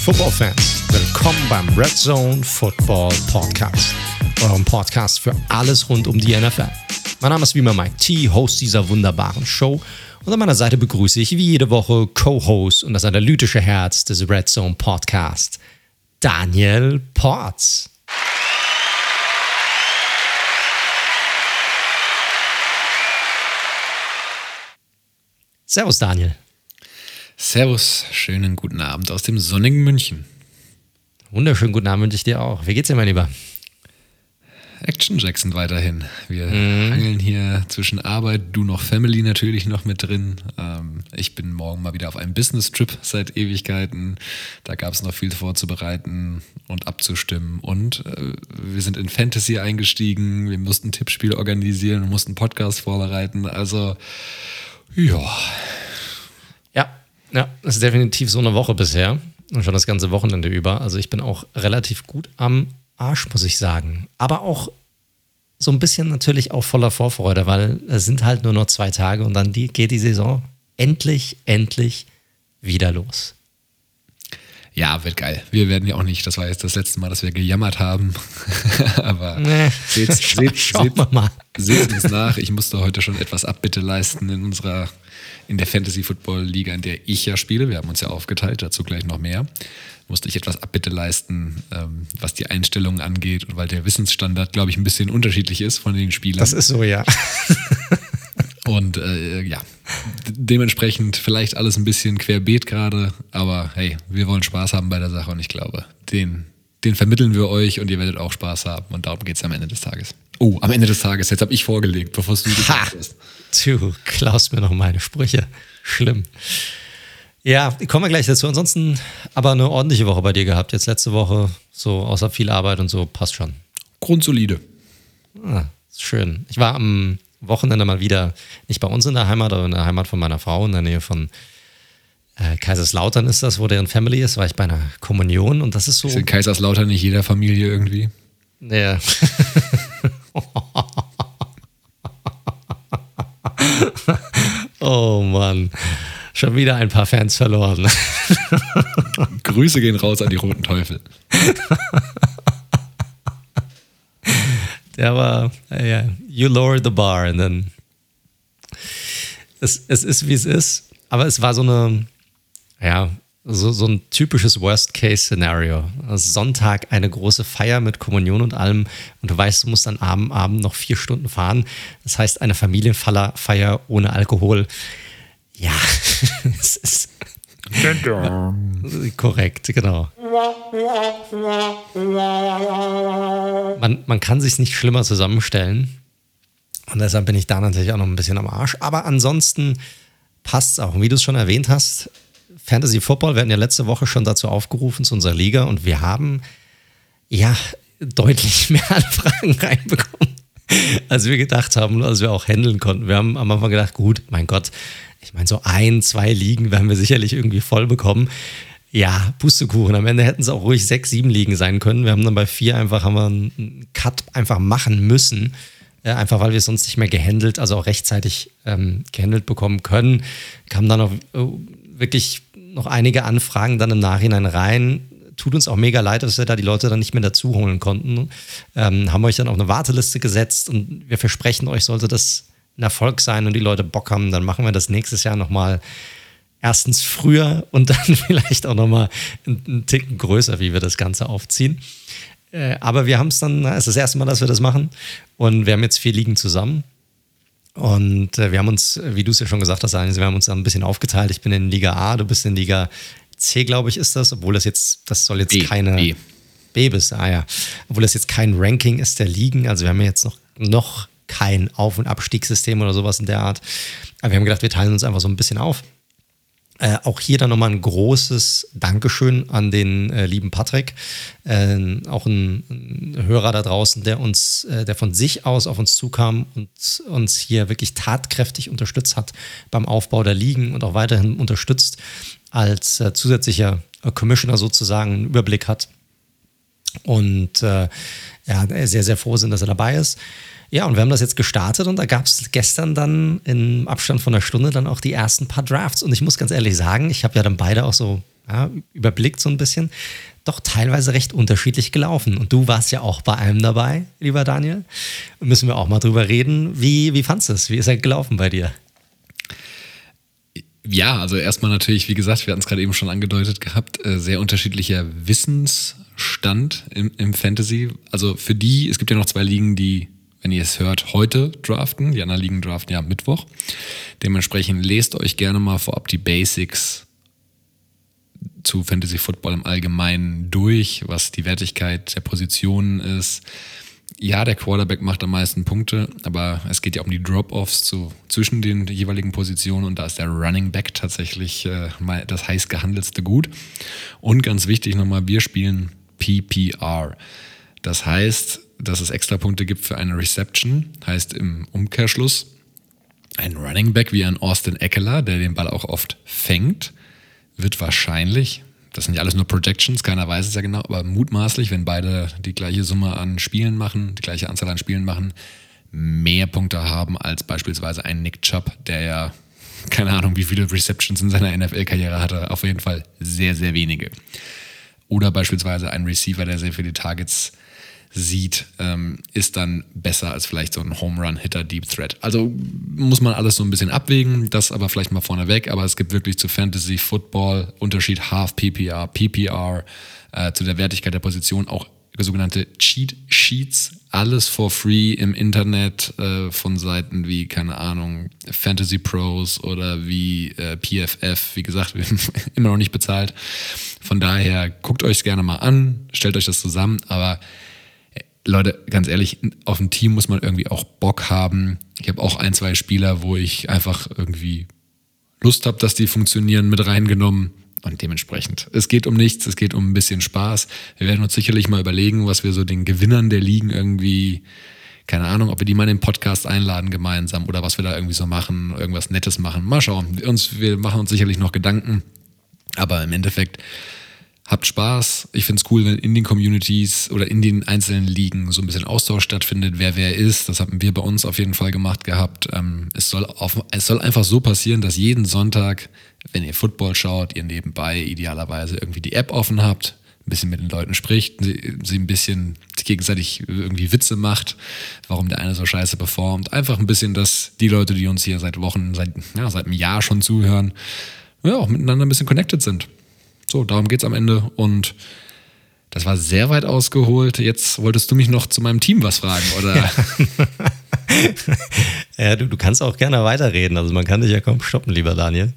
Football Fans. Willkommen beim Red Zone Football Podcast, eurem Podcast für alles rund um die NFL. Mein Name ist wie immer Mike T, Host dieser wunderbaren Show. Und an meiner Seite begrüße ich wie jede Woche Co-Host und das analytische Herz des Red Zone Podcast, Daniel Ports. Servus, Daniel. Servus, schönen guten Abend aus dem sonnigen München. Wunderschönen guten Abend wünsche ich dir auch. Wie geht's dir, mein Lieber? Action Jackson weiterhin. Wir mhm. hangeln hier zwischen Arbeit, du noch Family natürlich noch mit drin. Ähm, ich bin morgen mal wieder auf einem Business-Trip seit Ewigkeiten. Da gab es noch viel vorzubereiten und abzustimmen. Und äh, wir sind in Fantasy eingestiegen. Wir mussten Tippspiele organisieren, mussten Podcast vorbereiten. Also, ja. Ja, das ist definitiv so eine Woche bisher. Und schon das ganze Wochenende über. Also ich bin auch relativ gut am Arsch, muss ich sagen. Aber auch so ein bisschen natürlich auch voller Vorfreude, weil es sind halt nur noch zwei Tage und dann die, geht die Saison endlich, endlich wieder los. Ja, wird geil. Wir werden ja auch nicht, das war jetzt das letzte Mal, dass wir gejammert haben. Aber nee. seht, seht, seht, seht uns nach. Ich musste heute schon etwas Abbitte leisten in unserer, in der Fantasy Football Liga, in der ich ja spiele. Wir haben uns ja aufgeteilt, dazu gleich noch mehr musste ich etwas Abbitte leisten, ähm, was die Einstellungen angeht und weil der Wissensstandard, glaube ich, ein bisschen unterschiedlich ist von den Spielern. Das ist so, ja. und äh, ja, dementsprechend vielleicht alles ein bisschen querbeet gerade, aber hey, wir wollen Spaß haben bei der Sache und ich glaube, den, den vermitteln wir euch und ihr werdet auch Spaß haben und darum geht es am Ende des Tages. Oh, am Ende des Tages, jetzt habe ich vorgelegt, bevor du gesagt hast. Du klaust mir noch meine Sprüche. Schlimm. Ja, kommen wir gleich dazu. Ansonsten aber eine ordentliche Woche bei dir gehabt. Jetzt letzte Woche, so außer viel Arbeit und so, passt schon. Grundsolide. Ah, schön. Ich war am Wochenende mal wieder, nicht bei uns in der Heimat, aber in der Heimat von meiner Frau, in der Nähe von äh, Kaiserslautern ist das, wo deren Family ist, war ich bei einer Kommunion und das ist so. Ist in Kaiserslautern nicht jeder Familie irgendwie? Ja. oh Mann. Schon wieder ein paar Fans verloren. Grüße gehen raus an die Roten Teufel. Der war, ja, you lowered the bar and then. Es, es ist, wie es ist, aber es war so eine, ja, so, so ein typisches Worst-Case-Szenario. Sonntag eine große Feier mit Kommunion und allem und du weißt, du musst dann Abend, Abend noch vier Stunden fahren. Das heißt, eine Familienfeier ohne Alkohol ja, es ist korrekt, genau. Man, man kann sich nicht schlimmer zusammenstellen. Und deshalb bin ich da natürlich auch noch ein bisschen am Arsch. Aber ansonsten passt es auch. Und wie du es schon erwähnt hast, Fantasy Football, hatten ja letzte Woche schon dazu aufgerufen zu unserer Liga und wir haben ja deutlich mehr Anfragen reinbekommen, als wir gedacht haben, als wir auch handeln konnten. Wir haben am Anfang gedacht, gut, mein Gott, ich meine, so ein, zwei Ligen werden wir sicherlich irgendwie voll bekommen. Ja, Pustekuchen. Am Ende hätten es auch ruhig sechs, sieben Ligen sein können. Wir haben dann bei vier einfach haben wir einen Cut einfach machen müssen. Äh, einfach weil wir es sonst nicht mehr gehandelt, also auch rechtzeitig ähm, gehandelt bekommen können. Kamen dann auch äh, wirklich noch einige Anfragen dann im Nachhinein rein. Tut uns auch mega leid, dass wir da die Leute dann nicht mehr dazu holen konnten. Ähm, haben euch dann auf eine Warteliste gesetzt und wir versprechen euch, sollte das ein Erfolg sein und die Leute Bock haben, dann machen wir das nächstes Jahr nochmal erstens früher und dann vielleicht auch nochmal einen Ticken größer, wie wir das Ganze aufziehen. Äh, aber wir haben es dann, es ist das erste Mal, dass wir das machen und wir haben jetzt vier Ligen zusammen. Und äh, wir haben uns, wie du es ja schon gesagt hast, wir haben uns dann ein bisschen aufgeteilt. Ich bin in Liga A, du bist in Liga C, glaube ich, ist das, obwohl das jetzt, das soll jetzt B, keine. B. B bist, ah ja. Obwohl das jetzt kein Ranking ist der Ligen. Also wir haben ja jetzt noch, noch kein Auf- und Abstiegssystem oder sowas in der Art. Aber wir haben gedacht, wir teilen uns einfach so ein bisschen auf. Äh, auch hier dann nochmal ein großes Dankeschön an den äh, lieben Patrick, äh, auch ein, ein, Hörer da draußen, der uns, äh, der von sich aus auf uns zukam und uns hier wirklich tatkräftig unterstützt hat beim Aufbau der Ligen und auch weiterhin unterstützt als äh, zusätzlicher Commissioner sozusagen einen Überblick hat und ja, sehr, sehr froh sind, dass er dabei ist. Ja, und wir haben das jetzt gestartet und da gab es gestern dann im Abstand von einer Stunde dann auch die ersten paar Drafts. Und ich muss ganz ehrlich sagen, ich habe ja dann beide auch so ja, überblickt so ein bisschen, doch teilweise recht unterschiedlich gelaufen. Und du warst ja auch bei einem dabei, lieber Daniel. Müssen wir auch mal drüber reden. Wie, wie fandest du es? Wie ist er gelaufen bei dir? Ja, also erstmal natürlich, wie gesagt, wir hatten es gerade eben schon angedeutet gehabt, äh, sehr unterschiedlicher Wissensstand im, im Fantasy. Also für die, es gibt ja noch zwei Ligen, die wenn ihr es hört, heute draften. Die anderen Ligen draften ja am Mittwoch. Dementsprechend lest euch gerne mal vorab die Basics zu Fantasy Football im Allgemeinen durch, was die Wertigkeit der Positionen ist. Ja, der Quarterback macht am meisten Punkte, aber es geht ja um die Drop-Offs zu, zwischen den jeweiligen Positionen und da ist der Running Back tatsächlich äh, mal das heiß gehandelste Gut. Und ganz wichtig nochmal, wir spielen PPR. Das heißt, dass es extra Punkte gibt für eine Reception, heißt im Umkehrschluss ein Running Back wie ein Austin Eckler, der den Ball auch oft fängt, wird wahrscheinlich, das sind ja alles nur Projections, keiner weiß es ja genau, aber mutmaßlich, wenn beide die gleiche Summe an Spielen machen, die gleiche Anzahl an Spielen machen, mehr Punkte haben als beispielsweise ein Nick Chubb, der ja keine Ahnung, wie viele Receptions in seiner NFL-Karriere hatte, auf jeden Fall sehr, sehr wenige. Oder beispielsweise ein Receiver, der sehr viele Targets sieht, ähm, ist dann besser als vielleicht so ein Home Run Hitter Deep Threat. Also muss man alles so ein bisschen abwägen, das aber vielleicht mal vorneweg, aber es gibt wirklich zu Fantasy Football Unterschied Half PPR, PPR, äh, zu der Wertigkeit der Position auch sogenannte Cheat Sheets, alles for free im Internet äh, von Seiten wie, keine Ahnung, Fantasy Pros oder wie äh, PFF, wie gesagt, immer noch nicht bezahlt. Von daher guckt euch gerne mal an, stellt euch das zusammen, aber Leute, ganz ehrlich, auf ein Team muss man irgendwie auch Bock haben. Ich habe auch ein, zwei Spieler, wo ich einfach irgendwie Lust habe, dass die funktionieren, mit reingenommen. Und dementsprechend, es geht um nichts, es geht um ein bisschen Spaß. Wir werden uns sicherlich mal überlegen, was wir so den Gewinnern der Ligen irgendwie, keine Ahnung, ob wir die mal in den Podcast einladen gemeinsam oder was wir da irgendwie so machen, irgendwas Nettes machen. Mal schauen. Wir, uns, wir machen uns sicherlich noch Gedanken. Aber im Endeffekt, habt Spaß. Ich finde es cool, wenn in den Communities oder in den einzelnen Ligen so ein bisschen Austausch stattfindet, wer wer ist. Das haben wir bei uns auf jeden Fall gemacht gehabt. Ähm, es, soll auf, es soll einfach so passieren, dass jeden Sonntag, wenn ihr Football schaut, ihr nebenbei idealerweise irgendwie die App offen habt, ein bisschen mit den Leuten spricht, sie, sie ein bisschen gegenseitig irgendwie Witze macht, warum der eine so scheiße performt. Einfach ein bisschen, dass die Leute, die uns hier seit Wochen, seit, ja, seit einem Jahr schon zuhören, ja, auch miteinander ein bisschen connected sind. So, darum geht es am Ende. Und das war sehr weit ausgeholt. Jetzt wolltest du mich noch zu meinem Team was fragen, oder? Ja, ja du, du, kannst auch gerne weiterreden. Also man kann dich ja kaum stoppen, lieber Daniel.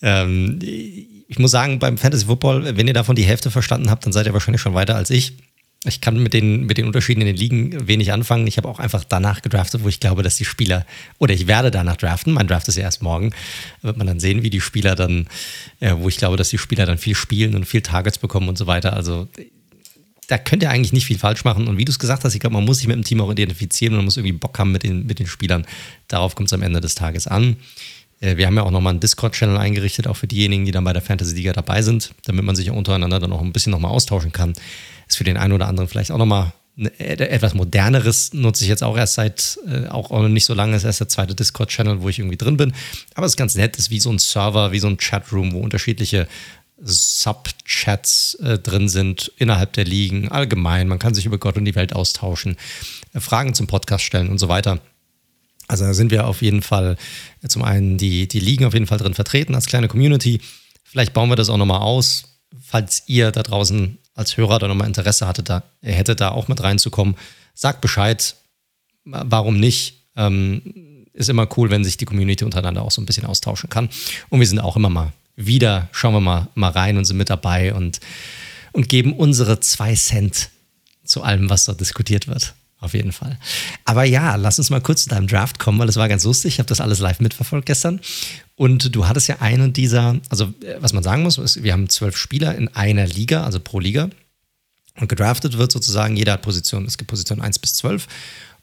Ähm, ich muss sagen, beim Fantasy Football, wenn ihr davon die Hälfte verstanden habt, dann seid ihr wahrscheinlich schon weiter als ich. Ich kann mit den, mit den Unterschieden in den Ligen wenig anfangen. Ich habe auch einfach danach gedraftet, wo ich glaube, dass die Spieler, oder ich werde danach draften, mein Draft ist ja erst morgen, wird man dann sehen, wie die Spieler dann, äh, wo ich glaube, dass die Spieler dann viel spielen und viel Targets bekommen und so weiter. Also da könnt ihr eigentlich nicht viel falsch machen. Und wie du es gesagt hast, ich glaube, man muss sich mit dem Team auch identifizieren und man muss irgendwie Bock haben mit den, mit den Spielern. Darauf kommt es am Ende des Tages an. Äh, wir haben ja auch nochmal einen Discord-Channel eingerichtet, auch für diejenigen, die dann bei der Fantasy-Liga dabei sind, damit man sich untereinander dann auch ein bisschen nochmal austauschen kann ist für den einen oder anderen vielleicht auch nochmal etwas moderneres nutze ich jetzt auch erst seit äh, auch nicht so lange, ist erst der zweite Discord-Channel, wo ich irgendwie drin bin. Aber es ist ganz nett, ist wie so ein Server, wie so ein Chatroom, wo unterschiedliche Sub-Chats äh, drin sind innerhalb der Ligen, allgemein. Man kann sich über Gott und die Welt austauschen, äh, Fragen zum Podcast stellen und so weiter. Also da sind wir auf jeden Fall zum einen die, die Ligen auf jeden Fall drin vertreten als kleine Community. Vielleicht bauen wir das auch nochmal aus, falls ihr da draußen als Hörer da nochmal Interesse hatte, da, er hätte da auch mit reinzukommen, sagt Bescheid. Warum nicht? Ähm, ist immer cool, wenn sich die Community untereinander auch so ein bisschen austauschen kann. Und wir sind auch immer mal wieder, schauen wir mal, mal rein und sind mit dabei und, und geben unsere zwei Cent zu allem, was dort diskutiert wird. Auf jeden Fall. Aber ja, lass uns mal kurz zu deinem Draft kommen, weil das war ganz lustig. Ich habe das alles live mitverfolgt gestern. Und du hattest ja einen dieser, also äh, was man sagen muss, ist, wir haben zwölf Spieler in einer Liga, also pro Liga. Und gedraftet wird sozusagen, jeder hat Position, es gibt Position 1 bis 12.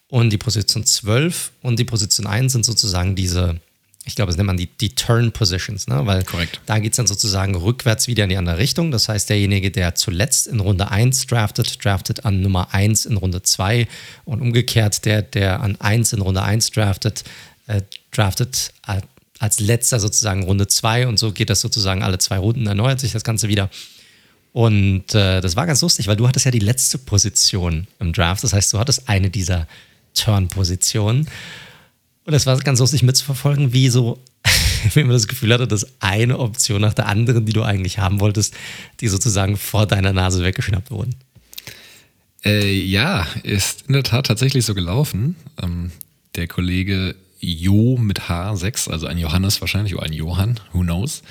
Und die Position 12 und die Position 1 sind sozusagen diese, ich glaube, das nennt man die, die Turn Positions, ne? weil Korrekt. da geht es dann sozusagen rückwärts wieder in die andere Richtung. Das heißt, derjenige, der zuletzt in Runde 1 draftet, draftet an Nummer 1 in Runde 2 und umgekehrt, der, der an 1 in Runde 1 draftet, äh, draftet äh, als letzter sozusagen Runde zwei und so geht das sozusagen alle zwei Runden, erneuert sich das Ganze wieder. Und äh, das war ganz lustig, weil du hattest ja die letzte Position im Draft. Das heißt, du hattest eine dieser Turn-Positionen. Und es war ganz lustig mitzuverfolgen, wie so, wie man das Gefühl hatte, dass eine Option nach der anderen, die du eigentlich haben wolltest, die sozusagen vor deiner Nase weggeschnappt wurden. Äh, ja, ist in der Tat tatsächlich so gelaufen. Ähm, der Kollege Jo mit H6, also ein Johannes wahrscheinlich oder ein Johann, who knows,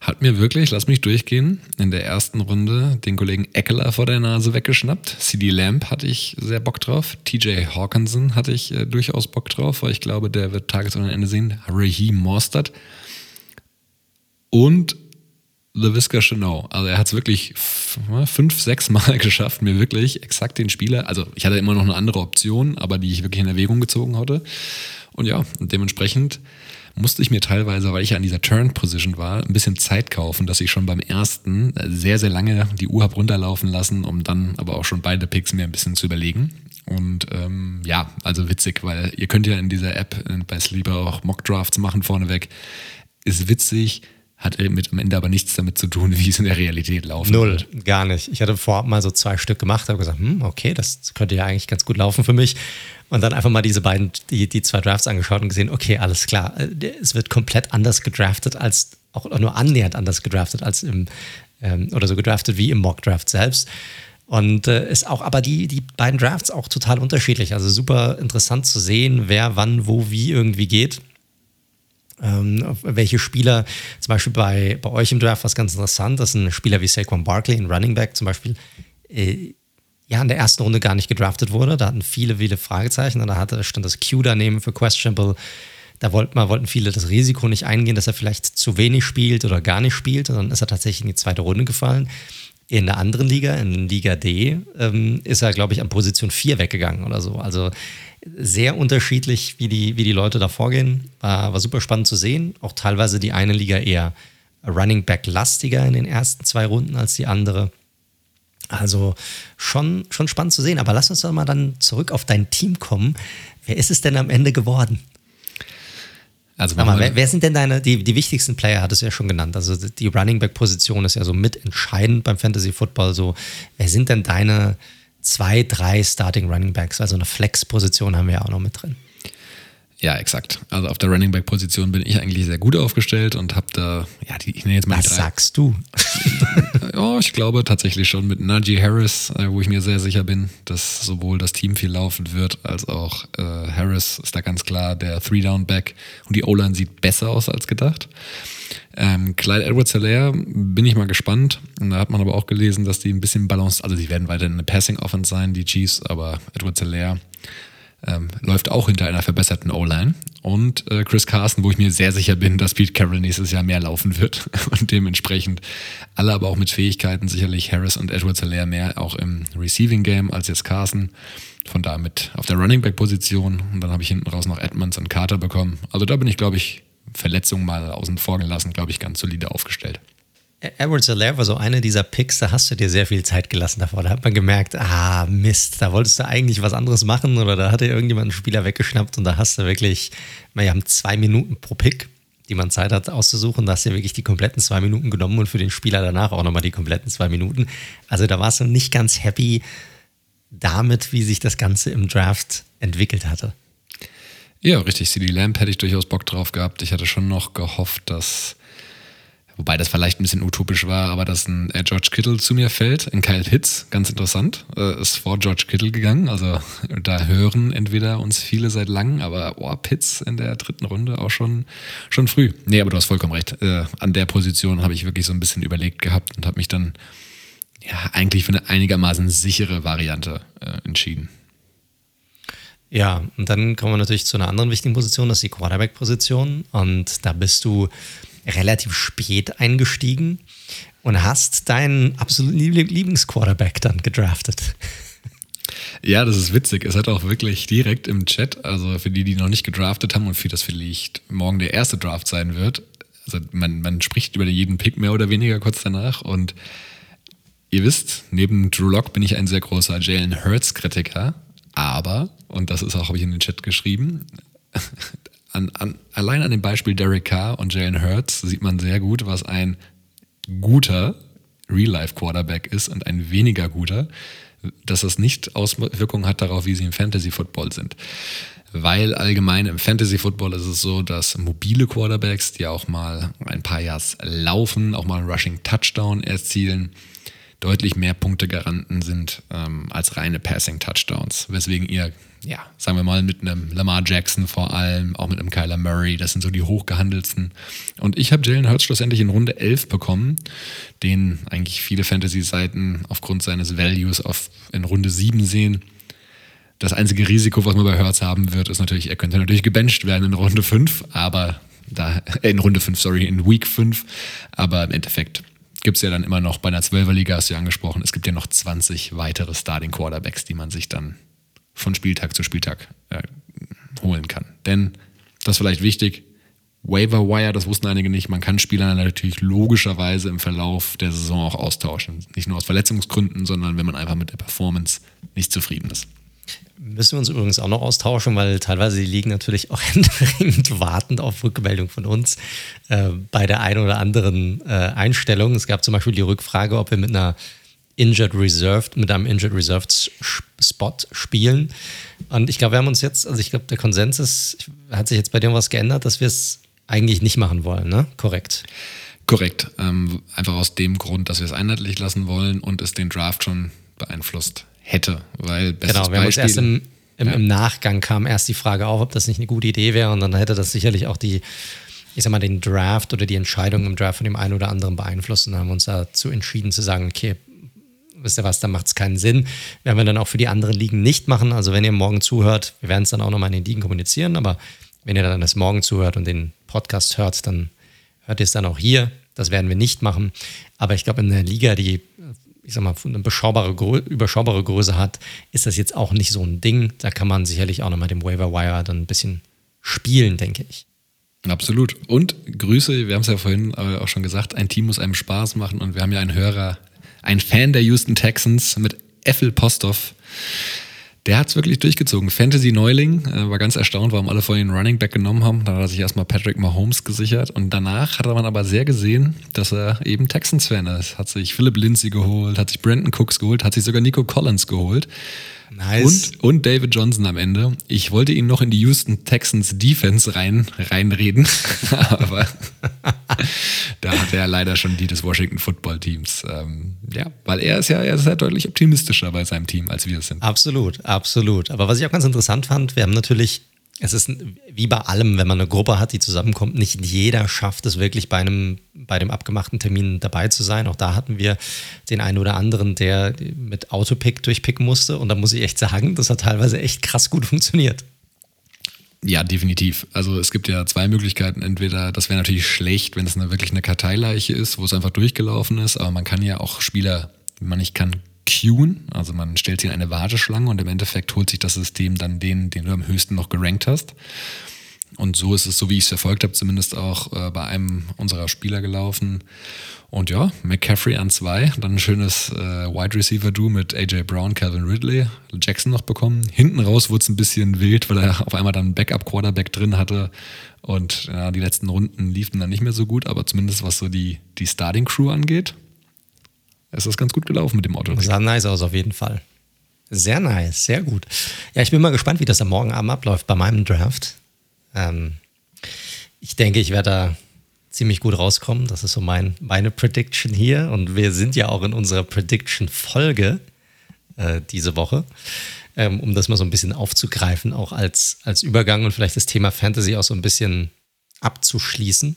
hat mir wirklich, lass mich durchgehen, in der ersten Runde den Kollegen Eckler vor der Nase weggeschnappt. CD Lamp hatte ich sehr Bock drauf. TJ Hawkinson hatte ich äh, durchaus Bock drauf, weil ich glaube, der wird Tages- und Ende sehen. Raheem Mostert. Und LaVisca Chanel. Also er hat es wirklich fünf, sechs Mal geschafft, mir wirklich exakt den Spieler, also ich hatte immer noch eine andere Option, aber die ich wirklich in Erwägung gezogen hatte. Und ja, dementsprechend musste ich mir teilweise, weil ich ja an dieser Turn-Position war, ein bisschen Zeit kaufen, dass ich schon beim ersten sehr, sehr lange die Uhr habe runterlaufen lassen, um dann aber auch schon beide Picks mir ein bisschen zu überlegen. Und ähm, ja, also witzig, weil ihr könnt ja in dieser App bei Sleeper auch Mock-Drafts machen vorneweg. Ist witzig, hat mit am Ende aber nichts damit zu tun, wie es in der Realität laufen Null, wird. gar nicht. Ich hatte vorab mal so zwei Stück gemacht, habe gesagt, hm, okay, das könnte ja eigentlich ganz gut laufen für mich. Und dann einfach mal diese beiden, die, die zwei Drafts angeschaut und gesehen, okay, alles klar, äh, es wird komplett anders gedraftet als, auch nur annähernd anders gedraftet als im, ähm, oder so gedraftet wie im Mock-Draft selbst. Und äh, ist auch, aber die, die beiden Drafts auch total unterschiedlich. Also super interessant zu sehen, wer wann, wo, wie irgendwie geht. Ähm, welche Spieler, zum Beispiel bei, bei euch im Draft, was ganz interessant, dass ein Spieler wie Saquon Barkley, ein Running Back zum Beispiel, äh, ja, in der ersten Runde gar nicht gedraftet wurde. Da hatten viele, viele Fragezeichen. Und da hatte, stand das Q daneben für questionable. Da wollten, mal, wollten viele das Risiko nicht eingehen, dass er vielleicht zu wenig spielt oder gar nicht spielt. Und dann ist er tatsächlich in die zweite Runde gefallen. In der anderen Liga, in Liga D, ähm, ist er, glaube ich, an Position 4 weggegangen oder so. Also sehr unterschiedlich, wie die, wie die Leute da vorgehen. War, war super spannend zu sehen. Auch teilweise die eine Liga eher Running Back lastiger in den ersten zwei Runden als die andere. Also schon, schon spannend zu sehen. Aber lass uns doch mal dann zurück auf dein Team kommen. Wer ist es denn am Ende geworden? Also mal, wer, wer, sind denn deine, die, die wichtigsten Player, hattest du ja schon genannt. Also die Running Back-Position ist ja so mitentscheidend beim Fantasy Football. So, wer sind denn deine zwei, drei Starting Running Backs? Also eine Flex-Position haben wir ja auch noch mit drin. Ja, exakt. Also auf der Running Back Position bin ich eigentlich sehr gut aufgestellt und habe da, ja, die, ich nenne jetzt mal Was drei. sagst du? ja, ich glaube tatsächlich schon mit Najee Harris, äh, wo ich mir sehr sicher bin, dass sowohl das Team viel laufen wird, als auch äh, Harris ist da ganz klar der Three-Down-Back und die O-Line sieht besser aus als gedacht. Ähm, Clyde Edwards-Helaire bin ich mal gespannt. Und da hat man aber auch gelesen, dass die ein bisschen balanciert, also die werden weiterhin eine Passing-Offense sein, die Chiefs, aber Edwards-Helaire ähm, läuft auch hinter einer verbesserten O-Line. Und äh, Chris Carson, wo ich mir sehr sicher bin, dass Pete Carroll nächstes Jahr mehr laufen wird. Und dementsprechend alle aber auch mit Fähigkeiten, sicherlich Harris und Edwards Hilaire mehr auch im Receiving Game als jetzt Carson. Von da mit auf der Running Back Position. Und dann habe ich hinten raus noch Edmonds und Carter bekommen. Also da bin ich, glaube ich, Verletzungen mal außen vor gelassen, glaube ich, ganz solide aufgestellt. Edward Zeller war so einer dieser Picks, da hast du dir sehr viel Zeit gelassen davor. Da hat man gemerkt, ah, Mist, da wolltest du eigentlich was anderes machen oder da hat dir irgendjemand einen Spieler weggeschnappt und da hast du wirklich, wir haben zwei Minuten pro Pick, die man Zeit hat auszusuchen. Da hast du wirklich die kompletten zwei Minuten genommen und für den Spieler danach auch nochmal die kompletten zwei Minuten. Also da warst du nicht ganz happy damit, wie sich das Ganze im Draft entwickelt hatte. Ja, richtig. CD Lamp hätte ich durchaus Bock drauf gehabt. Ich hatte schon noch gehofft, dass Wobei das vielleicht ein bisschen utopisch war, aber dass ein äh, George Kittle zu mir fällt, in Kyle Hitz, ganz interessant, äh, ist vor George Kittle gegangen. Also da hören entweder uns viele seit langem, aber oh, Pitts in der dritten Runde auch schon, schon früh. Nee, aber du hast vollkommen recht. Äh, an der Position habe ich wirklich so ein bisschen überlegt gehabt und habe mich dann ja eigentlich für eine einigermaßen sichere Variante äh, entschieden. Ja, und dann kommen wir natürlich zu einer anderen wichtigen Position, das ist die Quarterback-Position. Und da bist du relativ spät eingestiegen und hast deinen absoluten Lieblingsquarterback dann gedraftet. Ja, das ist witzig. Es hat auch wirklich direkt im Chat, also für die, die noch nicht gedraftet haben und für das vielleicht morgen der erste Draft sein wird, also man, man spricht über jeden Pick mehr oder weniger kurz danach und ihr wisst, neben Drew Lock bin ich ein sehr großer Jalen Hurts-Kritiker, aber, und das ist auch, habe ich in den Chat geschrieben, an, an, allein an dem Beispiel Derek Carr und Jalen Hurts sieht man sehr gut, was ein guter Real-Life-Quarterback ist und ein weniger guter, dass das nicht Auswirkungen hat darauf, wie sie im Fantasy-Football sind. Weil allgemein im Fantasy-Football ist es so, dass mobile Quarterbacks, die auch mal ein paar Yards laufen, auch mal einen Rushing-Touchdown erzielen, deutlich mehr Punkte Garanten sind ähm, als reine Passing-Touchdowns. Weswegen ihr ja, sagen wir mal, mit einem Lamar Jackson vor allem, auch mit einem Kyler Murray, das sind so die hochgehandelsten. Und ich habe Jalen Hurts schlussendlich in Runde 11 bekommen, den eigentlich viele Fantasy-Seiten aufgrund seines Values auf, in Runde 7 sehen. Das einzige Risiko, was man bei Hurts haben wird, ist natürlich, er könnte natürlich gebencht werden in Runde 5, aber da, äh, in Runde 5, sorry, in Week 5, aber im Endeffekt gibt es ja dann immer noch bei einer 12er Liga, hast du ja angesprochen, es gibt ja noch 20 weitere Starting Quarterbacks, die man sich dann von Spieltag zu Spieltag äh, holen kann. Denn, das ist vielleicht wichtig, Waiver Wire, das wussten einige nicht, man kann Spieler natürlich logischerweise im Verlauf der Saison auch austauschen. Nicht nur aus Verletzungsgründen, sondern wenn man einfach mit der Performance nicht zufrieden ist. Müssen wir uns übrigens auch noch austauschen, weil teilweise die Ligen natürlich auch händeringend wartend auf Rückmeldung von uns äh, bei der einen oder anderen äh, Einstellung. Es gab zum Beispiel die Rückfrage, ob wir mit einer Injured Reserved, mit einem Injured Reserved Spot spielen. Und ich glaube, wir haben uns jetzt, also ich glaube, der Konsens ist, hat sich jetzt bei dir was geändert, dass wir es eigentlich nicht machen wollen, ne? Korrekt. Korrekt. Ähm, einfach aus dem Grund, dass wir es einheitlich lassen wollen und es den Draft schon beeinflusst hätte. Weil genau, wir haben uns erst im, im, ja. im, Nachgang kam erst die Frage auf, ob das nicht eine gute Idee wäre und dann hätte das sicherlich auch die, ich sag mal, den Draft oder die Entscheidung im Draft von dem einen oder anderen beeinflusst und haben uns dazu entschieden zu sagen, okay, wisst ihr was, da macht es keinen Sinn. Werden wir dann auch für die anderen Ligen nicht machen. Also wenn ihr morgen zuhört, wir werden es dann auch nochmal in den Ligen kommunizieren, aber wenn ihr dann das morgen zuhört und den Podcast hört, dann hört ihr es dann auch hier. Das werden wir nicht machen. Aber ich glaube, in der Liga, die, ich sag mal, eine überschaubare, überschaubare Größe hat, ist das jetzt auch nicht so ein Ding. Da kann man sicherlich auch nochmal dem Waiver Wire dann ein bisschen spielen, denke ich. Absolut. Und Grüße, wir haben es ja vorhin auch schon gesagt, ein Team muss einem Spaß machen und wir haben ja einen Hörer ein Fan der Houston Texans mit Effel Postov. Der hat es wirklich durchgezogen. Fantasy Neuling, äh, war ganz erstaunt, warum alle vorhin Running Back genommen haben. Dann hat er sich erstmal Patrick Mahomes gesichert und danach hat man aber sehr gesehen, dass er eben Texans-Fan ist. Hat sich Philip Lindsay geholt, hat sich Brandon Cooks geholt, hat sich sogar Nico Collins geholt. Nice. Und, und David Johnson am Ende. Ich wollte ihn noch in die Houston Texans Defense rein, reinreden, aber da hat er leider schon die des Washington Football Teams. Ähm, ja, weil er ist ja, er ist ja deutlich optimistischer bei seinem Team, als wir es sind. Absolut, absolut. Aber was ich auch ganz interessant fand, wir haben natürlich es ist wie bei allem, wenn man eine Gruppe hat, die zusammenkommt, nicht jeder schafft es wirklich bei einem, bei dem abgemachten Termin dabei zu sein. Auch da hatten wir den einen oder anderen, der mit Autopick durchpicken musste. Und da muss ich echt sagen, das hat teilweise echt krass gut funktioniert. Ja, definitiv. Also es gibt ja zwei Möglichkeiten. Entweder, das wäre natürlich schlecht, wenn es eine, wirklich eine Karteileiche ist, wo es einfach durchgelaufen ist, aber man kann ja auch Spieler, man nicht kann, queuen. Also man stellt sie in eine Warteschlange und im Endeffekt holt sich das System dann den, den du am höchsten noch gerankt hast. Und so ist es, so wie ich es verfolgt habe, zumindest auch äh, bei einem unserer Spieler gelaufen. Und ja, McCaffrey an zwei, dann ein schönes äh, Wide Receiver Du mit AJ Brown, Calvin Ridley, Jackson noch bekommen. Hinten raus wurde es ein bisschen wild, weil er auf einmal dann Backup Quarterback drin hatte. Und ja, die letzten Runden liefen dann nicht mehr so gut, aber zumindest was so die, die Starting Crew angeht, es ist ganz gut gelaufen mit dem Auto. Das sah nice aus, auf jeden Fall. Sehr nice, sehr gut. Ja, ich bin mal gespannt, wie das am Morgen Abend abläuft bei meinem Draft. Ähm, ich denke, ich werde da ziemlich gut rauskommen. Das ist so mein, meine Prediction hier. Und wir sind ja auch in unserer Prediction-Folge äh, diese Woche, ähm, um das mal so ein bisschen aufzugreifen, auch als, als Übergang und vielleicht das Thema Fantasy auch so ein bisschen abzuschließen.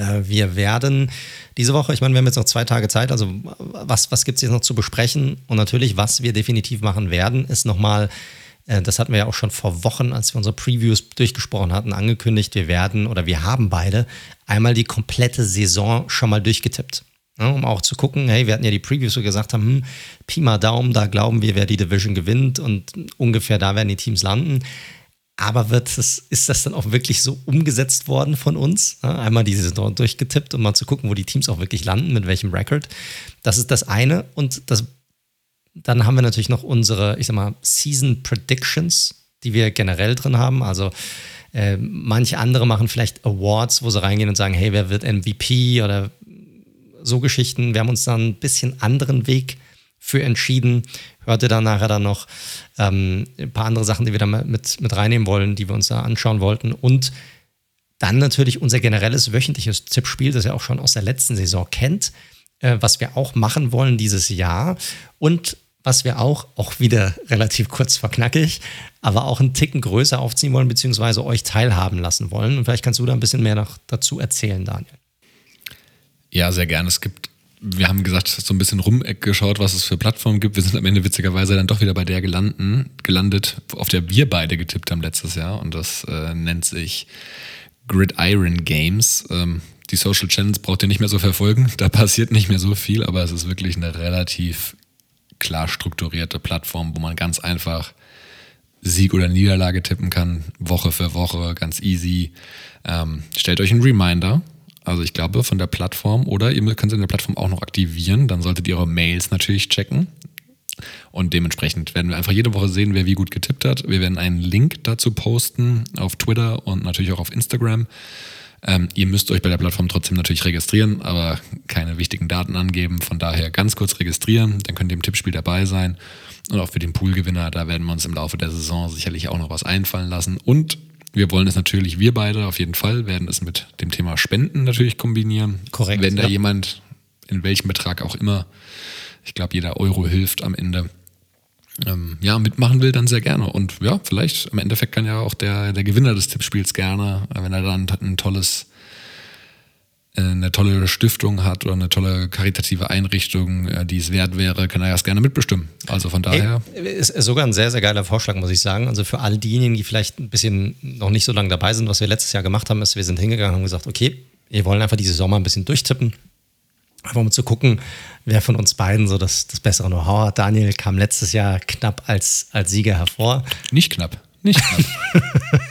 Äh, wir werden diese Woche, ich meine, wir haben jetzt noch zwei Tage Zeit, also was, was gibt es jetzt noch zu besprechen? Und natürlich, was wir definitiv machen werden, ist nochmal, äh, das hatten wir ja auch schon vor Wochen, als wir unsere Previews durchgesprochen hatten, angekündigt, wir werden oder wir haben beide einmal die komplette Saison schon mal durchgetippt. Um auch zu gucken, hey, wir hatten ja die Previews, wo wir gesagt haben, hm, Pi mal Daumen, da glauben wir, wer die Division gewinnt und ungefähr da werden die Teams landen. Aber wird das, ist das dann auch wirklich so umgesetzt worden von uns? Einmal diese Saison durchgetippt, um mal zu gucken, wo die Teams auch wirklich landen, mit welchem Record. Das ist das eine. Und das, dann haben wir natürlich noch unsere, ich sag mal, Season Predictions, die wir generell drin haben. Also Äh, manche andere machen vielleicht Awards, wo sie reingehen und sagen, hey, wer wird MVP oder so Geschichten. Wir haben uns dann ein bisschen anderen Weg für entschieden. Hört ihr dann nachher dann noch ähm, ein paar andere Sachen, die wir da mit, mit reinnehmen wollen, die wir uns da anschauen wollten. Und dann natürlich unser generelles wöchentliches Tippspiel, das ihr auch schon aus der letzten Saison kennt, äh, was wir auch machen wollen dieses Jahr. Und was wir auch, auch wieder relativ kurz verknackig, aber auch einen Ticken größer aufziehen wollen, beziehungsweise euch teilhaben lassen wollen. Und vielleicht kannst du da ein bisschen mehr noch dazu erzählen, Daniel. Ja, sehr gerne. Es gibt, wir haben gesagt, so ein bisschen rumgeschaut, was es für Plattformen gibt. Wir sind am Ende witzigerweise dann doch wieder bei der gelanden, gelandet, auf der wir beide getippt haben letztes Jahr. Und das äh, nennt sich Gridiron Games. Ähm, die Social Channels braucht ihr nicht mehr so verfolgen. Da passiert nicht mehr so viel, aber es ist wirklich eine relativ klar strukturierte Plattform, wo man ganz einfach Sieg oder Niederlage tippen kann, Woche für Woche, ganz easy. Ähm, stellt euch einen Reminder, also ich glaube von der Plattform oder ihr könnt sie in der Plattform auch noch aktivieren. Dann solltet ihr eure Mails natürlich checken. Und dementsprechend werden wir einfach jede Woche sehen, wer wie gut getippt hat. Wir werden einen Link dazu posten auf Twitter und natürlich auch auf Instagram. Ähm, ihr müsst euch bei der Plattform trotzdem natürlich registrieren, aber keine wichtigen Daten angeben. Von daher ganz kurz registrieren, dann könnt ihr im Tippspiel dabei sein. Und auch für den Poolgewinner, da werden wir uns im Laufe der Saison sicherlich auch noch was einfallen lassen. Und wir wollen es natürlich, wir beide auf jeden Fall, werden es mit dem Thema Spenden natürlich kombinieren. Korrekt. Wenn da ja. jemand, in welchem Betrag auch immer, ich glaube, jeder Euro hilft am Ende, ähm, ja, mitmachen will, dann sehr gerne. Und ja, vielleicht im Endeffekt kann ja auch der, der Gewinner des Tippspiels gerne, wenn er dann ein tolles äh, eine tolle Stiftung hat oder eine tolle karitative Einrichtung, äh, die es wert wäre, kann er das gerne mitbestimmen. Also von daher. Ist sogar ein sehr, sehr geiler Vorschlag, muss ich sagen. Also für all diejenigen, die vielleicht ein bisschen noch nicht so lange dabei sind, was wir letztes Jahr gemacht haben, ist, wir sind hingegangen und haben gesagt, okay, wir wollen einfach diese Sommer ein bisschen durchtippen. Einfach um zu gucken, wer von uns beiden so das, das bessere Know-how hat. Daniel kam letztes Jahr knapp als, als Sieger hervor. Nicht knapp. Nicht knapp.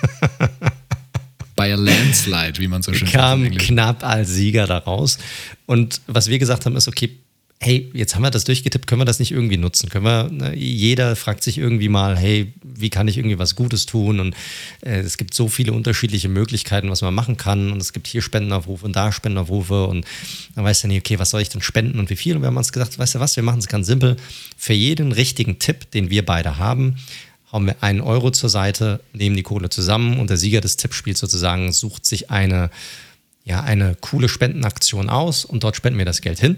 By a landslide, wie man so schön kam sagt. Kam knapp als Sieger daraus. Und was wir gesagt haben, ist, okay, hey, jetzt haben wir das durchgetippt, können wir das nicht irgendwie nutzen? Können wir, ne, jeder fragt sich irgendwie mal, hey, wie kann ich irgendwie was Gutes tun? Und äh, es gibt so viele unterschiedliche Möglichkeiten, was man machen kann. Und es gibt hier Spendenaufrufe und da Spendenaufrufe. Und dann weiß du nicht, okay, was soll ich denn spenden und wie viel? Und wir haben uns gesagt, weißt du was, wir machen es ganz simpel. Für jeden richtigen Tipp, den wir beide haben, hauen wir einen Euro zur Seite, nehmen die Kohle zusammen und der Sieger des Tippspiels sozusagen sucht sich eine, ja, eine coole Spendenaktion aus und dort spenden wir das Geld hin.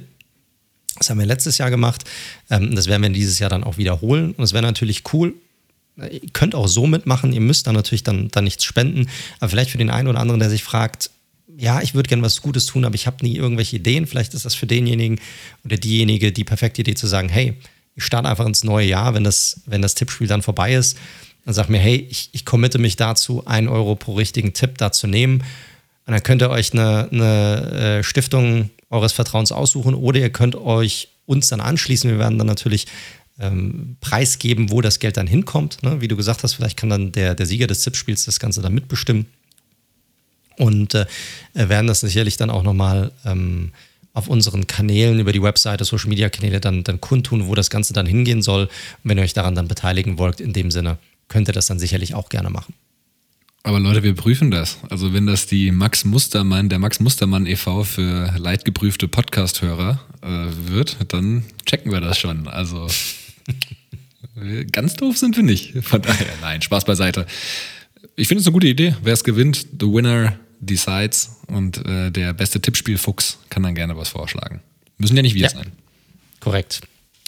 Das haben wir letztes Jahr gemacht. Ähm, das werden wir dieses Jahr dann auch wiederholen. Und es wäre natürlich cool. Ihr könnt auch so mitmachen. Ihr müsst dann natürlich dann, dann nichts spenden. Aber vielleicht für den einen oder anderen, der sich fragt, ja, ich würde gerne was Gutes tun, aber ich habe nie irgendwelche Ideen. Vielleicht ist das für denjenigen oder diejenige die perfekte Idee zu sagen, hey, ich starte einfach ins neue Jahr, wenn das, wenn das Tippspiel dann vorbei ist, dann sag mir, hey, ich, ich committe mich dazu, einen Euro pro richtigen Tipp da zu nehmen. Und dann könnt ihr euch eine, eine äh, Stiftung eures Vertrauens aussuchen oder ihr könnt euch uns dann anschließen. Wir werden dann natürlich ähm, preisgeben, wo das Geld dann hinkommt. Ne? Wie du gesagt hast, vielleicht kann dann der, der Sieger des Tippspiels das Ganze dann mitbestimmen. Und äh, werden das sicherlich dann auch nochmal ähm, auf unseren Kanälen über die Webseite, Social Media Kanäle dann, dann kundtun, wo das Ganze dann hingehen soll. Und wenn ihr euch daran dann beteiligen wollt, in dem Sinne, könnt ihr das dann sicherlich auch gerne machen. Aber Leute, wir prüfen das. Also wenn das die Max Mustermann, der Max Mustermann e.V. für leidgeprüfte Podcast-Hörer äh, wird, dann checken wir das schon. Also ganz doof sind wir nicht. Von daher, nein, Spaß beiseite. Ich finde es eine gute Idee. Wer es gewinnt, the winner decides und äh, der beste Tippspielfuchs kann dann gerne was vorschlagen. Müssen ja nicht wir ja. sein. Korrekt.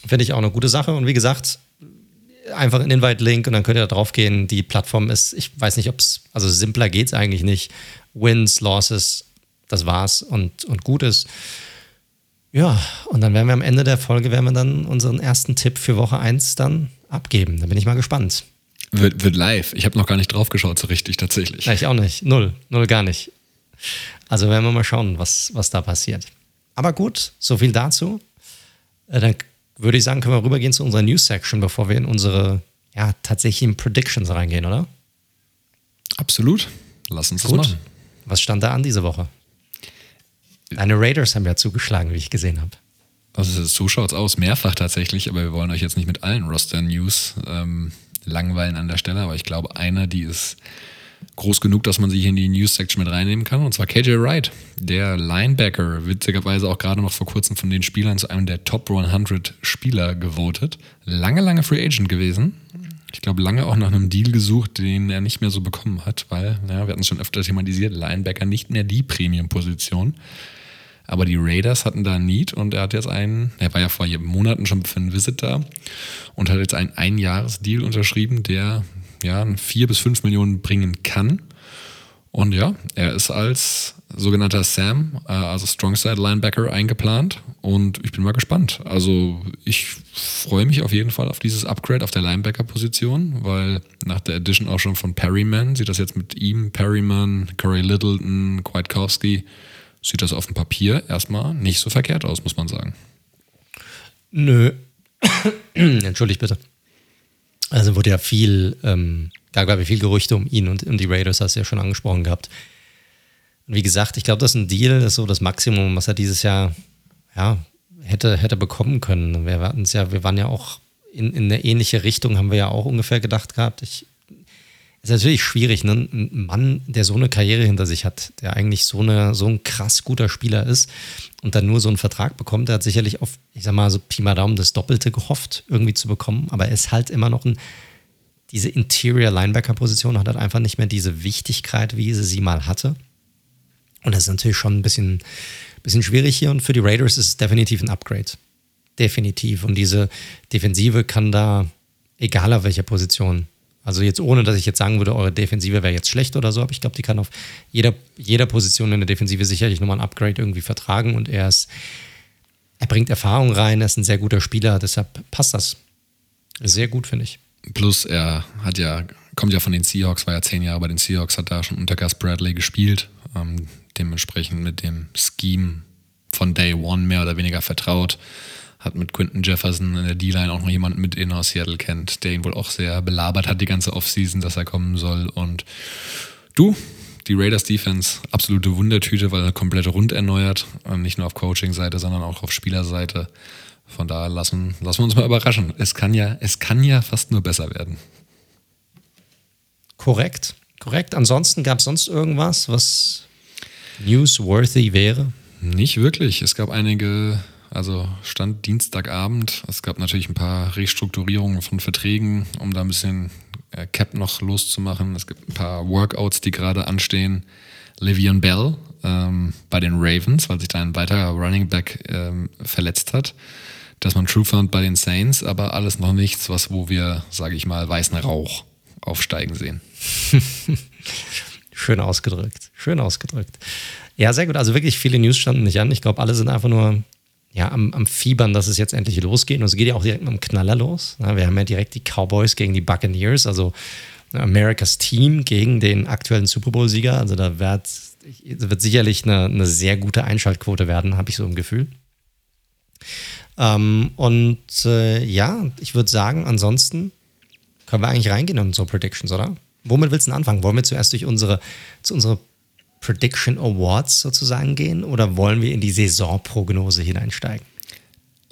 Finde ich auch eine gute Sache. Und wie gesagt, einfach in den Invite-Link und dann könnt ihr da drauf gehen. Die Plattform ist, ich weiß nicht, ob es, also simpler geht es eigentlich nicht. Wins, Losses, das war's und, und gut ist. Ja, und dann werden wir am Ende der Folge, werden wir dann unseren ersten Tipp für Woche 1 dann abgeben. Da bin ich mal gespannt. Wird, wird live. Ich habe noch gar nicht drauf geschaut, so richtig tatsächlich. Ja, ich auch nicht. Null. Null gar nicht. Also werden wir mal schauen, was, was da passiert. Aber gut, so viel dazu. Äh, dann würde ich sagen, können wir rübergehen zu unserer News-Section, bevor wir in unsere ja, tatsächlichen Predictions reingehen, oder? Absolut. Lass uns Gut. das machen. Was stand da an diese Woche? Deine Raiders haben ja zugeschlagen, wie ich gesehen habe. Also so schaut es aus, mehrfach tatsächlich, aber wir wollen euch jetzt nicht mit allen Roster-News ähm, langweilen an der Stelle, aber ich glaube, einer, die ist groß genug, dass man sie hier in die News-Section mit reinnehmen kann. Und zwar KJ Wright, der Linebacker, witzigerweise auch gerade noch vor kurzem von den Spielern zu einem der Top 100 Spieler gewotet. Lange, lange Free Agent gewesen. Ich glaube, lange auch nach einem Deal gesucht, den er nicht mehr so bekommen hat, weil, naja, wir hatten es schon öfter thematisiert, Linebacker nicht mehr die Premium-Position. Aber die Raiders hatten da Need und er hat jetzt einen, er war ja vor Monaten schon für einen Visit da und hat jetzt einen Einjahresdeal unterschrieben, der ja vier bis fünf Millionen bringen kann. Und ja, er ist als sogenannter Sam, äh, also Strongside Linebacker, eingeplant und ich bin mal gespannt. Also ich freue mich auf jeden Fall auf dieses Upgrade auf der Linebacker-Position, weil nach der Edition auch schon von Perryman sieht das jetzt mit ihm, Perryman, Corey Littleton, Kwiatkowski, sieht das auf dem Papier erstmal nicht so verkehrt aus, muss man sagen. Nö. Entschuldigt bitte. Also wurde ja viel, ähm, da gab es viel Gerüchte um ihn und um die Raiders, hast du ja schon angesprochen gehabt. Und wie gesagt, ich glaube, das ist ein Deal, das ist so das Maximum, was er dieses Jahr ja, hätte, hätte bekommen können. Wir ja, wir waren ja auch in, in eine ähnliche Richtung, haben wir ja auch ungefähr gedacht gehabt. Ich ist natürlich schwierig, ne? ein Mann, der so eine Karriere hinter sich hat, der eigentlich so, eine, so ein krass guter Spieler ist und dann nur so einen Vertrag bekommt, der hat sicherlich auf, ich sag mal, so Pi mal Daumen das Doppelte gehofft, irgendwie zu bekommen, aber er ist halt immer noch ein, diese Interior Linebacker-Position hat halt einfach nicht mehr diese Wichtigkeit, wie sie sie mal hatte. Und das ist natürlich schon ein bisschen, bisschen schwierig hier und für die Raiders ist es definitiv ein Upgrade. Definitiv. Und diese Defensive kann da, egal auf welcher Position, also jetzt ohne, dass ich jetzt sagen würde, eure Defensive wäre jetzt schlecht oder so, aber ich glaube, die kann auf jeder, jeder Position in der Defensive sicherlich nochmal ein Upgrade irgendwie vertragen und er ist, er bringt Erfahrung rein, er ist ein sehr guter Spieler, deshalb passt das. Sehr gut, finde ich. Plus er hat ja, kommt ja von den Seahawks, war ja zehn Jahre bei den Seahawks, hat da schon unter Gus Bradley gespielt, ähm, dementsprechend mit dem Scheme von Day One mehr oder weniger vertraut hat mit Quinton Jefferson in der D-Line auch noch jemanden mit in aus Seattle kennt, der ihn wohl auch sehr belabert hat die ganze Offseason, dass er kommen soll. Und du, die Raiders Defense, absolute Wundertüte, weil er komplett rund erneuert. Und nicht nur auf Coaching-Seite, sondern auch auf Spielerseite. Von daher lassen, lassen wir uns mal überraschen. Es kann ja, es kann ja fast nur besser werden. Korrekt, korrekt. Ansonsten gab es sonst irgendwas, was newsworthy wäre? Nicht wirklich. Es gab einige also stand Dienstagabend. Es gab natürlich ein paar Restrukturierungen von Verträgen, um da ein bisschen äh, Cap noch loszumachen. Es gibt ein paar Workouts, die gerade anstehen. Livian Bell ähm, bei den Ravens, weil sich da ein weiterer Running Back ähm, verletzt hat. Dass man True Found bei den Saints, aber alles noch nichts, was wo wir, sage ich mal, weißen Rauch aufsteigen sehen. Schön ausgedrückt. Schön ausgedrückt. Ja, sehr gut. Also wirklich viele News standen nicht an. Ich glaube, alle sind einfach nur ja, am, am Fiebern, dass es jetzt endlich losgeht. Und es geht ja auch direkt mit dem Knaller los. Wir haben ja direkt die Cowboys gegen die Buccaneers, also Americas Team gegen den aktuellen Super Bowl-Sieger. Also da wird, wird sicherlich eine, eine sehr gute Einschaltquote werden, habe ich so im Gefühl. Ähm, und äh, ja, ich würde sagen, ansonsten können wir eigentlich reingehen in unsere Predictions, oder? Womit willst du denn anfangen? Wollen wir zuerst durch unsere, zu unsere Prediction Awards sozusagen gehen oder wollen wir in die Saisonprognose hineinsteigen?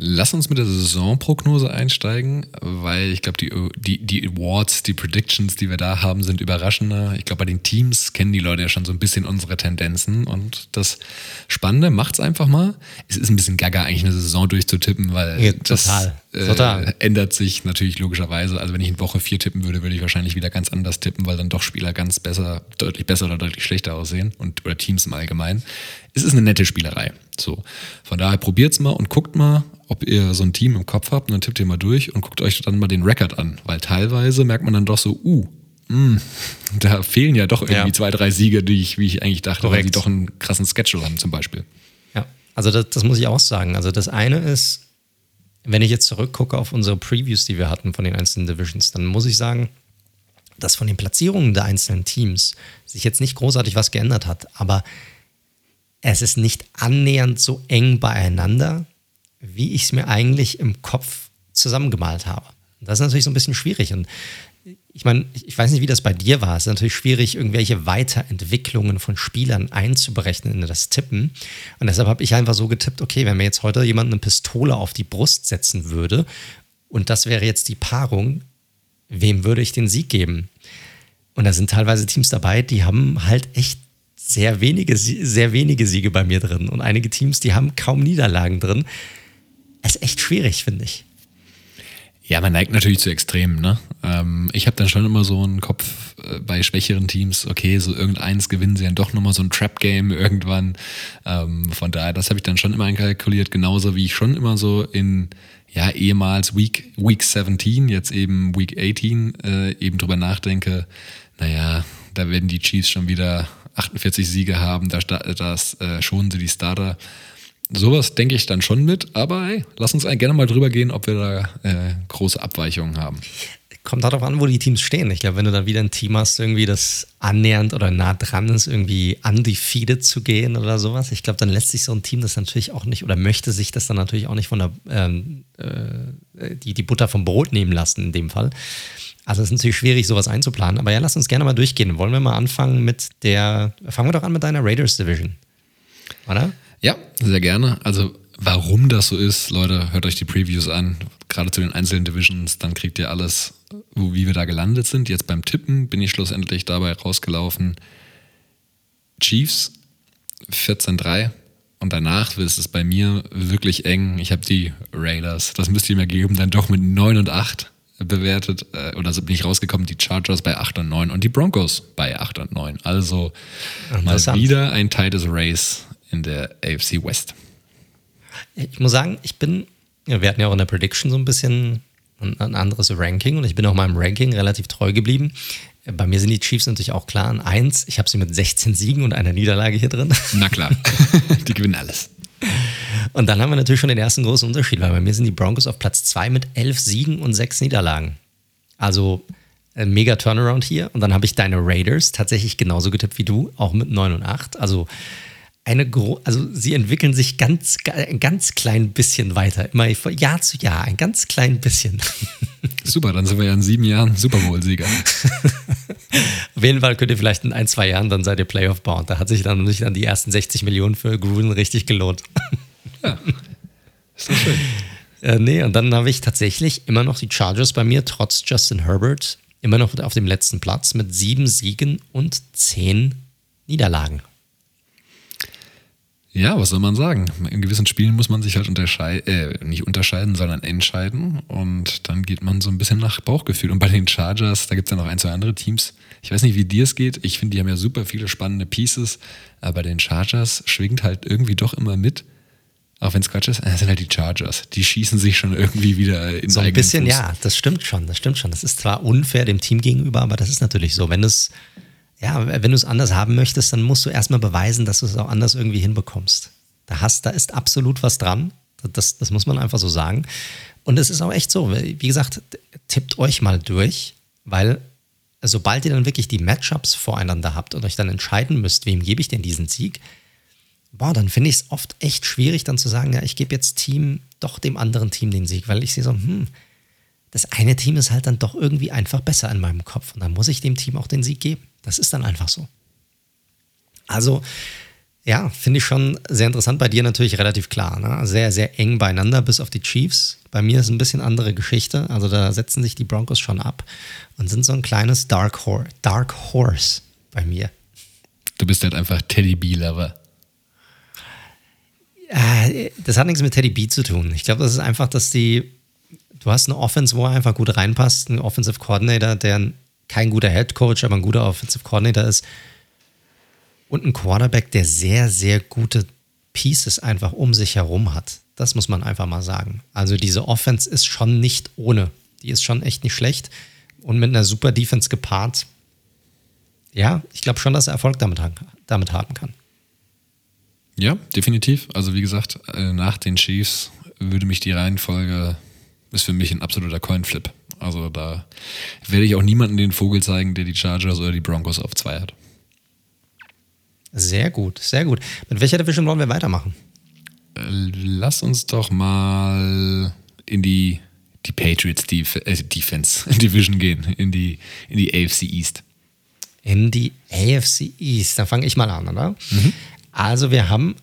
Lass uns mit der Saisonprognose einsteigen, weil ich glaube, die, die, die Awards, die Predictions, die wir da haben, sind überraschender. Ich glaube, bei den Teams kennen die Leute ja schon so ein bisschen unsere Tendenzen. Und das Spannende macht es einfach mal. Es ist ein bisschen gaga, eigentlich eine Saison durchzutippen, weil ja, das äh, ändert sich natürlich logischerweise. Also wenn ich in Woche 4 tippen würde, würde ich wahrscheinlich wieder ganz anders tippen, weil dann doch Spieler ganz besser, deutlich besser oder deutlich schlechter aussehen und oder Teams im Allgemeinen. Es ist eine nette Spielerei. So. Von daher probiert's mal und guckt mal, ob ihr so ein Team im Kopf habt und dann tippt ihr mal durch und guckt euch dann mal den Record an. Weil teilweise merkt man dann doch so, uh, mh, hm, da fehlen ja doch irgendwie ja. zwei, drei Siege, die ich, wie ich eigentlich dachte, Korrekt. weil sie doch einen krassen Schedule haben zum Beispiel. Ja, also das, das muss ich auch sagen. Also das eine ist, wenn ich jetzt zurückgucke auf unsere Previews, die wir hatten von den einzelnen Divisions, dann muss ich sagen, dass von den Platzierungen der einzelnen Teams sich jetzt nicht großartig was geändert hat, aber es ist nicht annähernd so eng beieinander, wie ich es mir eigentlich im Kopf zusammengemalt habe. Das ist natürlich so ein bisschen schwierig. Und ich meine, ich weiß nicht, wie das bei dir war. Es ist natürlich schwierig, irgendwelche Weiterentwicklungen von Spielern einzuberechnen in das Tippen. Und deshalb habe ich einfach so getippt, okay, wenn mir jetzt heute jemand eine Pistole auf die Brust setzen würde und das wäre jetzt die Paarung, wem würde ich den Sieg geben? Und da sind teilweise Teams dabei, die haben halt echt sehr wenige, sehr wenige Siege bei mir drin. Und einige Teams, die haben kaum Niederlagen drin. Ist echt schwierig, finde ich. Ja, man neigt natürlich zu Extremen. Ne? Ähm, ich habe dann schon immer so einen Kopf äh, bei schwächeren Teams, okay, so irgendeins gewinnen sie dann doch nochmal so ein Trap-Game irgendwann. Ähm, von daher, das habe ich dann schon immer einkalkuliert, genauso wie ich schon immer so in ja, ehemals Week, Week 17, jetzt eben Week 18, äh, eben drüber nachdenke, naja, da werden die Chiefs schon wieder 48 Siege haben, da das, äh, schonen sie die Starter. Sowas denke ich dann schon mit, aber hey, lass uns gerne mal drüber gehen, ob wir da äh, große Abweichungen haben. Kommt darauf an, wo die Teams stehen. Ich glaube, wenn du dann wieder ein Team hast, irgendwie das annähernd oder nah dran ist, irgendwie undefeated zu gehen oder sowas, ich glaube, dann lässt sich so ein Team das natürlich auch nicht oder möchte sich das dann natürlich auch nicht von der ähm, äh, die, die Butter vom Brot nehmen lassen in dem Fall. Also es ist natürlich schwierig, sowas einzuplanen. Aber ja, lass uns gerne mal durchgehen. Wollen wir mal anfangen mit der. Fangen wir doch an mit deiner Raiders Division. Oder? Ja, sehr gerne. Also, warum das so ist, Leute, hört euch die Previews an. Gerade zu den einzelnen Divisions, dann kriegt ihr alles, wo, wie wir da gelandet sind. Jetzt beim Tippen bin ich schlussendlich dabei rausgelaufen. Chiefs 14-3. Und danach ist es bei mir wirklich eng. Ich habe die Raiders, das müsst ihr mir geben, dann doch mit 9 und 8 bewertet, äh, oder so bin ich rausgekommen, die Chargers bei 8 und 9 und die Broncos bei 8 und 9. Also mal wieder ein Teil des Race in der AFC West. Ich muss sagen, ich bin, wir hatten ja auch in der Prediction so ein bisschen ein, ein anderes Ranking und ich bin auch meinem Ranking relativ treu geblieben. Bei mir sind die Chiefs natürlich auch klar an 1. Ich habe sie mit 16 Siegen und einer Niederlage hier drin. Na klar, die gewinnen alles. Und dann haben wir natürlich schon den ersten großen Unterschied, weil bei mir sind die Broncos auf Platz 2 mit 11 Siegen und 6 Niederlagen. Also ein mega Turnaround hier. Und dann habe ich deine Raiders tatsächlich genauso getippt wie du, auch mit 9 und 8. Also eine Gro also sie entwickeln sich ganz, ein ganz klein bisschen weiter, immer von Jahr zu Jahr, ein ganz klein bisschen. Super, dann sind wir ja in sieben Jahren Super Bowl-Sieger. Auf jeden Fall könnt ihr vielleicht in ein, zwei Jahren dann seid ihr Playoff-Bound. Da hat sich dann, sich dann die ersten 60 Millionen für Gruden richtig gelohnt. Ja, ist doch schön. Äh, nee, und dann habe ich tatsächlich immer noch die Chargers bei mir, trotz Justin Herbert, immer noch auf dem letzten Platz mit sieben Siegen und zehn Niederlagen. Ja, was soll man sagen? In gewissen Spielen muss man sich halt unterscheiden, äh, nicht unterscheiden, sondern entscheiden. Und dann geht man so ein bisschen nach Bauchgefühl. Und bei den Chargers, da gibt es ja noch ein, zwei andere Teams. Ich weiß nicht, wie dir es geht. Ich finde, die haben ja super viele spannende Pieces. Aber bei den Chargers schwingt halt irgendwie doch immer mit. Auch wenn es Quatsch ist, das sind halt die Chargers. Die schießen sich schon irgendwie wieder in So ein bisschen, Fuß. ja, das stimmt schon, das stimmt schon. Das ist zwar unfair dem Team gegenüber, aber das ist natürlich so. Wenn du es ja, wenn du es anders haben möchtest, dann musst du erstmal beweisen, dass du es auch anders irgendwie hinbekommst. Da, hast, da ist absolut was dran. Das, das muss man einfach so sagen. Und es ist auch echt so. Wie gesagt, tippt euch mal durch, weil sobald ihr dann wirklich die Matchups voreinander habt und euch dann entscheiden müsst, wem gebe ich denn diesen Sieg, boah, dann finde ich es oft echt schwierig, dann zu sagen, ja, ich gebe jetzt Team doch dem anderen Team den Sieg, weil ich sehe so, hm, das eine Team ist halt dann doch irgendwie einfach besser in meinem Kopf und dann muss ich dem Team auch den Sieg geben. Das ist dann einfach so. Also, ja, finde ich schon sehr interessant. Bei dir natürlich relativ klar. Ne? Sehr, sehr eng beieinander, bis auf die Chiefs. Bei mir ist ein bisschen andere Geschichte. Also da setzen sich die Broncos schon ab und sind so ein kleines Dark, Hor Dark Horse bei mir. Du bist halt einfach Teddy B-Lover. Das hat nichts mit Teddy B zu tun. Ich glaube, das ist einfach, dass die, du hast eine Offense, wo er einfach gut reinpasst, einen Offensive Coordinator, der kein guter Head Coach, aber ein guter Offensive Coordinator ist. Und ein Quarterback, der sehr, sehr gute Pieces einfach um sich herum hat. Das muss man einfach mal sagen. Also diese Offense ist schon nicht ohne. Die ist schon echt nicht schlecht. Und mit einer super Defense gepaart. Ja, ich glaube schon, dass er Erfolg damit, damit haben kann. Ja, definitiv. Also wie gesagt, äh, nach den Chiefs würde mich die Reihenfolge, ist für mich ein absoluter Coinflip. Also da werde ich auch niemanden den Vogel zeigen, der die Chargers oder die Broncos auf zwei hat. Sehr gut, sehr gut. Mit welcher Division wollen wir weitermachen? Äh, lass uns doch mal in die, die Patriots Def äh, Defense Division gehen, in die, in die AFC East. In die AFC East, dann fange ich mal an, oder? Mhm. Also wir haben,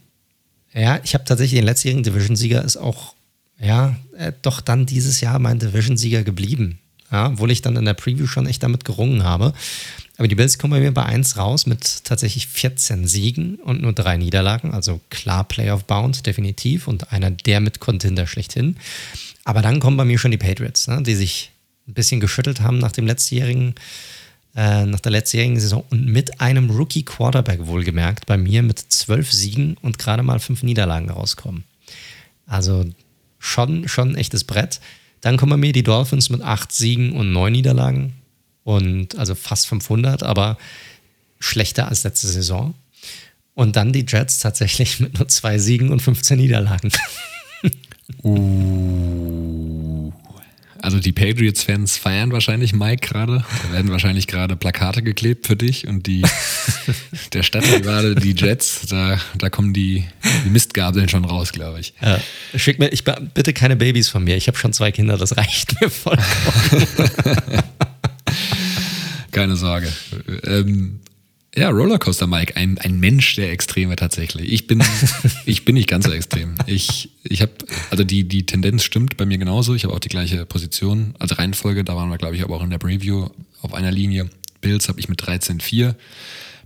ja, ich habe tatsächlich den letztjährigen Division-Sieger ist auch ja, äh, doch dann dieses Jahr mein Division-Sieger geblieben. Ja, obwohl ich dann in der Preview schon echt damit gerungen habe. Aber die Bills kommen bei mir bei 1 raus mit tatsächlich 14 Siegen und nur drei Niederlagen. Also klar Playoff Bound, definitiv. Und einer der mit Contender schlechthin. Aber dann kommen bei mir schon die Patriots, ne, die sich ein bisschen geschüttelt haben nach dem letztjährigen, äh, nach der letztjährigen Saison und mit einem Rookie Quarterback wohlgemerkt bei mir mit zwölf Siegen und gerade mal fünf Niederlagen rauskommen. Also schon, schon ein echtes Brett. Dann kommen mir die Dolphins mit acht Siegen und neun Niederlagen und also fast 500, aber schlechter als letzte Saison. Und dann die Jets tatsächlich mit nur zwei Siegen und 15 Niederlagen. uh. Also die Patriots-Fans feiern wahrscheinlich Mike gerade. Da werden wahrscheinlich gerade Plakate geklebt für dich und die der Stadt gerade die Jets, da, da kommen die, die Mistgabeln schon raus, glaube ich. Ja. Schick mir ich, bitte keine Babys von mir. Ich habe schon zwei Kinder, das reicht mir vollkommen. Keine Sorge. Ähm, ja, Rollercoaster Mike, ein, ein Mensch der Extreme tatsächlich. Ich bin, ich bin nicht ganz so extrem. Ich, ich habe, also die, die Tendenz stimmt bei mir genauso. Ich habe auch die gleiche Position, also Reihenfolge, da waren wir, glaube ich, aber auch in der Preview auf einer Linie. Bills habe ich mit 13,4.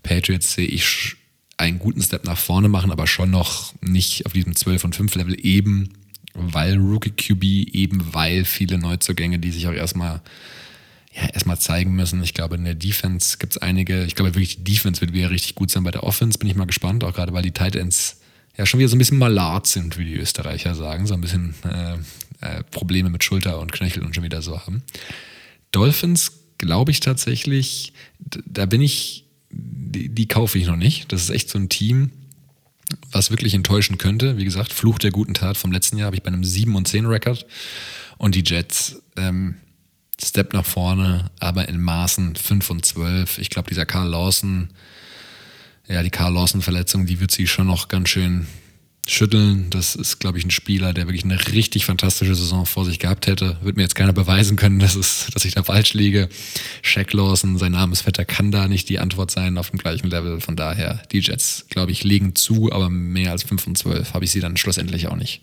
Patriots sehe ich einen guten Step nach vorne machen, aber schon noch nicht auf diesem 12 und 5 Level eben, weil Rookie QB, eben weil viele Neuzugänge, die sich auch erstmal ja, erstmal zeigen müssen. Ich glaube, in der Defense gibt es einige, ich glaube wirklich, die Defense wird wieder richtig gut sein. Bei der Offense bin ich mal gespannt, auch gerade weil die Tight Ends ja schon wieder so ein bisschen malart sind, wie die Österreicher sagen, so ein bisschen äh, äh, Probleme mit Schulter und Knöchel und schon wieder so haben. Dolphins glaube ich tatsächlich, da bin ich, die, die kaufe ich noch nicht. Das ist echt so ein Team, was wirklich enttäuschen könnte. Wie gesagt, Fluch der guten Tat vom letzten Jahr habe ich bei einem 7 und 10 Rekord. Und die Jets, ähm, Step nach vorne, aber in Maßen 5 und 12. Ich glaube, dieser Karl Lawson, ja, die Karl Lawson-Verletzung, die wird sie schon noch ganz schön schütteln. Das ist, glaube ich, ein Spieler, der wirklich eine richtig fantastische Saison vor sich gehabt hätte. Wird mir jetzt keiner beweisen können, dass, es, dass ich da falsch liege. Shaq Lawson, sein Namensvetter, kann da nicht die Antwort sein auf dem gleichen Level. Von daher, die Jets, glaube ich, legen zu, aber mehr als 5 und 12 habe ich sie dann schlussendlich auch nicht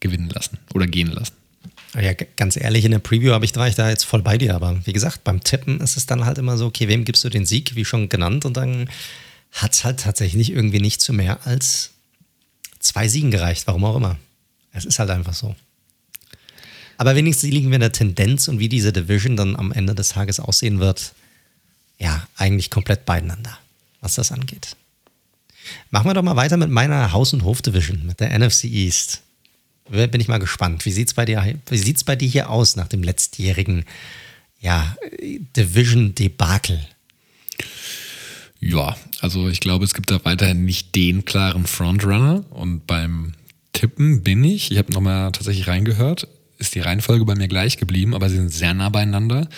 gewinnen lassen oder gehen lassen. Ja, ganz ehrlich, in der Preview habe ich, war ich da jetzt voll bei dir, aber wie gesagt, beim Tippen ist es dann halt immer so, okay, wem gibst du den Sieg, wie schon genannt, und dann hat es halt tatsächlich irgendwie nicht zu mehr als zwei Siegen gereicht, warum auch immer. Es ist halt einfach so. Aber wenigstens liegen wir in der Tendenz und wie diese Division dann am Ende des Tages aussehen wird, ja, eigentlich komplett beieinander, was das angeht. Machen wir doch mal weiter mit meiner Haus- und Hof-Division, mit der NFC East. Bin ich mal gespannt. Wie sieht es bei, dir, bei dir hier aus nach dem letztjährigen ja, Division-Debakel? Ja, also ich glaube, es gibt da weiterhin nicht den klaren Frontrunner. Und beim Tippen bin ich, ich habe nochmal tatsächlich reingehört, ist die Reihenfolge bei mir gleich geblieben, aber sie sind sehr nah beieinander.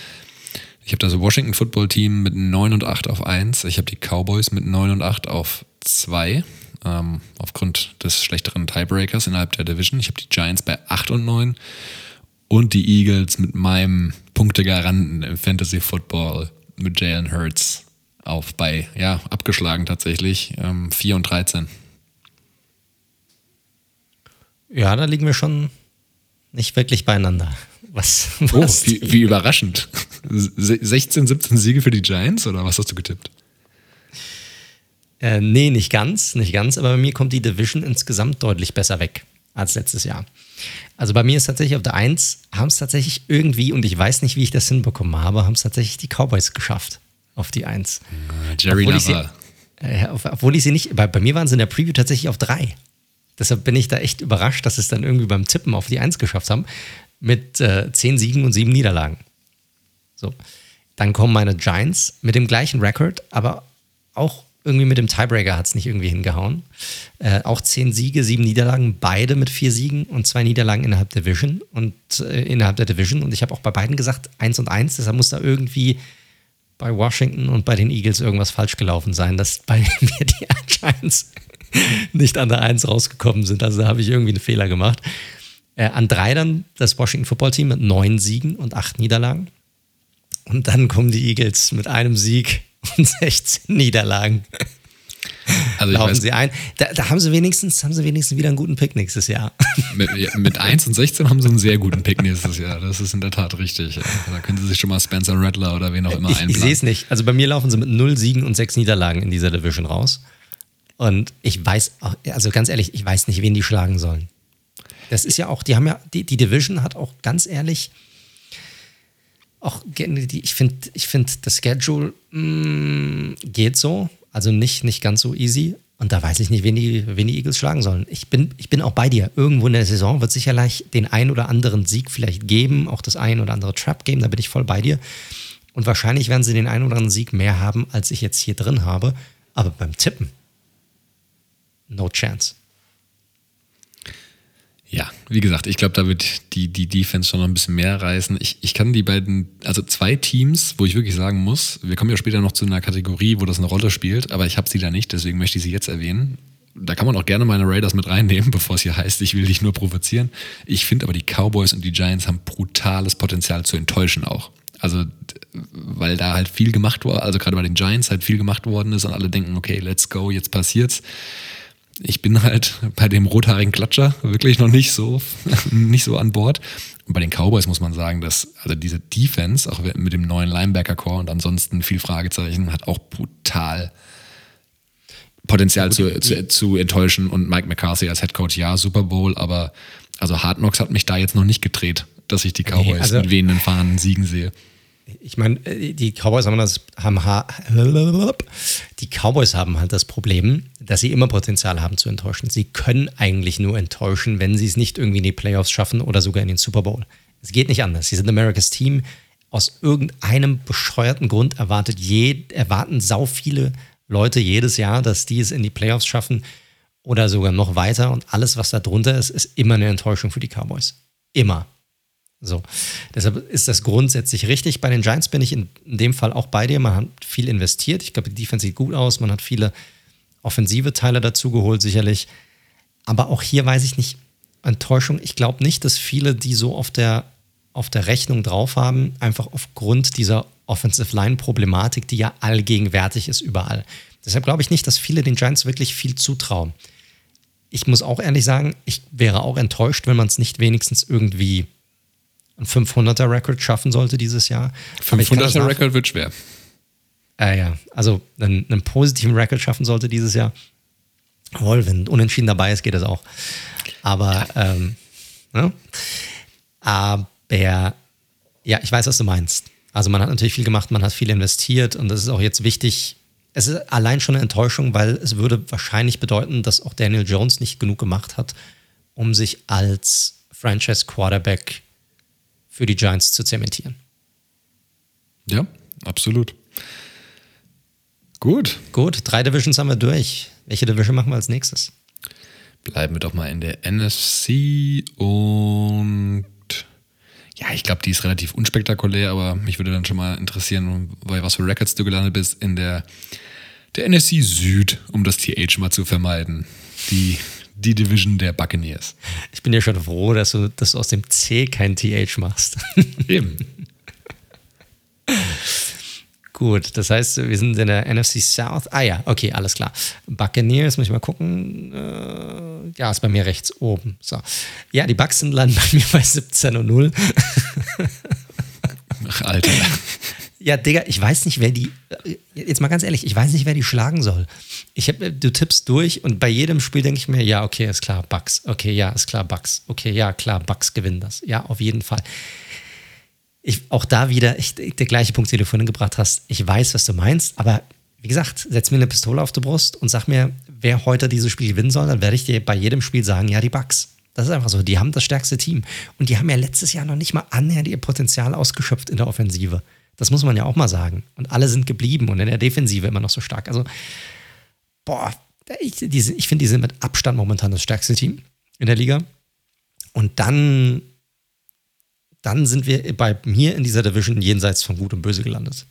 Ich habe das Washington Football Team mit 9 und 8 auf 1. Ich habe die Cowboys mit 9 und 8 auf 2 ähm, aufgrund des schlechteren Tiebreakers innerhalb der Division. Ich habe die Giants bei 8 und 9 und die Eagles mit meinem Punktegaranten im Fantasy Football mit Jalen Hurts auf bei, ja, abgeschlagen tatsächlich, ähm, 4 und 13. Ja, da liegen wir schon nicht wirklich beieinander. Was, was oh, wie, wie überraschend. 16, 17 Siege für die Giants oder was hast du getippt? Äh, nee, nicht ganz, nicht ganz, aber bei mir kommt die Division insgesamt deutlich besser weg als letztes Jahr. Also bei mir ist tatsächlich auf der 1, haben es tatsächlich irgendwie, und ich weiß nicht, wie ich das hinbekommen habe, haben es tatsächlich die Cowboys geschafft auf die 1. Äh, Jerry obwohl ich, sie, äh, obwohl ich sie nicht, bei, bei mir waren sie in der Preview tatsächlich auf 3. Deshalb bin ich da echt überrascht, dass sie es dann irgendwie beim Tippen auf die 1 geschafft haben. Mit äh, 10 Siegen und 7 Niederlagen. So. Dann kommen meine Giants mit dem gleichen Rekord, aber auch irgendwie mit dem Tiebreaker hat es nicht irgendwie hingehauen. Äh, auch zehn Siege, sieben Niederlagen, beide mit vier Siegen und zwei Niederlagen innerhalb der Division und äh, innerhalb der Division. Und ich habe auch bei beiden gesagt, eins und eins, deshalb muss da irgendwie bei Washington und bei den Eagles irgendwas falsch gelaufen sein, dass bei mir die Giants nicht an der Eins rausgekommen sind. Also da habe ich irgendwie einen Fehler gemacht. Äh, an drei dann das Washington Football Team mit neun Siegen und acht Niederlagen. Und dann kommen die Eagles mit einem Sieg und 16 Niederlagen. also laufen weiß, sie ein. Da, da, haben sie wenigstens, haben sie wenigstens wieder einen guten Pick nächstes Jahr. Mit, mit 1 und 16 haben sie einen sehr guten Pick nächstes Jahr. Das ist in der Tat richtig. Da können sie sich schon mal Spencer Rattler oder wen auch immer ich, einplanen. Ich sehe es nicht. Also bei mir laufen sie mit 0 Siegen und 6 Niederlagen in dieser Division raus. Und ich weiß, also ganz ehrlich, ich weiß nicht, wen die schlagen sollen. Das ist ja auch, die haben ja, die, die Division hat auch ganz ehrlich, auch, ich finde, ich find, das Schedule mm, geht so, also nicht, nicht ganz so easy. Und da weiß ich nicht, wen die, wen die Eagles schlagen sollen. Ich bin, ich bin auch bei dir. Irgendwo in der Saison wird sicherlich den ein oder anderen Sieg vielleicht geben, auch das ein oder andere Trap geben, da bin ich voll bei dir. Und wahrscheinlich werden sie den einen oder anderen Sieg mehr haben, als ich jetzt hier drin habe. Aber beim Tippen, no chance. Ja, wie gesagt, ich glaube, da wird die, die Defense schon noch ein bisschen mehr reißen. Ich, ich kann die beiden, also zwei Teams, wo ich wirklich sagen muss, wir kommen ja später noch zu einer Kategorie, wo das eine Rolle spielt, aber ich habe sie da nicht, deswegen möchte ich sie jetzt erwähnen. Da kann man auch gerne meine Raiders mit reinnehmen, bevor es hier heißt, ich will dich nur provozieren. Ich finde aber, die Cowboys und die Giants haben brutales Potenzial zu enttäuschen auch. Also, weil da halt viel gemacht wurde, also gerade bei den Giants halt viel gemacht worden ist und alle denken, okay, let's go, jetzt passiert's ich bin halt bei dem rothaarigen Klatscher wirklich noch nicht so, nicht so an Bord. Und bei den Cowboys muss man sagen, dass also diese Defense, auch mit dem neuen Linebacker-Core und ansonsten viel Fragezeichen, hat auch brutal Potenzial zu, zu, zu enttäuschen. Und Mike McCarthy als Headcoach, ja, Super Bowl, aber also Hard Knocks hat mich da jetzt noch nicht gedreht, dass ich die Cowboys nee, also, mit wehenden Fahnen siegen sehe ich meine, äh, die Cowboys haben das, haben, die Cowboys haben halt das Problem, dass sie immer Potenzial haben zu enttäuschen. Sie können eigentlich nur enttäuschen, wenn sie es nicht irgendwie in die Playoffs schaffen oder sogar in den Super Bowl. Es geht nicht anders. Sie sind Americas Team. Aus irgendeinem bescheuerten Grund erwartet je, erwarten sau viele Leute jedes Jahr, dass die es in die Playoffs schaffen oder sogar noch weiter. Und alles, was da drunter ist, ist immer eine Enttäuschung für die Cowboys. Immer. So. Deshalb ist das grundsätzlich richtig. Bei den Giants bin ich in, in dem Fall auch bei dir. Man hat viel investiert. Ich glaube, die Defense sieht gut aus. Man hat viele offensive Teile dazu geholt, sicherlich. Aber auch hier weiß ich nicht, Enttäuschung. Ich glaube nicht, dass viele, die so auf der, auf der Rechnung drauf haben, einfach aufgrund dieser Offensive Line-Problematik, die ja allgegenwärtig ist überall. Deshalb glaube ich nicht, dass viele den Giants wirklich viel zutrauen. Ich muss auch ehrlich sagen, ich wäre auch enttäuscht, wenn man es nicht wenigstens irgendwie ein 500er-Record schaffen sollte dieses Jahr. 500er-Record wird schwer. Äh, ja, also einen, einen positiven Record schaffen sollte dieses Jahr. Wohl, wenn unentschieden dabei ist, geht das auch. Aber, ja. ähm, ne? aber ja, ich weiß, was du meinst. Also man hat natürlich viel gemacht, man hat viel investiert und das ist auch jetzt wichtig. Es ist allein schon eine Enttäuschung, weil es würde wahrscheinlich bedeuten, dass auch Daniel Jones nicht genug gemacht hat, um sich als Franchise Quarterback für die Giants zu zementieren. Ja, absolut. Gut. Gut, drei Divisions haben wir durch. Welche Division machen wir als nächstes? Bleiben wir doch mal in der NFC und ja, ich glaube, die ist relativ unspektakulär, aber mich würde dann schon mal interessieren, bei was für Records du gelandet bist in der, der NFC Süd, um das TH mal zu vermeiden. Die die Division der Buccaneers. Ich bin ja schon froh, dass du, dass du aus dem C kein TH machst. Eben. Gut, das heißt, wir sind in der NFC South. Ah ja, okay, alles klar. Buccaneers, muss ich mal gucken. Äh, ja, ist bei mir rechts oben. So. Ja, die Bucks sind landen bei mir bei 17 und 0. Ach, Alter. Ja, Digga, ich weiß nicht, wer die. Jetzt mal ganz ehrlich, ich weiß nicht, wer die schlagen soll. Ich hab, du tippst durch und bei jedem Spiel denke ich mir, ja, okay, ist klar, Bugs. Okay, ja, ist klar, Bugs. Okay, ja, klar, Bugs gewinnen das. Ja, auf jeden Fall. Ich, auch da wieder ich, der gleiche Punkt, den du vorhin gebracht hast. Ich weiß, was du meinst, aber wie gesagt, setz mir eine Pistole auf die Brust und sag mir, wer heute dieses Spiel gewinnen soll, dann werde ich dir bei jedem Spiel sagen, ja, die Bugs. Das ist einfach so. Die haben das stärkste Team. Und die haben ja letztes Jahr noch nicht mal annähernd ihr Potenzial ausgeschöpft in der Offensive. Das muss man ja auch mal sagen. Und alle sind geblieben und in der Defensive immer noch so stark. Also, boah, ich, ich finde, die sind mit Abstand momentan das stärkste Team in der Liga. Und dann, dann sind wir bei mir in dieser Division jenseits von Gut und Böse gelandet.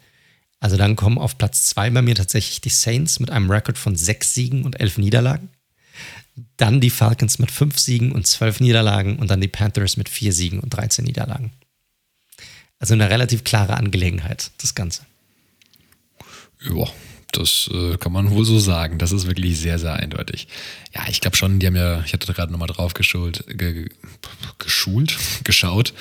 Also dann kommen auf Platz zwei bei mir tatsächlich die Saints mit einem Rekord von sechs Siegen und elf Niederlagen. Dann die Falcons mit fünf Siegen und zwölf Niederlagen und dann die Panthers mit vier Siegen und 13 Niederlagen. Also eine relativ klare Angelegenheit, das Ganze. Ja, Das äh, kann man wohl so sagen. Das ist wirklich sehr, sehr eindeutig. Ja, ich glaube schon, die haben ja, ich hatte gerade nochmal drauf geschult, ge, geschult, geschaut.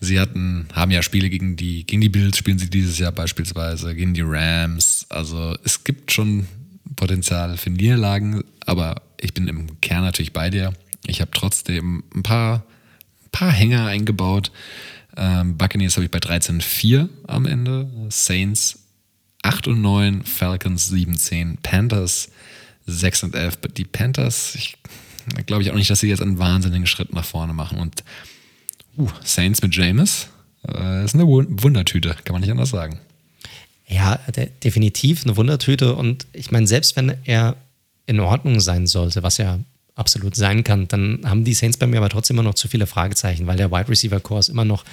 Sie hatten, haben ja Spiele gegen die, gegen die Bills spielen sie dieses Jahr beispielsweise, gegen die Rams. Also es gibt schon Potenzial für Niederlagen, aber ich bin im Kern natürlich bei dir. Ich habe trotzdem ein paar, paar Hänger eingebaut. Ähm, Buccaneers habe ich bei 13,4 am Ende. Saints 8 und 9, Falcons 7, 10, Panthers 6 und 11. Die Panthers, ich glaube ich auch nicht, dass sie jetzt einen wahnsinnigen Schritt nach vorne machen. Und uh, Saints mit James äh, ist eine Wundertüte, kann man nicht anders sagen. Ja, definitiv eine Wundertüte. Und ich meine, selbst wenn er in Ordnung sein sollte, was ja absolut sein kann, dann haben die Saints bei mir aber trotzdem immer noch zu viele Fragezeichen, weil der Wide Receiver Kurs immer noch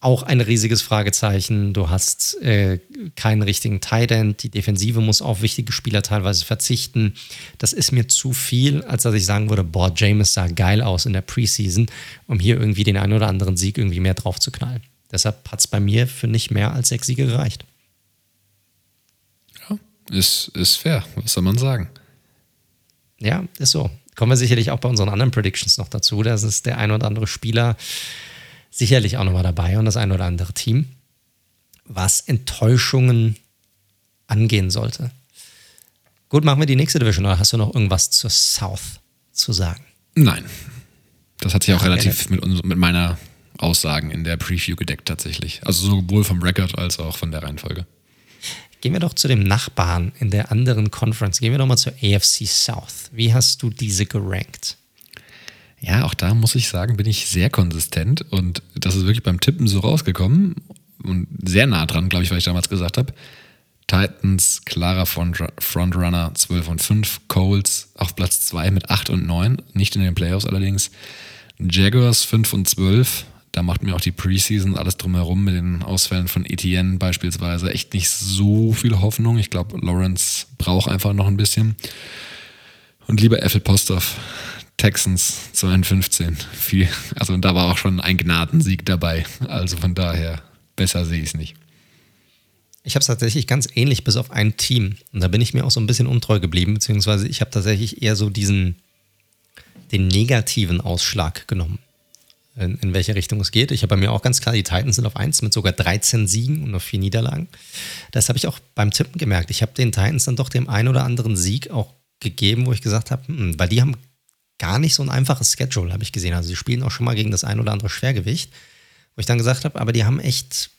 auch ein riesiges Fragezeichen. Du hast äh, keinen richtigen Tight End. Die Defensive muss auf wichtige Spieler teilweise verzichten. Das ist mir zu viel, als dass ich sagen würde, boah, James sah geil aus in der Preseason, um hier irgendwie den einen oder anderen Sieg irgendwie mehr drauf zu knallen. Deshalb hat es bei mir für nicht mehr als sechs Siege gereicht. Ja, ist, ist fair. Was soll man sagen? Ja, ist so. Kommen wir sicherlich auch bei unseren anderen Predictions noch dazu. Das ist der ein oder andere Spieler, sicherlich auch nochmal dabei und das ein oder andere Team, was Enttäuschungen angehen sollte. Gut, machen wir die nächste Division oder hast du noch irgendwas zur South zu sagen? Nein. Das hat sich auch Ach, relativ mit, mit meiner Aussagen in der Preview gedeckt tatsächlich. Also sowohl vom Record als auch von der Reihenfolge. Gehen wir doch zu dem Nachbarn in der anderen Conference. Gehen wir doch mal zur AFC South. Wie hast du diese gerankt? Ja, auch da muss ich sagen, bin ich sehr konsistent und das ist wirklich beim Tippen so rausgekommen und sehr nah dran, glaube ich, weil ich damals gesagt habe. Titans, klarer Frontrunner 12 und 5, Coles auf Platz 2 mit 8 und 9, nicht in den Playoffs allerdings. Jaguars 5 und 12, da macht mir auch die Preseason alles drumherum mit den Ausfällen von Etienne beispielsweise echt nicht so viel Hoffnung. Ich glaube, Lawrence braucht einfach noch ein bisschen. Und lieber Ethel Postov, Texans 2 und 15. Viel, also da war auch schon ein Gnadensieg dabei. Also von daher, besser sehe ich es nicht. Ich habe es tatsächlich ganz ähnlich, bis auf ein Team. Und da bin ich mir auch so ein bisschen untreu geblieben, beziehungsweise ich habe tatsächlich eher so diesen, den negativen Ausschlag genommen, in, in welche Richtung es geht. Ich habe bei mir auch ganz klar, die Titans sind auf 1 mit sogar 13 Siegen und nur 4 Niederlagen. Das habe ich auch beim Tippen gemerkt. Ich habe den Titans dann doch dem einen oder anderen Sieg auch gegeben, wo ich gesagt habe, hm, weil die haben gar nicht so ein einfaches Schedule, habe ich gesehen. Also sie spielen auch schon mal gegen das ein oder andere Schwergewicht, wo ich dann gesagt habe, aber die haben echt,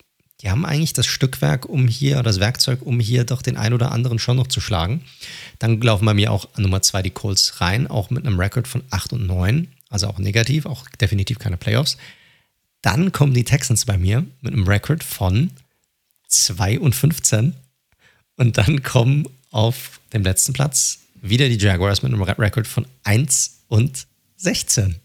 die haben eigentlich das Stückwerk, um hier, oder das Werkzeug, um hier doch den ein oder anderen schon noch zu schlagen. Dann laufen bei mir auch an Nummer zwei die Colts rein, auch mit einem Rekord von 8 und 9, also auch negativ, auch definitiv keine Playoffs. Dann kommen die Texans bei mir mit einem Rekord von 2 und 15. Und dann kommen auf dem letzten Platz wieder die Jaguars mit einem Rekord von 1 und 16.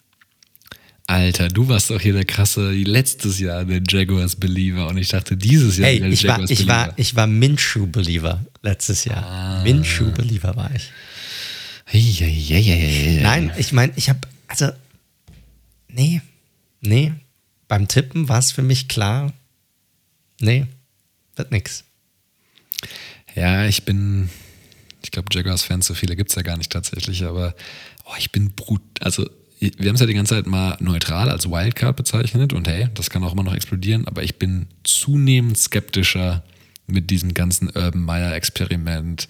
Alter, du warst doch hier der krasse, letztes Jahr der Jaguars Believer und ich dachte dieses Jahr hey, der ich Jaguars war, ich Believer. War, ich war Minshew Believer letztes Jahr. Ah. Minshew Believer war ich. Hey, hey, hey, Nein, ich meine, ich habe, also, nee, nee, beim Tippen war es für mich klar, nee, wird nix. Ja, ich bin, ich glaube, Jaguars-Fans, so viele gibt es ja gar nicht tatsächlich, aber oh, ich bin brut. Also, wir haben es ja die ganze Zeit mal neutral als Wildcard bezeichnet und hey, das kann auch immer noch explodieren, aber ich bin zunehmend skeptischer mit diesem ganzen Urban Meyer-Experiment,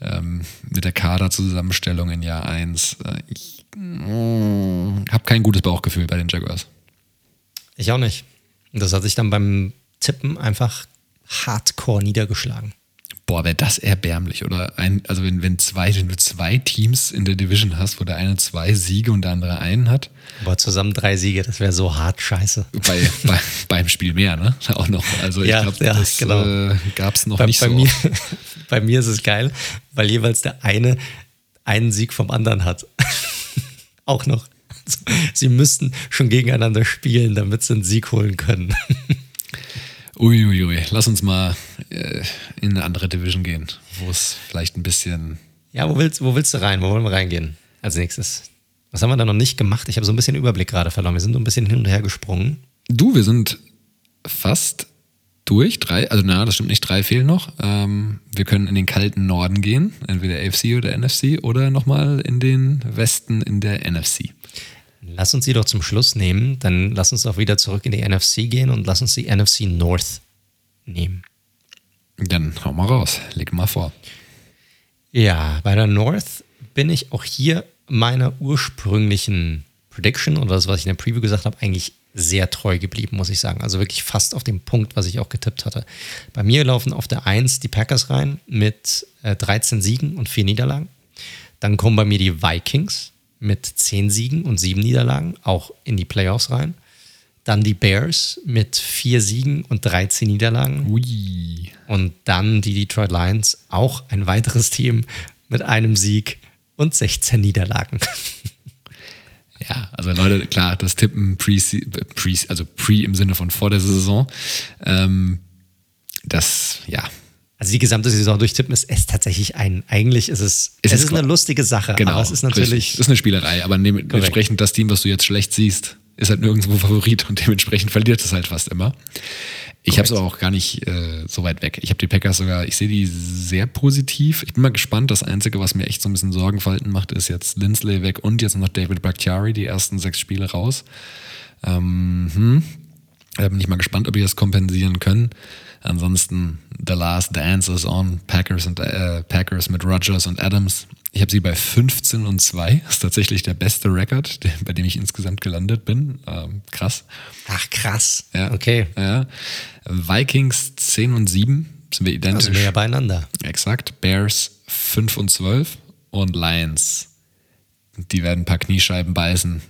ähm, mit der Kaderzusammenstellung in Jahr 1. Äh, ich habe kein gutes Bauchgefühl bei den Jaguars. Ich auch nicht. Und das hat sich dann beim Tippen einfach hardcore niedergeschlagen. Boah, wäre das erbärmlich, oder? Ein, also wenn, wenn, zwei, wenn du zwei Teams in der Division hast, wo der eine zwei Siege und der andere einen hat. Boah, zusammen drei Siege, das wäre so hart scheiße. Bei, bei, beim Spiel mehr, ne? Auch noch. Also ich ja, glaube, ja, das genau. äh, gab es noch bei, nicht bei so. Mir, bei mir ist es geil, weil jeweils der eine einen Sieg vom anderen hat. Auch noch. Sie müssten schon gegeneinander spielen, damit sie einen Sieg holen können. Uiuiui, ui, ui. lass uns mal äh, in eine andere Division gehen, wo es vielleicht ein bisschen. Ja, wo willst, wo willst du rein? Wo wollen wir reingehen als nächstes? Was haben wir da noch nicht gemacht? Ich habe so ein bisschen Überblick gerade verloren. Wir sind so ein bisschen hin und her gesprungen. Du, wir sind fast durch. Drei, also na, das stimmt nicht, drei fehlen noch. Ähm, wir können in den kalten Norden gehen, entweder AFC oder NFC oder nochmal in den Westen in der NFC. Lass uns sie doch zum Schluss nehmen, dann lass uns doch wieder zurück in die NFC gehen und lass uns die NFC North nehmen. Dann hau mal raus, leg mal vor. Ja, bei der North bin ich auch hier meiner ursprünglichen Prediction oder das, was ich in der Preview gesagt habe, eigentlich sehr treu geblieben, muss ich sagen. Also wirklich fast auf dem Punkt, was ich auch getippt hatte. Bei mir laufen auf der 1 die Packers rein mit äh, 13 Siegen und 4 Niederlagen. Dann kommen bei mir die Vikings mit 10 Siegen und 7 Niederlagen auch in die Playoffs rein. Dann die Bears mit 4 Siegen und 13 Niederlagen. Ui. Und dann die Detroit Lions, auch ein weiteres Team mit einem Sieg und 16 Niederlagen. Ja, also Leute, klar, das Tippen pre, pre also pre im Sinne von vor der Saison, ähm, das, ja. Also die gesamte Saison durchtippen ist, ist tatsächlich ein, eigentlich ist es, es, es ist, eine lustige Sache, genau, aber es ist natürlich. Richtig. Es ist eine Spielerei, aber dementsprechend das Team, was du jetzt schlecht siehst, ist halt nirgendwo Favorit und dementsprechend verliert es halt fast immer. Ich habe es auch gar nicht äh, so weit weg. Ich habe die Packers sogar, ich sehe die sehr positiv. Ich bin mal gespannt. Das Einzige, was mir echt so ein bisschen Sorgenfalten macht, ist jetzt Lindsley weg und jetzt noch David Bakhtiari, die ersten sechs Spiele raus. Ähm, hm. Da bin ich mal gespannt, ob die das kompensieren können. Ansonsten The Last Dance is on Packers und äh, Packers mit Rogers und Adams. Ich habe sie bei 15 und 2. Das ist tatsächlich der beste Rekord, bei dem ich insgesamt gelandet bin. Ähm, krass. Ach, krass. Ja. Okay. Ja. Vikings 10 und 7 sind wir identisch. Also ja beieinander. Exakt. Bears 5 und 12 und Lions. Die werden ein paar Kniescheiben beißen,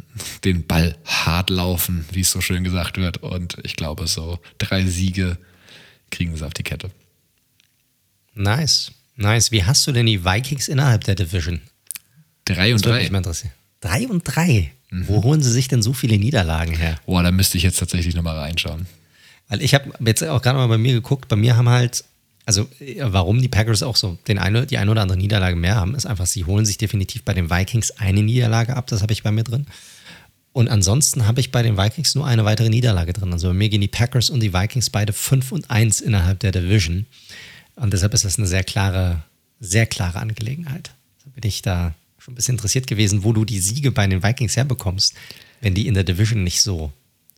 den Ball hart laufen, wie es so schön gesagt wird. Und ich glaube, so drei Siege kriegen sie auf die Kette. Nice. Nice. Wie hast du denn die Vikings innerhalb der Division? Drei und das drei. Mich mal interessieren. Drei und drei. Mhm. Wo holen sie sich denn so viele Niederlagen her? Boah, da müsste ich jetzt tatsächlich nochmal reinschauen. Weil ich habe jetzt auch gerade mal bei mir geguckt, bei mir haben halt, also warum die Packers auch so den eine, die eine oder andere Niederlage mehr haben, ist einfach, sie holen sich definitiv bei den Vikings eine Niederlage ab, das habe ich bei mir drin. Und ansonsten habe ich bei den Vikings nur eine weitere Niederlage drin. Also bei mir gehen die Packers und die Vikings beide 5 und 1 innerhalb der Division. Und deshalb ist das eine sehr klare, sehr klare Angelegenheit. Da bin ich da schon ein bisschen interessiert gewesen, wo du die Siege bei den Vikings herbekommst, wenn die in der Division nicht so,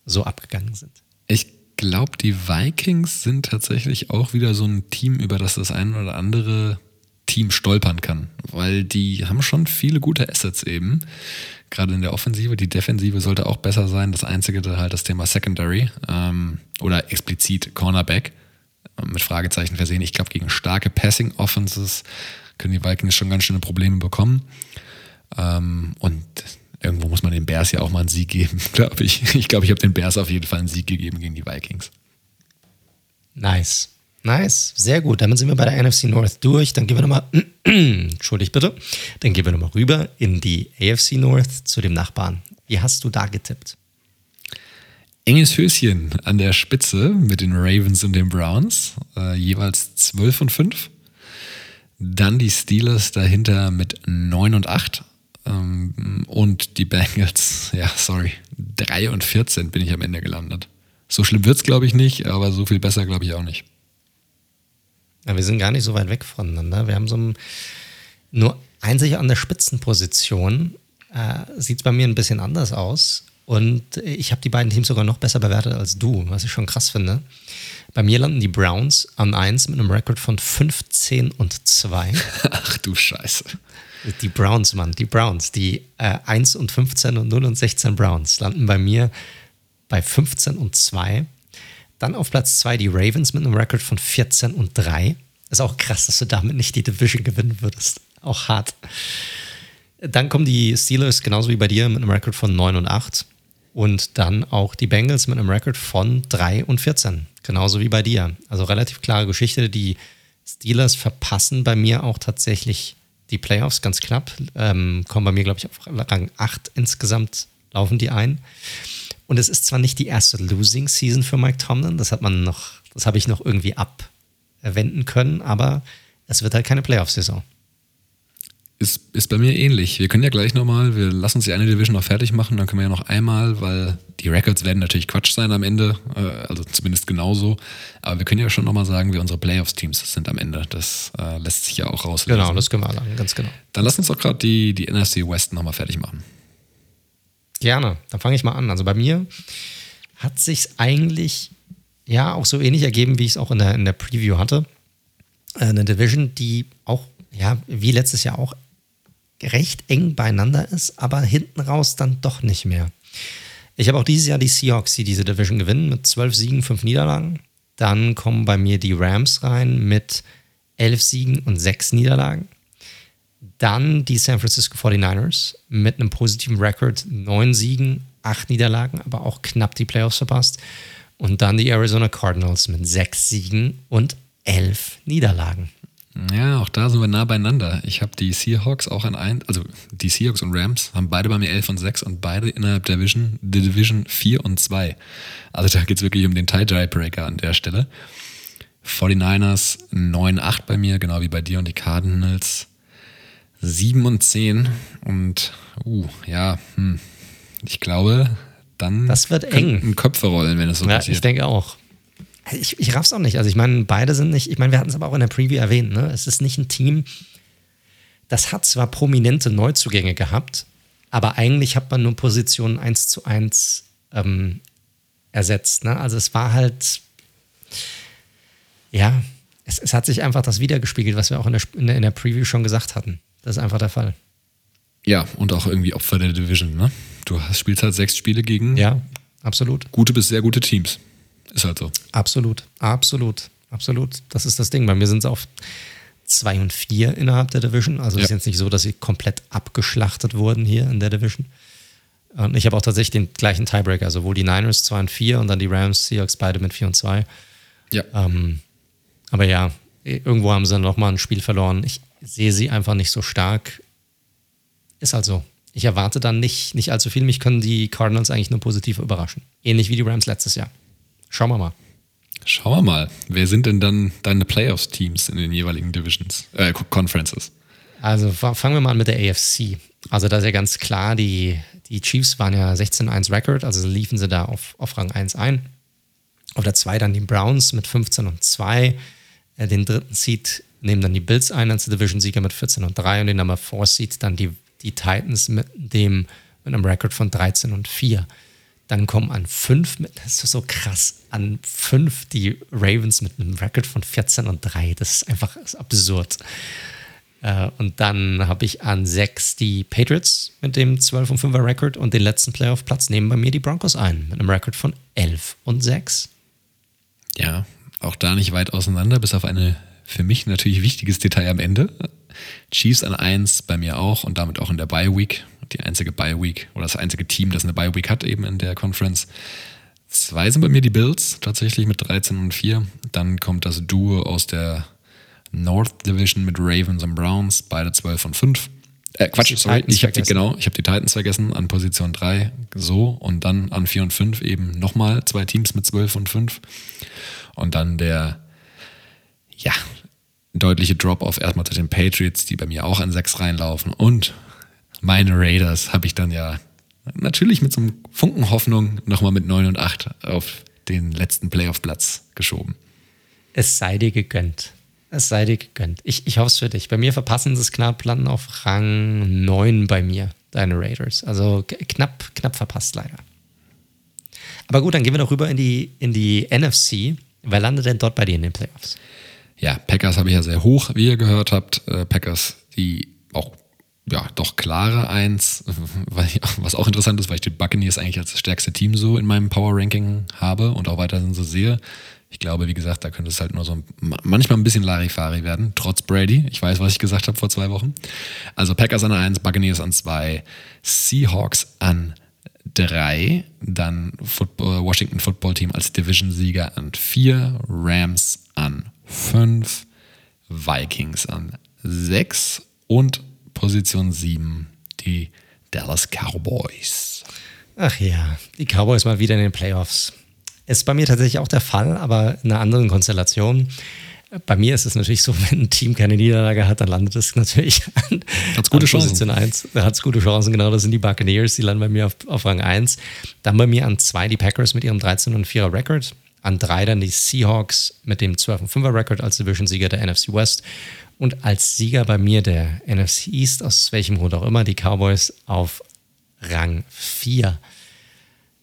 so abgegangen sind. Ich glaube, die Vikings sind tatsächlich auch wieder so ein Team, über das das ein oder andere Team stolpern kann, weil die haben schon viele gute Assets eben, gerade in der Offensive. Die Defensive sollte auch besser sein. Das Einzige halt das Thema Secondary ähm, oder explizit Cornerback mit Fragezeichen versehen. Ich glaube, gegen starke Passing Offenses können die Vikings schon ganz schöne Probleme bekommen. Ähm, und irgendwo muss man den Bears ja auch mal einen Sieg geben, glaube ich. Ich glaube, ich habe den Bears auf jeden Fall einen Sieg gegeben gegen die Vikings. Nice. Nice, sehr gut. Damit sind wir bei der NFC North durch. Dann gehen wir nochmal, entschuldigt bitte, dann gehen wir nochmal rüber in die AFC North zu dem Nachbarn. Wie hast du da getippt? Enges Höschen an der Spitze mit den Ravens und den Browns, äh, jeweils 12 und 5. Dann die Steelers dahinter mit 9 und 8. Ähm, und die Bengals, ja, sorry, 3 und 14 bin ich am Ende gelandet. So schlimm wird es, glaube ich, nicht, aber so viel besser, glaube ich, auch nicht. Ja, wir sind gar nicht so weit weg voneinander. Wir haben so ein, nur einzig an der Spitzenposition äh, sieht es bei mir ein bisschen anders aus. Und ich habe die beiden Teams sogar noch besser bewertet als du, was ich schon krass finde. Bei mir landen die Browns an 1 mit einem Rekord von 15 und 2. Ach du Scheiße. Die Browns, Mann, die Browns. Die äh, 1 und 15 und 0 und 16 Browns landen bei mir bei 15 und 2. Dann auf Platz 2 die Ravens mit einem Rekord von 14 und 3. Ist auch krass, dass du damit nicht die Division gewinnen würdest. Auch hart. Dann kommen die Steelers genauso wie bei dir mit einem Rekord von 9 und 8. Und dann auch die Bengals mit einem Rekord von 3 und 14. Genauso wie bei dir. Also relativ klare Geschichte. Die Steelers verpassen bei mir auch tatsächlich die Playoffs ganz knapp. Ähm, kommen bei mir, glaube ich, auf Rang 8 insgesamt laufen die ein. Und es ist zwar nicht die erste Losing Season für Mike Tomlin, das hat man noch, das habe ich noch irgendwie abwenden können, aber es wird halt keine Playoff-Saison. Ist, ist bei mir ähnlich. Wir können ja gleich nochmal, wir lassen uns die eine Division noch fertig machen, dann können wir ja noch einmal, weil die Records werden natürlich Quatsch sein am Ende, äh, also zumindest genauso. Aber wir können ja schon nochmal sagen, wie unsere Playoffs-Teams sind am Ende. Das äh, lässt sich ja auch rauslesen. Genau, das können wir sagen, ganz genau. Dann lass uns doch gerade die, die NFC West nochmal fertig machen. Gerne, dann fange ich mal an. Also bei mir hat sich eigentlich ja auch so ähnlich ergeben, wie ich es auch in der, in der Preview hatte. Äh, eine Division, die auch, ja, wie letztes Jahr auch recht eng beieinander ist, aber hinten raus dann doch nicht mehr. Ich habe auch dieses Jahr die Seahawks, die diese Division gewinnen, mit zwölf Siegen, fünf Niederlagen. Dann kommen bei mir die Rams rein mit elf Siegen und sechs Niederlagen. Dann die San Francisco 49ers mit einem positiven Rekord, neun Siegen, acht Niederlagen, aber auch knapp die Playoffs verpasst. Und dann die Arizona Cardinals mit sechs Siegen und elf Niederlagen. Ja, auch da sind wir nah beieinander. Ich habe die Seahawks auch an ein, also die Seahawks und Rams haben beide bei mir 11 und 6 und beide innerhalb der Division, der Division 4 und 2. Also da geht es wirklich um den Tie-Dry-Breaker an der Stelle. 49ers 9-8 bei mir, genau wie bei dir und die Cardinals 7 und 10 und uh, ja, hm, ich glaube, dann das wird eng. Köpfe rollen, wenn es so ja, passiert. Ich denke auch. Ich, ich raff's auch nicht. Also ich meine, beide sind nicht, ich meine, wir hatten es aber auch in der Preview erwähnt, ne? Es ist nicht ein Team, das hat zwar prominente Neuzugänge gehabt, aber eigentlich hat man nur Positionen 1 zu 1 ähm, ersetzt. Ne? Also es war halt, ja, es, es, hat sich einfach das wiedergespiegelt, was wir auch in der, in der, in der Preview schon gesagt hatten. Das ist einfach der Fall. Ja, und auch irgendwie Opfer der Division, ne? Du spielst halt sechs Spiele gegen ja, absolut. gute bis sehr gute Teams. Ist halt so. Absolut, absolut, absolut. Das ist das Ding. Bei mir sind es auf zwei und vier innerhalb der Division. Also ja. ist jetzt nicht so, dass sie komplett abgeschlachtet wurden hier in der Division. Und ich habe auch tatsächlich den gleichen Tiebreaker, sowohl die Niners 2 und 4 und dann die Rams, Seahawks beide mit 4 und 2. Ja. Ähm, aber ja, irgendwo haben sie dann nochmal ein Spiel verloren. Ich sehe sie einfach nicht so stark. Ist halt so. Ich erwarte dann nicht, nicht allzu viel. Mich können die Cardinals eigentlich nur positiv überraschen. Ähnlich wie die Rams letztes Jahr. Schauen wir mal. Schauen wir mal. Wer sind denn dann deine Playoffs-Teams in den jeweiligen Divisions, äh, Conferences? Also fangen wir mal an mit der AFC. Also da ist ja ganz klar, die, die Chiefs waren ja 16-1 Record, also liefen sie da auf, auf Rang 1 ein. Auf der 2 dann die Browns mit 15 und 2. Äh, den dritten Seed nehmen dann die Bills ein als Division-Sieger mit 14 und 3 und den Nummer 4 Seed dann die, die Titans mit dem mit einem Record von 13 und 4. Dann kommen an fünf, das ist so krass, an fünf die Ravens mit einem Record von 14 und 3. Das ist einfach das ist absurd. Äh, und dann habe ich an sechs die Patriots mit dem 12 und 5er Record und den letzten Playoff-Platz nehmen bei mir die Broncos ein mit einem Record von 11 und 6. Ja, auch da nicht weit auseinander, bis auf eine für mich natürlich wichtiges Detail am Ende. Chiefs an 1, bei mir auch und damit auch in der Bye Week die einzige Bye-Week oder das einzige Team, das eine Bye-Week hat eben in der Conference. Zwei sind bei mir die Bills, tatsächlich mit 13 und 4. Dann kommt das Duo aus der North Division mit Ravens und Browns, beide 12 und 5. Äh, Quatsch, sorry, ich habe die, genau, ich habe die Titans vergessen an Position 3, so, und dann an 4 und 5 eben nochmal zwei Teams mit 12 und 5. Und dann der, ja, deutliche Drop-off erstmal zu den Patriots, die bei mir auch an 6 reinlaufen. Und meine Raiders habe ich dann ja natürlich mit so einem Funken Hoffnung nochmal mit 9 und 8 auf den letzten Playoff-Platz geschoben. Es sei dir gegönnt. Es sei dir gegönnt. Ich, ich hoffe es für dich. Bei mir verpassen sie es knapp, landen auf Rang 9 bei mir, deine Raiders. Also knapp, knapp verpasst leider. Aber gut, dann gehen wir doch rüber in die, in die NFC. Wer landet denn dort bei dir in den Playoffs? Ja, Packers habe ich ja sehr hoch, wie ihr gehört habt. Äh, Packers, die auch ja, doch klare Eins, was auch interessant ist, weil ich die Buccaneers eigentlich als das stärkste Team so in meinem Power Ranking habe und auch weiterhin so sehe. Ich glaube, wie gesagt, da könnte es halt nur so manchmal ein bisschen Larifari werden, trotz Brady. Ich weiß, was ich gesagt habe vor zwei Wochen. Also Packers an 1, Buccaneers an 2, Seahawks an 3, dann Football, Washington Football Team als Division-Sieger an 4, Rams an 5, Vikings an 6 und Position 7 die Dallas Cowboys. Ach ja, die Cowboys mal wieder in den Playoffs. Ist bei mir tatsächlich auch der Fall, aber in einer anderen Konstellation. bei mir ist es natürlich so, wenn ein Team keine Niederlage hat, dann landet es natürlich an, hat's gute an Position 1. Da hat es gute Chancen, genau. Das sind die Buccaneers, die landen bei mir auf, auf Rang 1. Dann bei mir an 2 die Packers mit ihrem 13 und 4er Record. An 3 dann die Seahawks mit dem 12 und 5er Record als Division-Sieger der NFC West. Und als Sieger bei mir der NFC East, aus welchem Grund auch immer, die Cowboys auf Rang 4.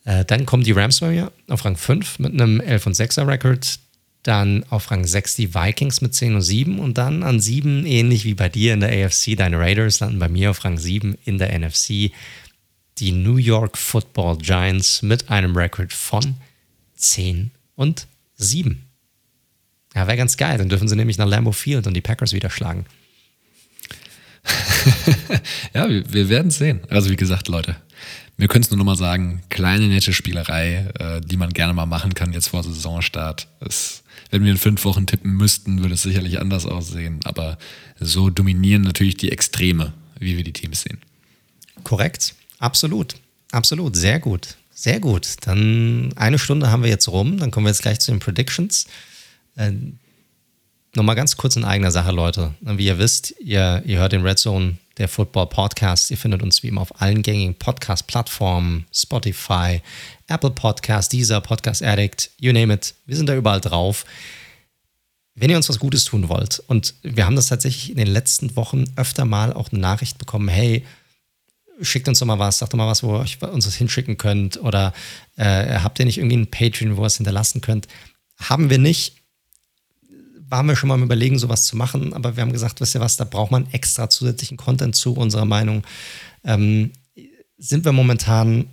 Äh, dann kommen die Rams bei mir auf Rang 5 mit einem 11 und 6er Record. Dann auf Rang 6 die Vikings mit 10 und 7 und dann an 7, ähnlich wie bei dir in der AFC, deine Raiders landen bei mir auf Rang 7 in der NFC. Die New York Football Giants mit einem Record von 10 und 7. Ja, wäre ganz geil. Dann dürfen sie nämlich nach Lambeau Field und die Packers wieder schlagen. ja, wir, wir werden sehen. Also wie gesagt, Leute, wir können es nur nochmal sagen, kleine nette Spielerei, äh, die man gerne mal machen kann jetzt vor Saisonstart. Es wenn wir in fünf Wochen tippen müssten, würde es sicherlich anders aussehen. Aber so dominieren natürlich die Extreme, wie wir die Teams sehen. Korrekt, absolut, absolut, sehr gut, sehr gut. Dann eine Stunde haben wir jetzt rum, dann kommen wir jetzt gleich zu den Predictions. Äh, Nochmal ganz kurz in eigener Sache, Leute. Wie ihr wisst, ihr, ihr hört den Red Zone der Football Podcast. Ihr findet uns wie immer auf allen gängigen Podcast-Plattformen, Spotify, Apple Podcast, dieser Podcast Addict, you name it. Wir sind da überall drauf. Wenn ihr uns was Gutes tun wollt, und wir haben das tatsächlich in den letzten Wochen öfter mal auch eine Nachricht bekommen, hey, schickt uns doch mal was, sagt doch mal was, wo ihr euch uns das hinschicken könnt, oder äh, habt ihr nicht irgendwie einen Patreon, wo ihr es hinterlassen könnt? Haben wir nicht waren wir schon mal im Überlegen, sowas zu machen, aber wir haben gesagt, wisst ihr was, da braucht man extra zusätzlichen Content zu unserer Meinung. Ähm, sind wir momentan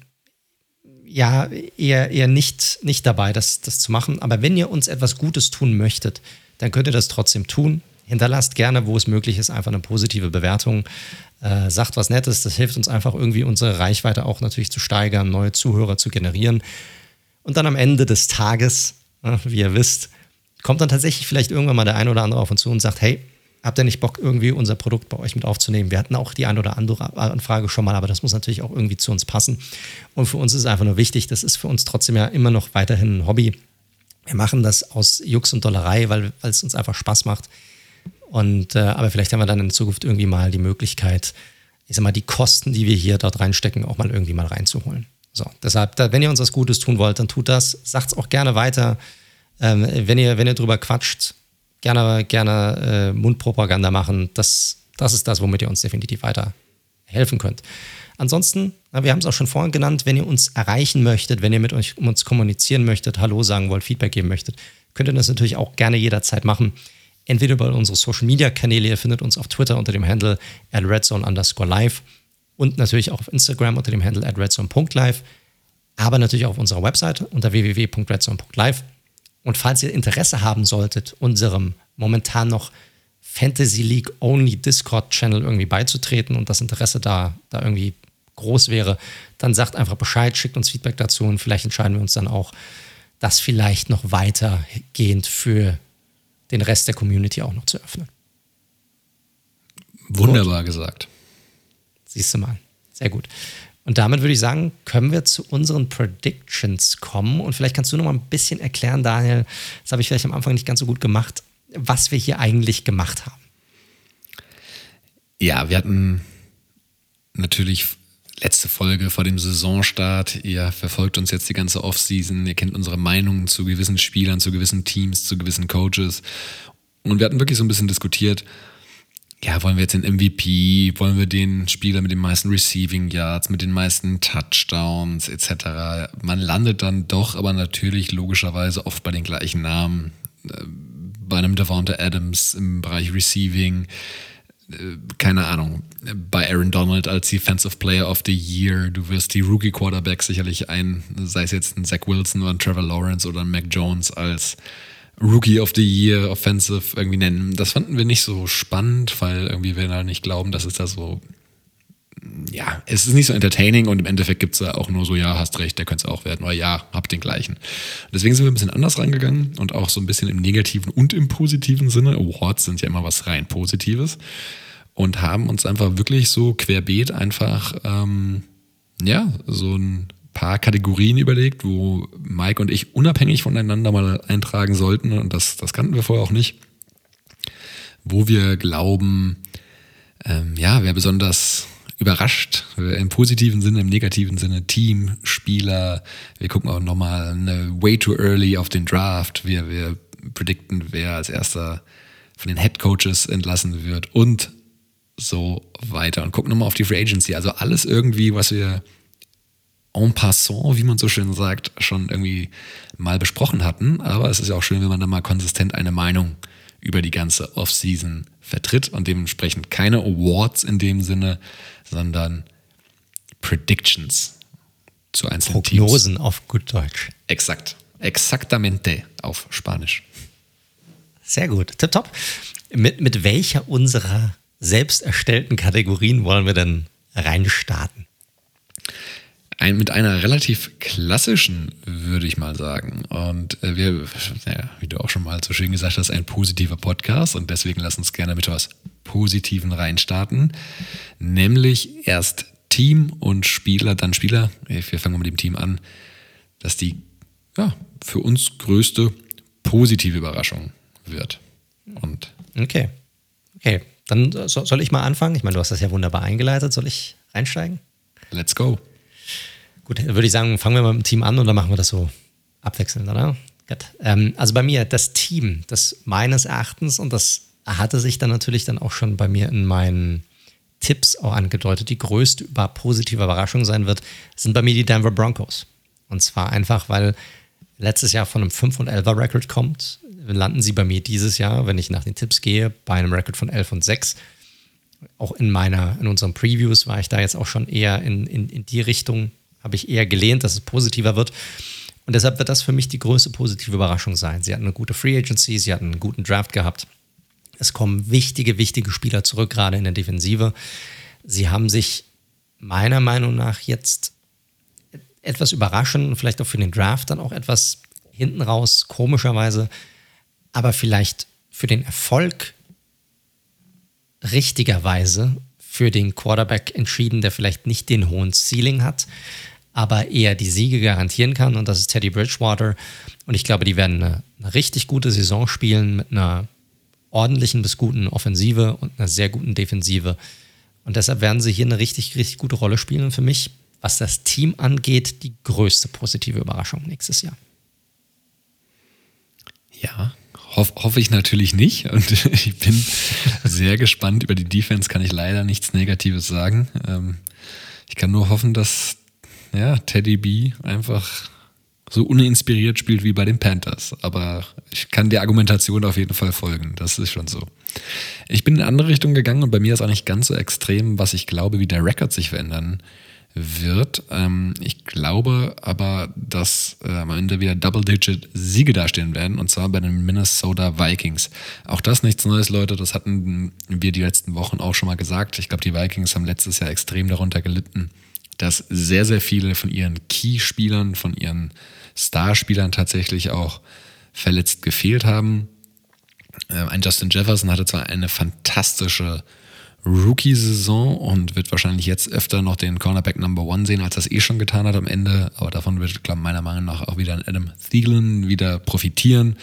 ja eher, eher nicht, nicht dabei, das, das zu machen. Aber wenn ihr uns etwas Gutes tun möchtet, dann könnt ihr das trotzdem tun. Hinterlasst gerne, wo es möglich ist, einfach eine positive Bewertung. Äh, sagt was Nettes, das hilft uns einfach irgendwie unsere Reichweite auch natürlich zu steigern, neue Zuhörer zu generieren. Und dann am Ende des Tages, äh, wie ihr wisst, kommt dann tatsächlich vielleicht irgendwann mal der eine oder andere auf uns zu und sagt, hey, habt ihr nicht Bock, irgendwie unser Produkt bei euch mit aufzunehmen? Wir hatten auch die eine oder andere Anfrage schon mal, aber das muss natürlich auch irgendwie zu uns passen. Und für uns ist es einfach nur wichtig, das ist für uns trotzdem ja immer noch weiterhin ein Hobby. Wir machen das aus Jux und Dollerei, weil, weil es uns einfach Spaß macht. Und, äh, aber vielleicht haben wir dann in Zukunft irgendwie mal die Möglichkeit, ich sag mal, die Kosten, die wir hier dort reinstecken, auch mal irgendwie mal reinzuholen. So, deshalb, wenn ihr uns was Gutes tun wollt, dann tut das. Sagt es auch gerne weiter. Ähm, wenn, ihr, wenn ihr drüber quatscht, gerne, gerne äh, Mundpropaganda machen. Das, das ist das, womit ihr uns definitiv weiter helfen könnt. Ansonsten, wir haben es auch schon vorhin genannt, wenn ihr uns erreichen möchtet, wenn ihr mit euch, uns kommunizieren möchtet, Hallo sagen wollt, Feedback geben möchtet, könnt ihr das natürlich auch gerne jederzeit machen. Entweder über unsere Social Media Kanäle, ihr findet uns auf Twitter unter dem Handle at redzone underscore live und natürlich auch auf Instagram unter dem Handle at redzone.live, aber natürlich auch auf unserer Website unter www.redzone.live. Und falls ihr Interesse haben solltet, unserem momentan noch Fantasy League Only Discord Channel irgendwie beizutreten und das Interesse da, da irgendwie groß wäre, dann sagt einfach Bescheid, schickt uns Feedback dazu und vielleicht entscheiden wir uns dann auch, das vielleicht noch weitergehend für den Rest der Community auch noch zu öffnen. Wunderbar gut. gesagt. Siehst du mal. Sehr gut. Und damit würde ich sagen, können wir zu unseren Predictions kommen. Und vielleicht kannst du noch mal ein bisschen erklären, Daniel, das habe ich vielleicht am Anfang nicht ganz so gut gemacht, was wir hier eigentlich gemacht haben. Ja, wir hatten natürlich letzte Folge vor dem Saisonstart. Ihr verfolgt uns jetzt die ganze Offseason. Ihr kennt unsere Meinungen zu gewissen Spielern, zu gewissen Teams, zu gewissen Coaches. Und wir hatten wirklich so ein bisschen diskutiert, ja, wollen wir jetzt den MVP, wollen wir den Spieler mit den meisten Receiving Yards, mit den meisten Touchdowns etc. Man landet dann doch aber natürlich logischerweise oft bei den gleichen Namen. Äh, bei einem Devonta Adams im Bereich Receiving, äh, keine Ahnung, bei Aaron Donald als Defensive Player of the Year. Du wirst die Rookie Quarterback sicherlich ein, sei es jetzt ein Zach Wilson oder ein Trevor Lawrence oder ein Mac Jones als Rookie of the Year Offensive irgendwie nennen. Das fanden wir nicht so spannend, weil irgendwie wir da nicht glauben, dass es da so, ja, es ist nicht so entertaining und im Endeffekt gibt es da auch nur so, ja, hast recht, der könnte es auch werden oder ja, habt den gleichen. Deswegen sind wir ein bisschen anders reingegangen und auch so ein bisschen im negativen und im positiven Sinne. Awards sind ja immer was rein Positives und haben uns einfach wirklich so querbeet einfach, ähm, ja, so ein paar Kategorien überlegt, wo Mike und ich unabhängig voneinander mal eintragen sollten. Und das, das kannten wir vorher auch nicht. wo wir glauben, ähm, ja, wer besonders überrascht, im positiven Sinne, im negativen Sinne, Team, Spieler. Wir gucken auch nochmal eine way too early auf den Draft. Wir, wir predikten, wer als erster von den Head Coaches entlassen wird und so weiter. Und gucken nochmal auf die Free Agency. Also alles irgendwie, was wir en passant, wie man so schön sagt, schon irgendwie mal besprochen hatten. Aber es ist ja auch schön, wenn man dann mal konsistent eine Meinung über die ganze Offseason vertritt und dementsprechend keine Awards in dem Sinne, sondern Predictions zu einzelnen Prognosen Teams. auf gut Deutsch. Exakt. Exactamente auf Spanisch. Sehr gut. Tipptopp. Mit, mit welcher unserer selbst erstellten Kategorien wollen wir denn reinstarten? Ein, mit einer relativ klassischen, würde ich mal sagen. Und äh, wir, ja, wie du auch schon mal so schön gesagt hast, ein positiver Podcast und deswegen lass uns gerne mit was Positiven reinstarten. Nämlich erst Team und Spieler, dann Spieler. Wir fangen mal mit dem Team an, dass die ja, für uns größte positive Überraschung wird. Und okay. Okay, dann soll ich mal anfangen. Ich meine, du hast das ja wunderbar eingeleitet. Soll ich einsteigen? Let's go. Gut, dann würde ich sagen, fangen wir mal mit dem Team an und dann machen wir das so abwechselnd, oder? Gut. Ähm, also bei mir, das Team, das meines Erachtens, und das hatte sich dann natürlich dann auch schon bei mir in meinen Tipps auch angedeutet, die größte über positive Überraschung sein wird, sind bei mir die Denver Broncos. Und zwar einfach, weil letztes Jahr von einem 5 und 11er Record kommt, landen sie bei mir dieses Jahr, wenn ich nach den Tipps gehe, bei einem Record von 11 und 6. Auch in meiner, in unseren Previews war ich da jetzt auch schon eher in, in, in die Richtung habe ich eher gelehnt, dass es positiver wird. Und deshalb wird das für mich die größte positive Überraschung sein. Sie hatten eine gute Free Agency, sie hatten einen guten Draft gehabt. Es kommen wichtige, wichtige Spieler zurück, gerade in der Defensive. Sie haben sich meiner Meinung nach jetzt etwas überraschend, vielleicht auch für den Draft dann auch etwas hinten raus, komischerweise, aber vielleicht für den Erfolg richtigerweise für den Quarterback entschieden, der vielleicht nicht den hohen Ceiling hat, aber eher die Siege garantieren kann. Und das ist Teddy Bridgewater. Und ich glaube, die werden eine, eine richtig gute Saison spielen mit einer ordentlichen bis guten Offensive und einer sehr guten Defensive. Und deshalb werden sie hier eine richtig, richtig gute Rolle spielen. Für mich, was das Team angeht, die größte positive Überraschung nächstes Jahr. Ja, hoff, hoffe ich natürlich nicht. Und ich bin sehr gespannt. Über die Defense kann ich leider nichts Negatives sagen. Ähm, ich kann nur hoffen, dass ja, Teddy B einfach so uninspiriert spielt wie bei den Panthers. Aber ich kann der Argumentation auf jeden Fall folgen. Das ist schon so. Ich bin in eine andere Richtung gegangen und bei mir ist auch nicht ganz so extrem, was ich glaube, wie der Rekord sich verändern wird. Ähm, ich glaube aber, dass äh, am Ende wieder Double-Digit-Siege dastehen werden und zwar bei den Minnesota Vikings. Auch das nichts Neues, Leute. Das hatten wir die letzten Wochen auch schon mal gesagt. Ich glaube, die Vikings haben letztes Jahr extrem darunter gelitten dass sehr, sehr viele von ihren Key-Spielern, von ihren Starspielern tatsächlich auch verletzt gefehlt haben. Ähm, ein Justin Jefferson hatte zwar eine fantastische Rookie-Saison und wird wahrscheinlich jetzt öfter noch den Cornerback Number One sehen, als das eh schon getan hat am Ende. Aber davon wird, glaube meiner Meinung nach auch wieder ein Adam Thielen wieder profitieren.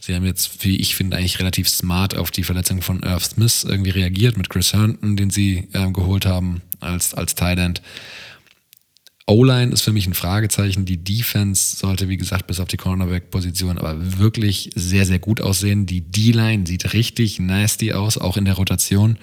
Sie haben jetzt, wie ich finde, eigentlich relativ smart auf die Verletzung von Irv Smith irgendwie reagiert mit Chris Herndon, den sie äh, geholt haben als, als Tight End. O-Line ist für mich ein Fragezeichen. Die Defense sollte, wie gesagt, bis auf die Cornerback-Position aber wirklich sehr, sehr gut aussehen. Die D-Line sieht richtig nasty aus, auch in der Rotation.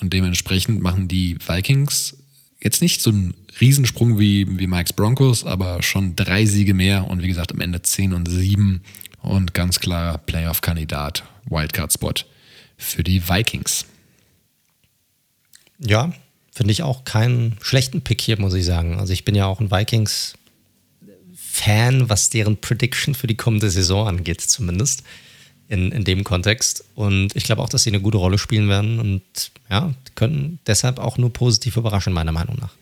Und dementsprechend machen die Vikings jetzt nicht so einen Riesensprung wie, wie Mike's Broncos, aber schon drei Siege mehr und wie gesagt am Ende 10 und 7 und ganz klar Playoff-Kandidat, Wildcard-Spot für die Vikings. Ja, finde ich auch keinen schlechten Pick hier, muss ich sagen. Also ich bin ja auch ein Vikings-Fan, was deren Prediction für die kommende Saison angeht, zumindest in, in dem Kontext. Und ich glaube auch, dass sie eine gute Rolle spielen werden und ja, können deshalb auch nur positiv überraschen, meiner Meinung nach.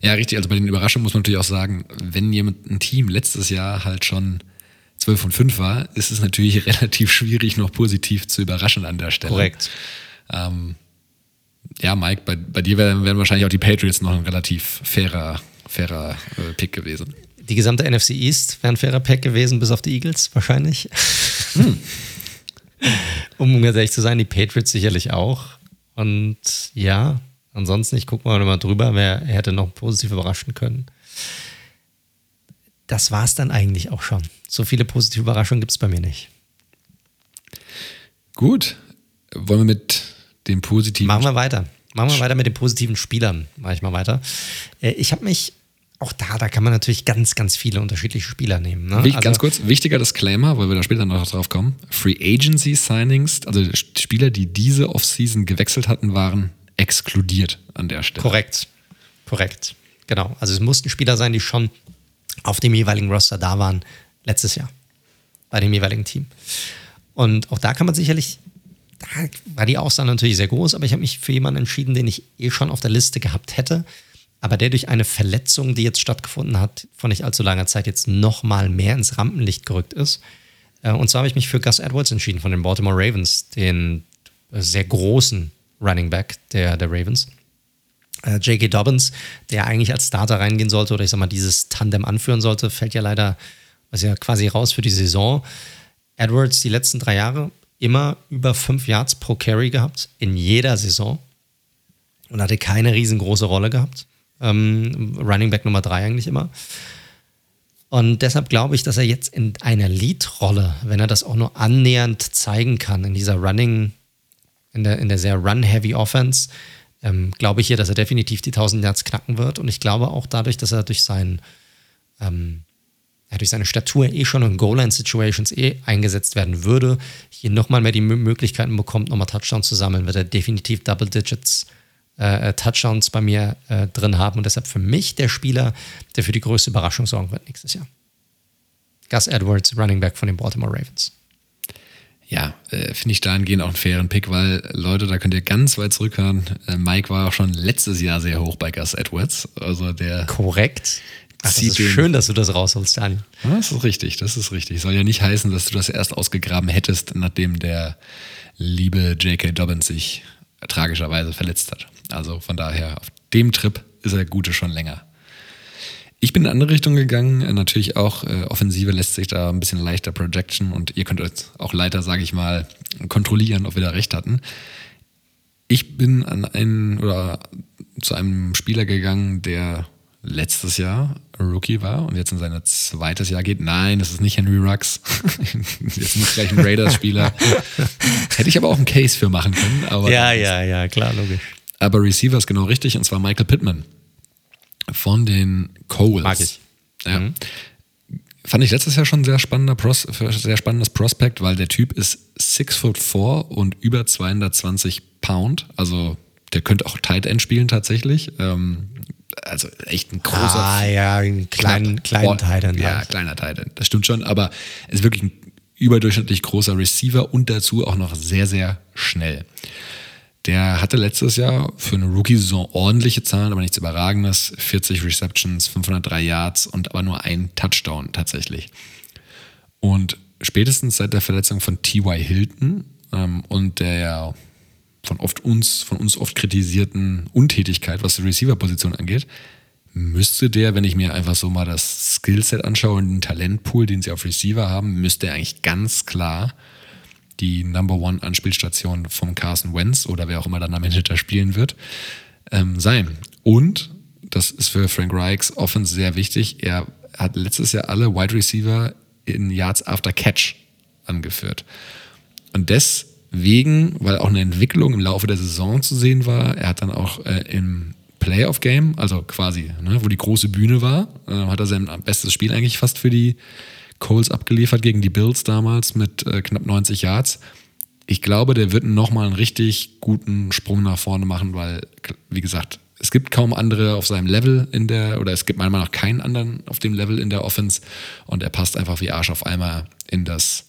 Ja, richtig. Also bei den Überraschungen muss man natürlich auch sagen, wenn jemand ein Team letztes Jahr halt schon 12 und 5 war, ist es natürlich relativ schwierig, noch positiv zu überraschen an der Stelle. Korrekt. Ähm, ja, Mike, bei, bei dir wären, wären wahrscheinlich auch die Patriots noch ein relativ fairer, fairer äh, Pick gewesen. Die gesamte NFC East wäre ein fairer Pick gewesen, bis auf die Eagles wahrscheinlich. Hm. um ganz ehrlich zu sein, die Patriots sicherlich auch. Und ja, ansonsten, ich gucke mal, mal drüber, wer hätte noch positiv überraschen können. Das war es dann eigentlich auch schon. So viele positive Überraschungen gibt es bei mir nicht. Gut. Wollen wir mit dem positiven. Machen wir weiter. Machen wir weiter mit den positiven Spielern. Mache ich mal weiter. Äh, ich habe mich auch da, da kann man natürlich ganz, ganz viele unterschiedliche Spieler nehmen. Ne? Ganz also, kurz, wichtiger Disclaimer, weil wir da später noch drauf kommen. Free Agency Signings, also Spieler, die diese Offseason gewechselt hatten, waren exkludiert an der Stelle. Korrekt. Korrekt. Genau. Also es mussten Spieler sein, die schon auf dem jeweiligen Roster da waren letztes Jahr. Bei dem jeweiligen Team. Und auch da kann man sicherlich, da war die Auswahl natürlich sehr groß, aber ich habe mich für jemanden entschieden, den ich eh schon auf der Liste gehabt hätte aber der durch eine Verletzung, die jetzt stattgefunden hat, vor nicht allzu langer Zeit jetzt noch mal mehr ins Rampenlicht gerückt ist. Äh, und zwar habe ich mich für Gus Edwards entschieden von den Baltimore Ravens, den sehr großen Running Back der, der Ravens. Äh, J.K. Dobbins, der eigentlich als Starter reingehen sollte oder ich sag mal dieses Tandem anführen sollte, fällt ja leider also ja quasi raus für die Saison. Edwards die letzten drei Jahre immer über fünf Yards pro Carry gehabt, in jeder Saison und hatte keine riesengroße Rolle gehabt. Ähm, Running Back Nummer drei eigentlich immer. Und deshalb glaube ich, dass er jetzt in einer Lead-Rolle, wenn er das auch nur annähernd zeigen kann, in dieser Running, in der, in der sehr Run-Heavy Offense, ähm, glaube ich hier, dass er definitiv die 1000 Yards knacken wird. Und ich glaube auch dadurch, dass er durch sein, ähm, ja, durch seine Statur eh schon in Goal-Line-Situations eh eingesetzt werden würde, hier nochmal mehr die Möglichkeiten bekommt, nochmal Touchdowns zu sammeln, wird er definitiv Double Digits äh, Touchdowns bei mir äh, drin haben und deshalb für mich der Spieler, der für die größte Überraschung sorgen wird nächstes Jahr. Gus Edwards, Running Back von den Baltimore Ravens. Ja, äh, finde ich dahingehend auch einen fairen Pick, weil Leute, da könnt ihr ganz weit zurückhören. Äh, Mike war auch schon letztes Jahr sehr hoch bei Gus Edwards. Also der. Korrekt. Ach, das ist schön, dass du das rausholst, Daniel. Ja, das ist richtig, das ist richtig. Soll ja nicht heißen, dass du das erst ausgegraben hättest, nachdem der liebe J.K. Dobbins sich tragischerweise verletzt hat. Also von daher, auf dem Trip ist er Gute schon länger. Ich bin in eine andere Richtung gegangen. Äh, natürlich auch äh, Offensive lässt sich da ein bisschen leichter Projection und ihr könnt euch auch leichter, sage ich mal, kontrollieren, ob wir da recht hatten. Ich bin an einen oder zu einem Spieler gegangen, der letztes Jahr Rookie war und jetzt in sein zweites Jahr geht. Nein, das ist nicht Henry Rux. jetzt nicht gleich ein Raiders-Spieler. Hätte ich aber auch einen Case für machen können. Aber ja, ja, ja, klar, logisch. Aber Receiver ist genau richtig und zwar Michael Pittman von den Coles. Mag ich. Ja. Mhm. Fand ich letztes Jahr schon ein sehr, spannender Pros sehr spannendes Prospect, weil der Typ ist 6 foot 4 und über 220 Pound. Also der könnte auch Tight End spielen tatsächlich. Ähm, also echt ein großer. Ah, ja, ein kleinen, kleinen Tight End. Ja, kleiner Tight End. Das stimmt schon, aber er ist wirklich ein überdurchschnittlich großer Receiver und dazu auch noch sehr, sehr schnell. Der hatte letztes Jahr für eine Rookie-Saison ordentliche Zahlen, aber nichts Überragendes. 40 Receptions, 503 Yards und aber nur ein Touchdown tatsächlich. Und spätestens seit der Verletzung von T.Y. Hilton ähm, und der von oft uns, von uns oft kritisierten Untätigkeit, was die Receiver-Position angeht, müsste der, wenn ich mir einfach so mal das Skillset anschaue und den Talentpool, den sie auf Receiver haben, müsste er eigentlich ganz klar die Number One Anspielstation vom Carson Wentz oder wer auch immer dann am Ende da spielen wird, ähm, sein. Und, das ist für Frank Reichs Offense sehr wichtig, er hat letztes Jahr alle Wide Receiver in Yards after Catch angeführt. Und deswegen, weil auch eine Entwicklung im Laufe der Saison zu sehen war, er hat dann auch äh, im Playoff-Game, also quasi, ne, wo die große Bühne war, äh, hat er sein bestes Spiel eigentlich fast für die Coles abgeliefert gegen die Bills damals mit äh, knapp 90 Yards. Ich glaube, der wird nochmal einen richtig guten Sprung nach vorne machen, weil, wie gesagt, es gibt kaum andere auf seinem Level in der, oder es gibt meiner Meinung nach keinen anderen auf dem Level in der Offense und er passt einfach wie Arsch auf einmal in das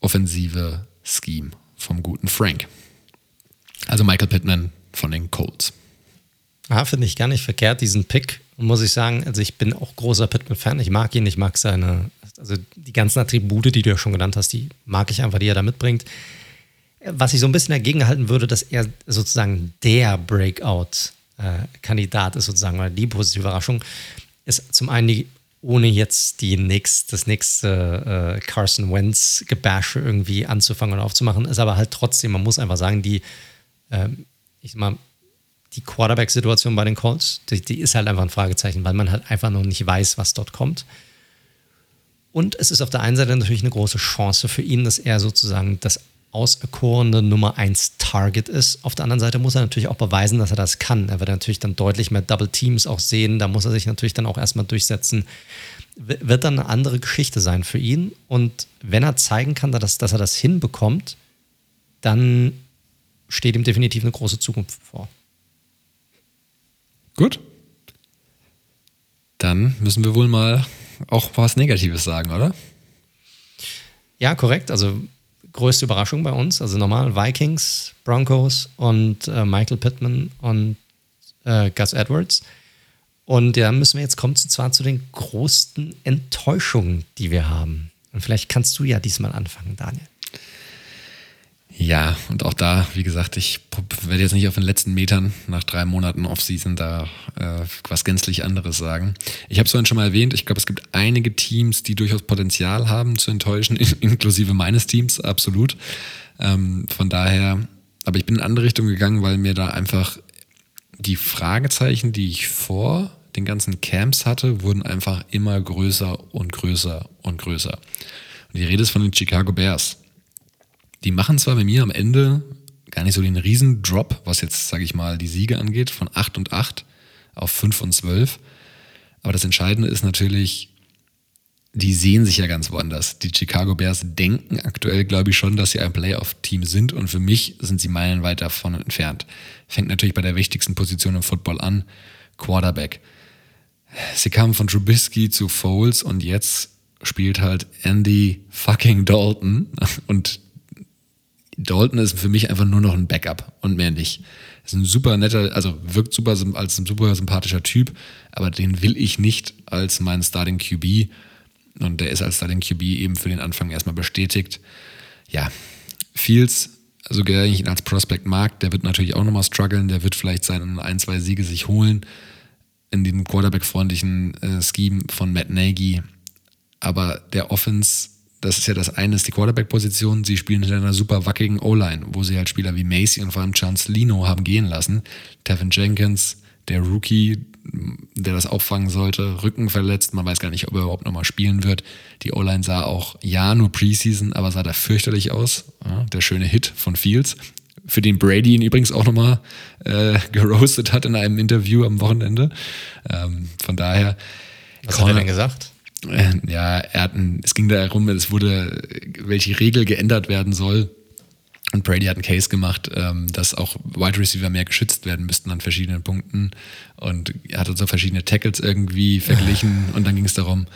offensive Scheme vom guten Frank. Also Michael Pittman von den Colts. Ah, finde ich gar nicht verkehrt, diesen Pick. muss ich sagen, also ich bin auch großer Pittman-Fan. Ich mag ihn, ich mag seine, also die ganzen Attribute, die du ja schon genannt hast, die mag ich einfach, die er da mitbringt. Was ich so ein bisschen dagegen halten würde, dass er sozusagen der Breakout-Kandidat ist, sozusagen, weil die positive Überraschung ist zum einen die ohne jetzt die nächst, das nächste äh, Carson Wentz Gebäsche irgendwie anzufangen und aufzumachen, ist aber halt trotzdem, man muss einfach sagen, die, äh, ich sag mal, die Quarterback-Situation bei den Colts, die, die, ist halt einfach ein Fragezeichen, weil man halt einfach noch nicht weiß, was dort kommt. Und es ist auf der einen Seite natürlich eine große Chance für ihn, dass er sozusagen das auserkorene Nummer 1 Target ist. Auf der anderen Seite muss er natürlich auch beweisen, dass er das kann. Er wird natürlich dann deutlich mehr Double Teams auch sehen. Da muss er sich natürlich dann auch erstmal durchsetzen. Wird dann eine andere Geschichte sein für ihn. Und wenn er zeigen kann, dass, dass er das hinbekommt, dann steht ihm definitiv eine große Zukunft vor. Gut. Dann müssen wir wohl mal auch was Negatives sagen, oder? Ja, korrekt. Also größte Überraschung bei uns. Also normal Vikings, Broncos und äh, Michael Pittman und äh, Gus Edwards. Und da ja, müssen wir jetzt kommen, zu, zwar zu den größten Enttäuschungen, die wir haben. Und vielleicht kannst du ja diesmal anfangen, Daniel. Ja, und auch da, wie gesagt, ich werde jetzt nicht auf den letzten Metern nach drei Monaten Offseason da äh, was gänzlich anderes sagen. Ich habe es vorhin schon mal erwähnt, ich glaube, es gibt einige Teams, die durchaus Potenzial haben zu enttäuschen, inklusive meines Teams, absolut. Ähm, von daher, aber ich bin in eine andere Richtung gegangen, weil mir da einfach die Fragezeichen, die ich vor den ganzen Camps hatte, wurden einfach immer größer und größer und größer. Und die Rede ist von den Chicago Bears. Die machen zwar bei mir am Ende gar nicht so den Riesendrop, was jetzt, sage ich mal, die Siege angeht, von 8 und 8 auf 5 und 12. Aber das Entscheidende ist natürlich, die sehen sich ja ganz woanders. Die Chicago Bears denken aktuell, glaube ich, schon, dass sie ein Playoff-Team sind und für mich sind sie meilenweit davon entfernt. Fängt natürlich bei der wichtigsten Position im Football an, Quarterback. Sie kamen von Trubisky zu Foles und jetzt spielt halt Andy fucking Dalton und Dalton ist für mich einfach nur noch ein Backup und mehr nicht. Ist ein super netter, also wirkt super als ein super sympathischer Typ, aber den will ich nicht als mein Starting QB. Und der ist als Starting QB eben für den Anfang erstmal bestätigt. Ja, Fields, so gerne ich ihn als Prospect mag, der wird natürlich auch nochmal strugglen. Der wird vielleicht seine ein, zwei Siege sich holen in dem Quarterback-freundlichen äh, Scheme von Matt Nagy. Aber der Offense das ist ja das eine, ist die Quarterback-Position. Sie spielen in einer super wackigen O-Line, wo sie halt Spieler wie Macy und vor allem Chance Lino haben gehen lassen. Tevin Jenkins, der Rookie, der das auffangen sollte, Rücken verletzt. Man weiß gar nicht, ob er überhaupt nochmal spielen wird. Die O-Line sah auch, ja, nur Preseason, aber sah da fürchterlich aus. Ja, der schöne Hit von Fields, für den Brady ihn übrigens auch nochmal äh, geroastet hat in einem Interview am Wochenende. Ähm, von daher. Was Corner, hat er denn gesagt? Äh, ja, er hat ein, es ging darum, es wurde, welche Regel geändert werden soll. Und Brady hat einen Case gemacht, ähm, dass auch Wide Receiver mehr geschützt werden müssten an verschiedenen Punkten. Und er hat so verschiedene Tackles irgendwie verglichen. Und dann ging es darum,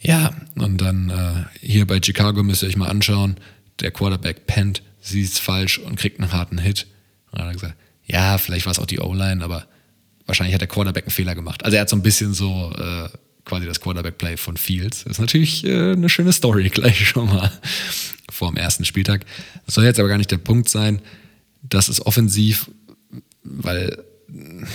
ja, und dann äh, hier bei Chicago müsst ihr euch mal anschauen, der Quarterback pennt, sieht falsch und kriegt einen harten Hit. Und dann hat er gesagt, ja, vielleicht war es auch die O-Line, aber wahrscheinlich hat der Quarterback einen Fehler gemacht. Also er hat so ein bisschen so äh, quasi das Quarterback-Play von Fields. Ist natürlich äh, eine schöne Story gleich schon mal vor dem ersten Spieltag. Das soll jetzt aber gar nicht der Punkt sein. Das ist offensiv, weil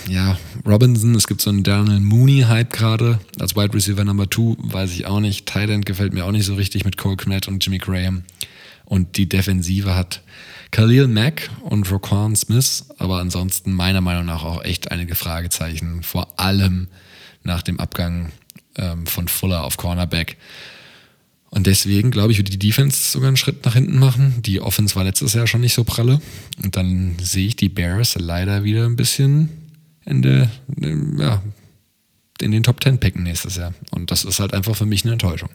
ja, Robinson, es gibt so einen Daniel Mooney-Hype gerade als Wide Receiver Number 2, weiß ich auch nicht. Thailand gefällt mir auch nicht so richtig mit Cole Kmet und Jimmy Graham. Und die Defensive hat Khalil Mack und Roquan Smith, aber ansonsten meiner Meinung nach auch echt einige Fragezeichen, vor allem nach dem Abgang ähm, von Fuller auf Cornerback. Und deswegen, glaube ich, wird die Defense sogar einen Schritt nach hinten machen. Die Offense war letztes Jahr schon nicht so pralle. Und dann sehe ich die Bears leider wieder ein bisschen in, ja, in den Top Ten picken nächstes Jahr. Und das ist halt einfach für mich eine Enttäuschung.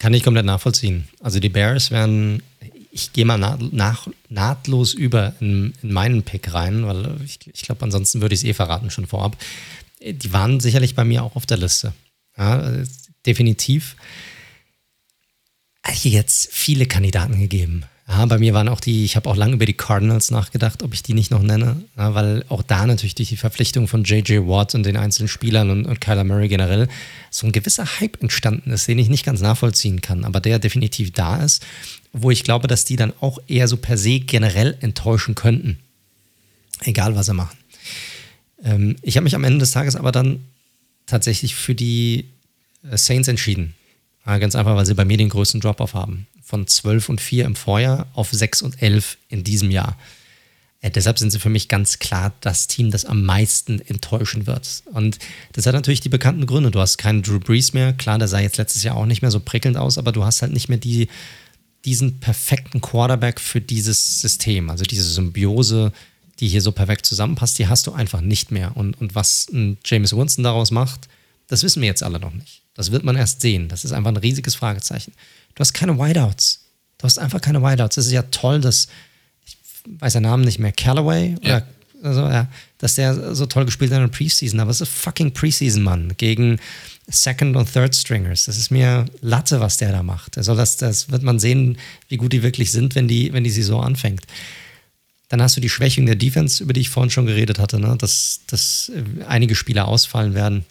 Kann ich komplett nachvollziehen. Also die Bears werden, ich gehe mal nach, nach, nahtlos über in, in, meinen Pick rein, weil ich, ich glaube, ansonsten würde ich es eh verraten schon vorab die waren sicherlich bei mir auch auf der Liste. Ja, definitiv. Jetzt viele Kandidaten gegeben. Ja, bei mir waren auch die, ich habe auch lange über die Cardinals nachgedacht, ob ich die nicht noch nenne, ja, weil auch da natürlich durch die Verpflichtung von J.J. Watt und den einzelnen Spielern und, und Kyler Murray generell so ein gewisser Hype entstanden ist, den ich nicht ganz nachvollziehen kann, aber der definitiv da ist, wo ich glaube, dass die dann auch eher so per se generell enttäuschen könnten. Egal, was sie machen. Ähm, ich habe mich am Ende des Tages aber dann tatsächlich für die äh, Saints entschieden. Ganz einfach, weil sie bei mir den größten Drop-off haben. Von 12 und 4 im Vorjahr auf 6 und 11 in diesem Jahr. Äh, deshalb sind sie für mich ganz klar das Team, das am meisten enttäuschen wird. Und das hat natürlich die bekannten Gründe. Du hast keinen Drew Brees mehr. Klar, der sah jetzt letztes Jahr auch nicht mehr so prickelnd aus, aber du hast halt nicht mehr die, diesen perfekten Quarterback für dieses System. Also diese Symbiose, die hier so perfekt zusammenpasst, die hast du einfach nicht mehr. Und, und was ein James Winston daraus macht, das wissen wir jetzt alle noch nicht. Das wird man erst sehen. Das ist einfach ein riesiges Fragezeichen. Du hast keine Wideouts. Du hast einfach keine Wideouts. Es ist ja toll, dass, ich weiß den Namen nicht mehr, Callaway, ja. oder also, ja, dass der so toll gespielt hat in der Preseason, aber es ist fucking Preseason, Mann, gegen Second- und Third-Stringers. Das ist mir Latte, was der da macht. Also das, das wird man sehen, wie gut die wirklich sind, wenn die, wenn die Saison anfängt. Dann hast du die Schwächung der Defense, über die ich vorhin schon geredet hatte, ne? dass, dass einige Spieler ausfallen werden.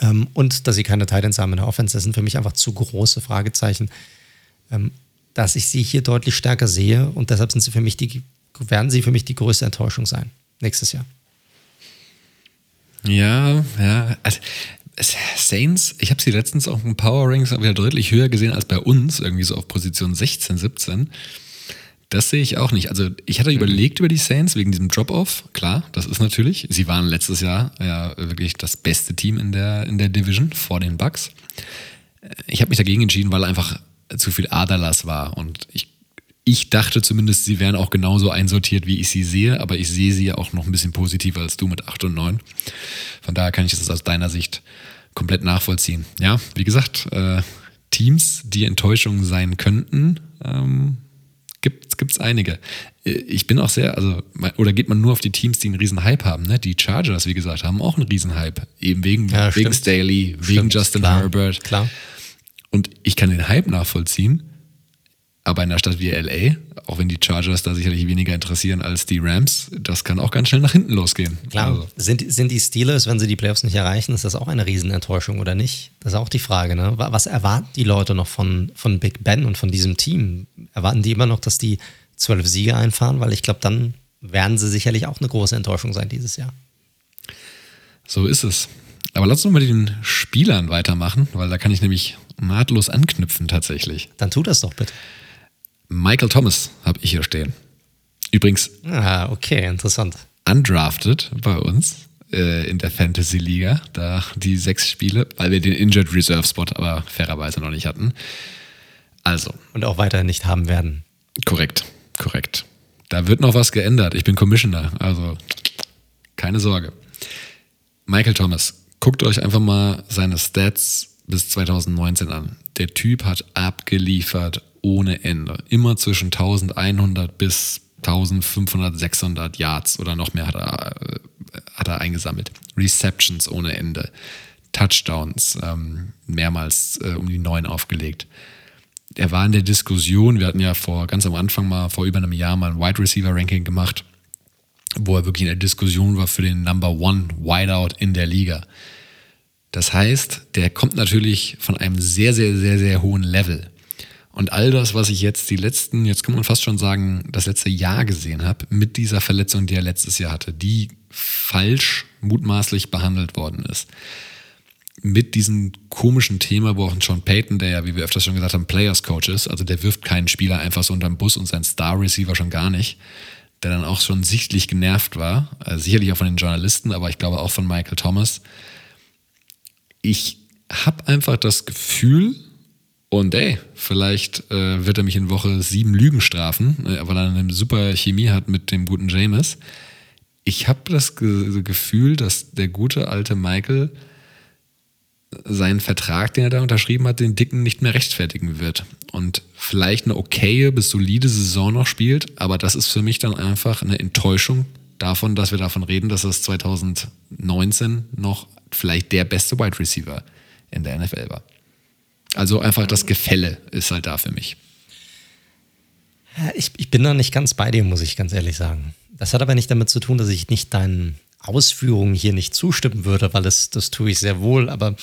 Ähm, und dass sie keine Titans haben in der Offense, das sind für mich einfach zu große Fragezeichen, ähm, dass ich sie hier deutlich stärker sehe und deshalb sind sie für mich die, werden sie für mich die größte Enttäuschung sein nächstes Jahr. Ja, ja. Also, Saints, ich habe sie letztens auf dem Power Rings wieder deutlich höher gesehen als bei uns, irgendwie so auf Position 16, 17. Das sehe ich auch nicht. Also ich hatte mhm. überlegt über die Saints wegen diesem Drop-off. Klar, das ist natürlich. Sie waren letztes Jahr ja wirklich das beste Team in der, in der Division vor den Bucks. Ich habe mich dagegen entschieden, weil einfach zu viel Aderlass war. Und ich, ich dachte zumindest, sie wären auch genauso einsortiert, wie ich sie sehe. Aber ich sehe sie ja auch noch ein bisschen positiver als du mit 8 und 9. Von daher kann ich das aus deiner Sicht komplett nachvollziehen. Ja, wie gesagt, äh, Teams, die Enttäuschungen sein könnten, ähm, gibt es einige. Äh, ich bin auch sehr, also, oder geht man nur auf die Teams, die einen riesen Hype haben, ne? Die Chargers, wie gesagt, haben auch einen riesen Hype. Eben wegen, ja, wegen Staley, wegen stimmt, Justin klar, Herbert. Klar. Und ich kann den Hype nachvollziehen, aber in einer Stadt wie LA, auch wenn die Chargers da sicherlich weniger interessieren als die Rams, das kann auch ganz schnell nach hinten losgehen. Klar. Also. Sind, sind die Steelers, wenn sie die Playoffs nicht erreichen, ist das auch eine Riesenenttäuschung oder nicht? Das ist auch die Frage. Ne? Was erwarten die Leute noch von, von Big Ben und von diesem Team? Erwarten die immer noch, dass die zwölf Siege einfahren? Weil ich glaube, dann werden sie sicherlich auch eine große Enttäuschung sein dieses Jahr. So ist es. Aber lass uns mal den Spielern weitermachen, weil da kann ich nämlich nahtlos anknüpfen tatsächlich. Dann tu das doch bitte. Michael Thomas habe ich hier stehen. Übrigens. Ah, okay, interessant. Undrafted bei uns äh, in der Fantasy Liga, da die sechs Spiele, weil wir den Injured Reserve Spot aber fairerweise noch nicht hatten. Also. Und auch weiterhin nicht haben werden. Korrekt, korrekt. Da wird noch was geändert. Ich bin Commissioner, also keine Sorge. Michael Thomas, guckt euch einfach mal seine Stats bis 2019 an. Der Typ hat abgeliefert ohne Ende. Immer zwischen 1100 bis 1500, 600 Yards oder noch mehr hat er, äh, hat er eingesammelt. Receptions ohne Ende. Touchdowns ähm, mehrmals äh, um die neun aufgelegt. Er war in der Diskussion, wir hatten ja vor ganz am Anfang mal, vor über einem Jahr mal ein Wide Receiver Ranking gemacht, wo er wirklich in der Diskussion war für den Number One Wideout in der Liga. Das heißt, der kommt natürlich von einem sehr, sehr, sehr, sehr hohen Level. Und all das, was ich jetzt die letzten, jetzt kann man fast schon sagen, das letzte Jahr gesehen habe, mit dieser Verletzung, die er letztes Jahr hatte, die falsch mutmaßlich behandelt worden ist. Mit diesem komischen Thema, wo auch John Payton, der ja, wie wir öfters schon gesagt haben, Players Coach ist, also der wirft keinen Spieler einfach so unterm Bus und sein Star Receiver schon gar nicht, der dann auch schon sichtlich genervt war, also sicherlich auch von den Journalisten, aber ich glaube auch von Michael Thomas. Ich habe einfach das Gefühl, und ey, vielleicht äh, wird er mich in Woche sieben Lügen strafen, äh, weil er eine super Chemie hat mit dem guten James. Ich habe das Ge Gefühl, dass der gute alte Michael seinen Vertrag, den er da unterschrieben hat, den Dicken nicht mehr rechtfertigen wird. Und vielleicht eine okaye bis solide Saison noch spielt, aber das ist für mich dann einfach eine Enttäuschung davon, dass wir davon reden, dass es 2019 noch vielleicht der beste Wide Receiver in der NFL war. Also einfach das Gefälle ist halt da für mich. Ich, ich bin da nicht ganz bei dir, muss ich ganz ehrlich sagen. Das hat aber nicht damit zu tun, dass ich nicht deinen Ausführungen hier nicht zustimmen würde, weil das, das tue ich sehr wohl. Aber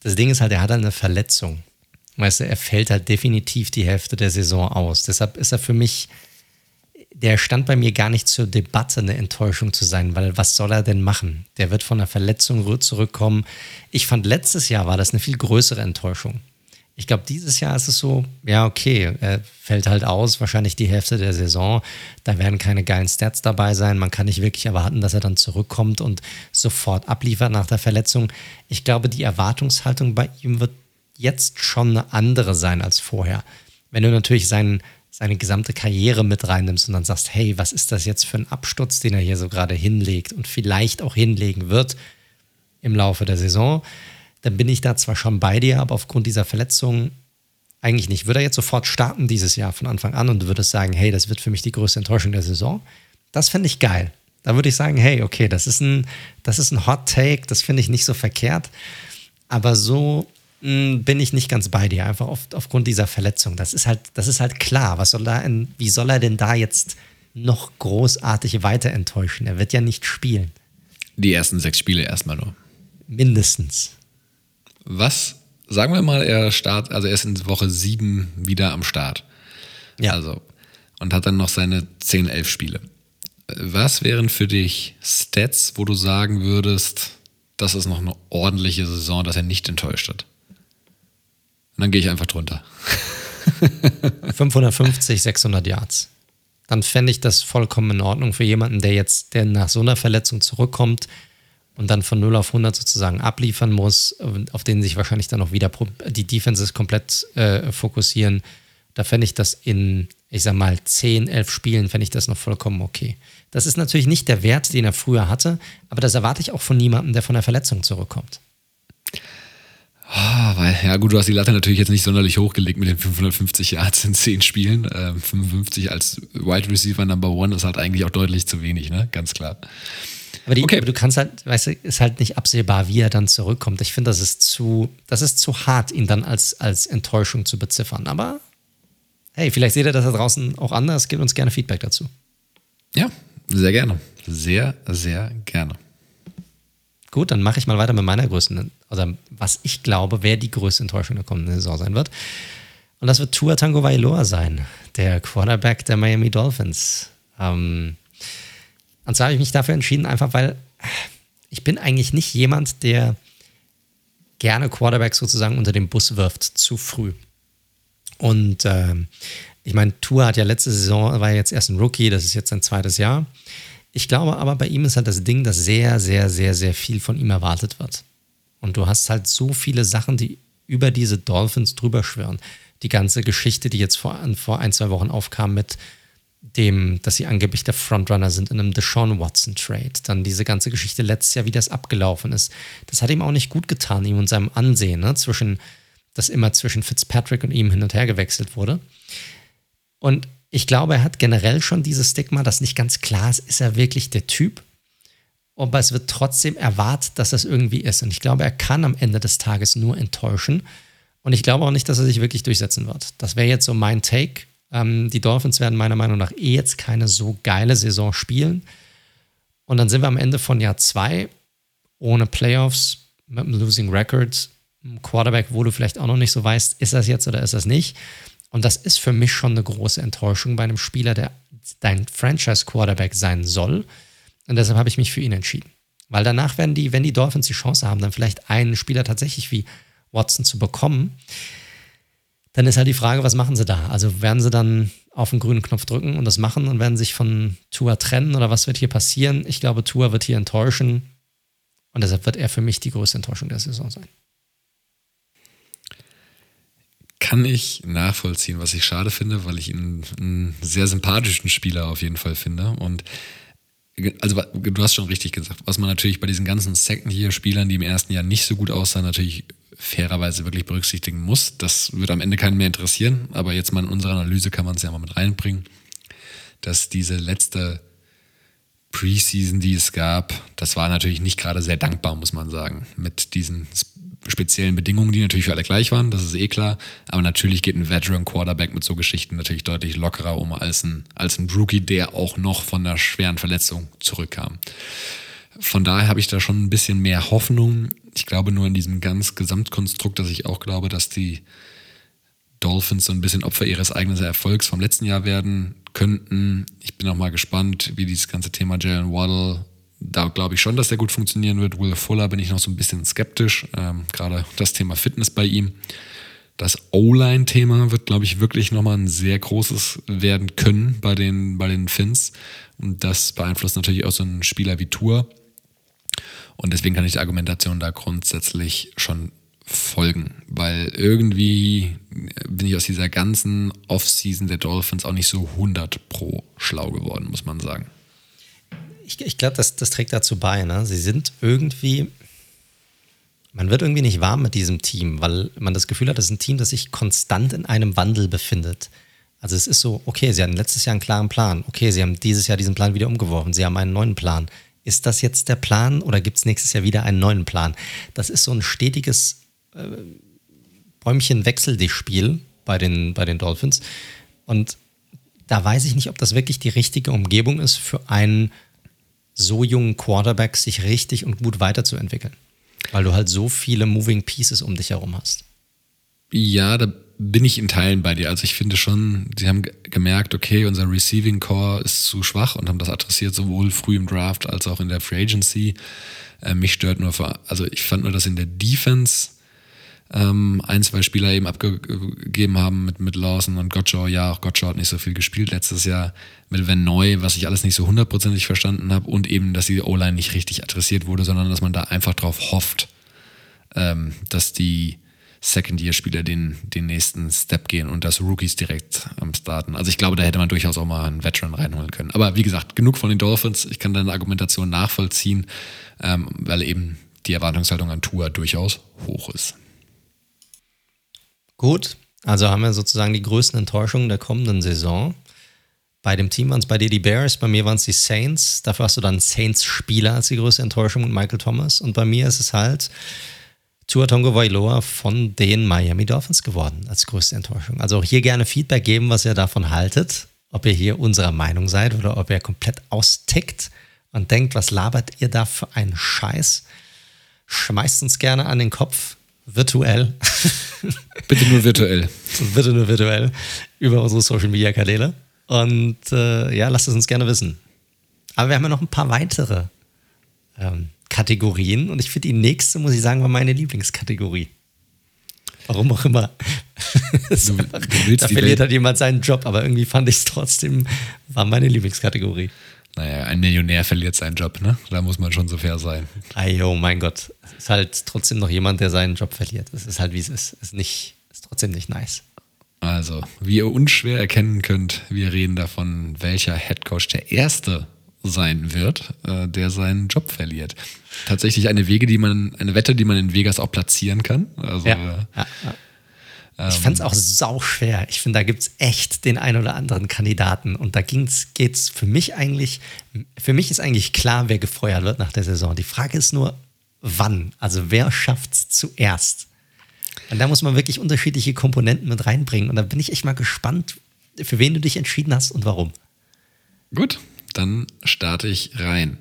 das Ding ist halt, er hat halt eine Verletzung. Weißt du, er fällt halt definitiv die Hälfte der Saison aus. Deshalb ist er für mich, der stand bei mir gar nicht zur Debatte, eine Enttäuschung zu sein, weil was soll er denn machen? Der wird von einer Verletzung zurückkommen. Ich fand, letztes Jahr war das eine viel größere Enttäuschung. Ich glaube, dieses Jahr ist es so, ja, okay, er fällt halt aus, wahrscheinlich die Hälfte der Saison. Da werden keine geilen Stats dabei sein. Man kann nicht wirklich erwarten, dass er dann zurückkommt und sofort abliefert nach der Verletzung. Ich glaube, die Erwartungshaltung bei ihm wird jetzt schon eine andere sein als vorher. Wenn du natürlich seinen, seine gesamte Karriere mit reinnimmst und dann sagst, hey, was ist das jetzt für ein Absturz, den er hier so gerade hinlegt und vielleicht auch hinlegen wird im Laufe der Saison, dann bin ich da zwar schon bei dir, aber aufgrund dieser Verletzung eigentlich nicht. Würde er jetzt sofort starten dieses Jahr von Anfang an und du würdest sagen, hey, das wird für mich die größte Enttäuschung der Saison, das fände ich geil. Da würde ich sagen, hey, okay, das ist ein, das ist ein Hot Take, das finde ich nicht so verkehrt. Aber so bin ich nicht ganz bei dir, einfach auf, aufgrund dieser Verletzung. Das ist halt, das ist halt klar. Was soll da in, wie soll er denn da jetzt noch großartig weiter enttäuschen? Er wird ja nicht spielen. Die ersten sechs Spiele erstmal nur. Mindestens. Was, sagen wir mal, er start, also er ist in Woche sieben wieder am Start. Ja. Also, und hat dann noch seine 10, 11 Spiele. Was wären für dich Stats, wo du sagen würdest, das ist noch eine ordentliche Saison, dass er nicht enttäuscht hat? Und dann gehe ich einfach drunter. 550, 600 Yards. Dann fände ich das vollkommen in Ordnung für jemanden, der jetzt, der nach so einer Verletzung zurückkommt, und dann von 0 auf 100 sozusagen abliefern muss, auf denen sich wahrscheinlich dann auch wieder die Defenses komplett äh, fokussieren. Da fände ich das in, ich sag mal, 10, 11 Spielen, fände ich das noch vollkommen okay. Das ist natürlich nicht der Wert, den er früher hatte, aber das erwarte ich auch von niemandem, der von der Verletzung zurückkommt. Oh, weil, ja gut, du hast die Latte natürlich jetzt nicht sonderlich hochgelegt mit den 550 Yards in 10 Spielen. Ähm, 55 als Wide Receiver Number One ist halt eigentlich auch deutlich zu wenig, ne? Ganz klar. Aber, die, okay. aber, du kannst halt, weißt du, ist halt nicht absehbar, wie er dann zurückkommt. Ich finde, das ist zu, das ist zu hart, ihn dann als, als Enttäuschung zu beziffern. Aber hey, vielleicht seht ihr das da draußen auch anders. Gebt uns gerne Feedback dazu. Ja, sehr gerne. Sehr, sehr gerne. Gut, dann mache ich mal weiter mit meiner größten, also was ich glaube, wer die größte Enttäuschung der kommenden Saison sein wird. Und das wird Tua Tango Vailoa sein, der Quarterback der Miami Dolphins. Ähm, und zwar habe ich mich dafür entschieden, einfach weil ich bin eigentlich nicht jemand, der gerne Quarterbacks sozusagen unter den Bus wirft, zu früh. Und äh, ich meine, Tour hat ja letzte Saison, war jetzt erst ein Rookie, das ist jetzt sein zweites Jahr. Ich glaube aber, bei ihm ist halt das Ding, dass sehr, sehr, sehr, sehr viel von ihm erwartet wird. Und du hast halt so viele Sachen, die über diese Dolphins drüber schwören. Die ganze Geschichte, die jetzt vor, vor ein, zwei Wochen aufkam mit dem, dass sie angeblich der Frontrunner sind in einem Deshaun Watson Trade. Dann diese ganze Geschichte letztes Jahr, wie das abgelaufen ist. Das hat ihm auch nicht gut getan, ihm und seinem Ansehen, ne? zwischen, dass immer zwischen Fitzpatrick und ihm hin und her gewechselt wurde. Und ich glaube, er hat generell schon dieses Stigma, dass nicht ganz klar ist, ist er wirklich der Typ? Aber es wird trotzdem erwartet, dass das irgendwie ist. Und ich glaube, er kann am Ende des Tages nur enttäuschen. Und ich glaube auch nicht, dass er sich wirklich durchsetzen wird. Das wäre jetzt so mein Take ähm, die Dolphins werden meiner Meinung nach eh jetzt keine so geile Saison spielen. Und dann sind wir am Ende von Jahr zwei ohne Playoffs mit einem Losing Record. Ein Quarterback, wo du vielleicht auch noch nicht so weißt, ist das jetzt oder ist das nicht. Und das ist für mich schon eine große Enttäuschung bei einem Spieler, der dein Franchise-Quarterback sein soll. Und deshalb habe ich mich für ihn entschieden. Weil danach werden die, wenn die Dolphins die Chance haben, dann vielleicht einen Spieler tatsächlich wie Watson zu bekommen, dann ist halt die Frage, was machen sie da? Also werden sie dann auf den grünen Knopf drücken und das machen und werden sich von Tour trennen oder was wird hier passieren? Ich glaube, Tour wird hier enttäuschen und deshalb wird er für mich die größte Enttäuschung der Saison sein. Kann ich nachvollziehen, was ich schade finde, weil ich ihn einen sehr sympathischen Spieler auf jeden Fall finde und also du hast schon richtig gesagt, was man natürlich bei diesen ganzen Second-Year-Spielern, die im ersten Jahr nicht so gut aussahen, natürlich fairerweise wirklich berücksichtigen muss. Das wird am Ende keinen mehr interessieren, aber jetzt mal in unserer Analyse kann man es ja mal mit reinbringen, dass diese letzte Preseason, die es gab, das war natürlich nicht gerade sehr dankbar, muss man sagen, mit diesen speziellen Bedingungen, die natürlich für alle gleich waren, das ist eh klar. Aber natürlich geht ein Veteran Quarterback mit so Geschichten natürlich deutlich lockerer um als ein, als ein Rookie, der auch noch von einer schweren Verletzung zurückkam. Von daher habe ich da schon ein bisschen mehr Hoffnung. Ich glaube nur in diesem ganz Gesamtkonstrukt, dass ich auch glaube, dass die Dolphins so ein bisschen Opfer ihres eigenen Erfolgs vom letzten Jahr werden könnten. Ich bin auch mal gespannt, wie dieses ganze Thema Jalen Waddle, da glaube ich schon, dass der gut funktionieren wird. Will Fuller bin ich noch so ein bisschen skeptisch, ähm, gerade das Thema Fitness bei ihm. Das O-Line-Thema wird, glaube ich, wirklich nochmal ein sehr großes werden können bei den, bei den Finns. Und das beeinflusst natürlich auch so einen Spieler wie Tour. Und deswegen kann ich die Argumentation da grundsätzlich schon folgen, weil irgendwie bin ich aus dieser ganzen Offseason der Dolphins auch nicht so 100 pro schlau geworden, muss man sagen. Ich, ich glaube, das, das trägt dazu bei. Ne? Sie sind irgendwie, man wird irgendwie nicht warm mit diesem Team, weil man das Gefühl hat, das ist ein Team, das sich konstant in einem Wandel befindet. Also es ist so, okay, sie hatten letztes Jahr einen klaren Plan. Okay, sie haben dieses Jahr diesen Plan wieder umgeworfen. Sie haben einen neuen Plan. Ist das jetzt der Plan oder gibt es nächstes Jahr wieder einen neuen Plan? Das ist so ein stetiges äh, Bäumchen-wechsel dich Spiel bei den, bei den Dolphins. Und da weiß ich nicht, ob das wirklich die richtige Umgebung ist für einen so jungen Quarterback, sich richtig und gut weiterzuentwickeln weil du halt so viele Moving Pieces um dich herum hast. Ja, da bin ich in Teilen bei dir. Also ich finde schon, sie haben gemerkt, okay, unser Receiving Core ist zu schwach und haben das adressiert sowohl früh im Draft als auch in der Free Agency. Äh, mich stört nur, also ich fand nur, dass in der Defense ähm, ein, zwei Spieler eben abgegeben haben mit, mit Lawson und Gottschall. Ja, auch Gottschall hat nicht so viel gespielt letztes Jahr mit Van Neu, was ich alles nicht so hundertprozentig verstanden habe und eben, dass die O-Line nicht richtig adressiert wurde, sondern dass man da einfach drauf hofft, ähm, dass die Second-Year-Spieler den, den nächsten Step gehen und dass Rookies direkt am Starten. Also ich glaube, da hätte man durchaus auch mal einen Veteran reinholen können. Aber wie gesagt, genug von den Dolphins. Ich kann deine Argumentation nachvollziehen, ähm, weil eben die Erwartungshaltung an Tour durchaus hoch ist. Gut, also haben wir sozusagen die größten Enttäuschungen der kommenden Saison. Bei dem Team waren es bei dir die Bears, bei mir waren es die Saints. Dafür hast du dann Saints-Spieler als die größte Enttäuschung und Michael Thomas. Und bei mir ist es halt Tua Tongo Vailoa von den Miami Dolphins geworden als größte Enttäuschung. Also auch hier gerne Feedback geben, was ihr davon haltet. Ob ihr hier unserer Meinung seid oder ob ihr komplett austickt und denkt, was labert ihr da für einen Scheiß. Schmeißt uns gerne an den Kopf virtuell. Bitte nur virtuell. Bitte nur virtuell über unsere Social Media Kanäle. Und äh, ja, lasst es uns gerne wissen. Aber wir haben ja noch ein paar weitere ähm, Kategorien und ich finde, die nächste, muss ich sagen, war meine Lieblingskategorie. Warum auch immer. Du, du da verliert halt jemand seinen Job, aber irgendwie fand ich es trotzdem, war meine Lieblingskategorie. Naja, ein Millionär verliert seinen Job, ne? Da muss man schon so fair sein. Ay, oh mein Gott. Es ist halt trotzdem noch jemand, der seinen Job verliert. Es ist halt, wie es ist. Es ist, nicht, ist trotzdem nicht nice. Also, wie ihr unschwer erkennen könnt, wir reden davon, welcher Headcoach der Erste sein wird, äh, der seinen Job verliert. Tatsächlich eine Wege, die man, eine Wette, die man in Vegas auch platzieren kann. Also, ja, äh, ja, ja. Ich fand es auch sau schwer. Ich finde, da gibt es echt den ein oder anderen Kandidaten. Und da geht es für mich eigentlich, für mich ist eigentlich klar, wer gefeuert wird nach der Saison. Die Frage ist nur, wann? Also wer schafft es zuerst? Und da muss man wirklich unterschiedliche Komponenten mit reinbringen. Und da bin ich echt mal gespannt, für wen du dich entschieden hast und warum. Gut, dann starte ich rein.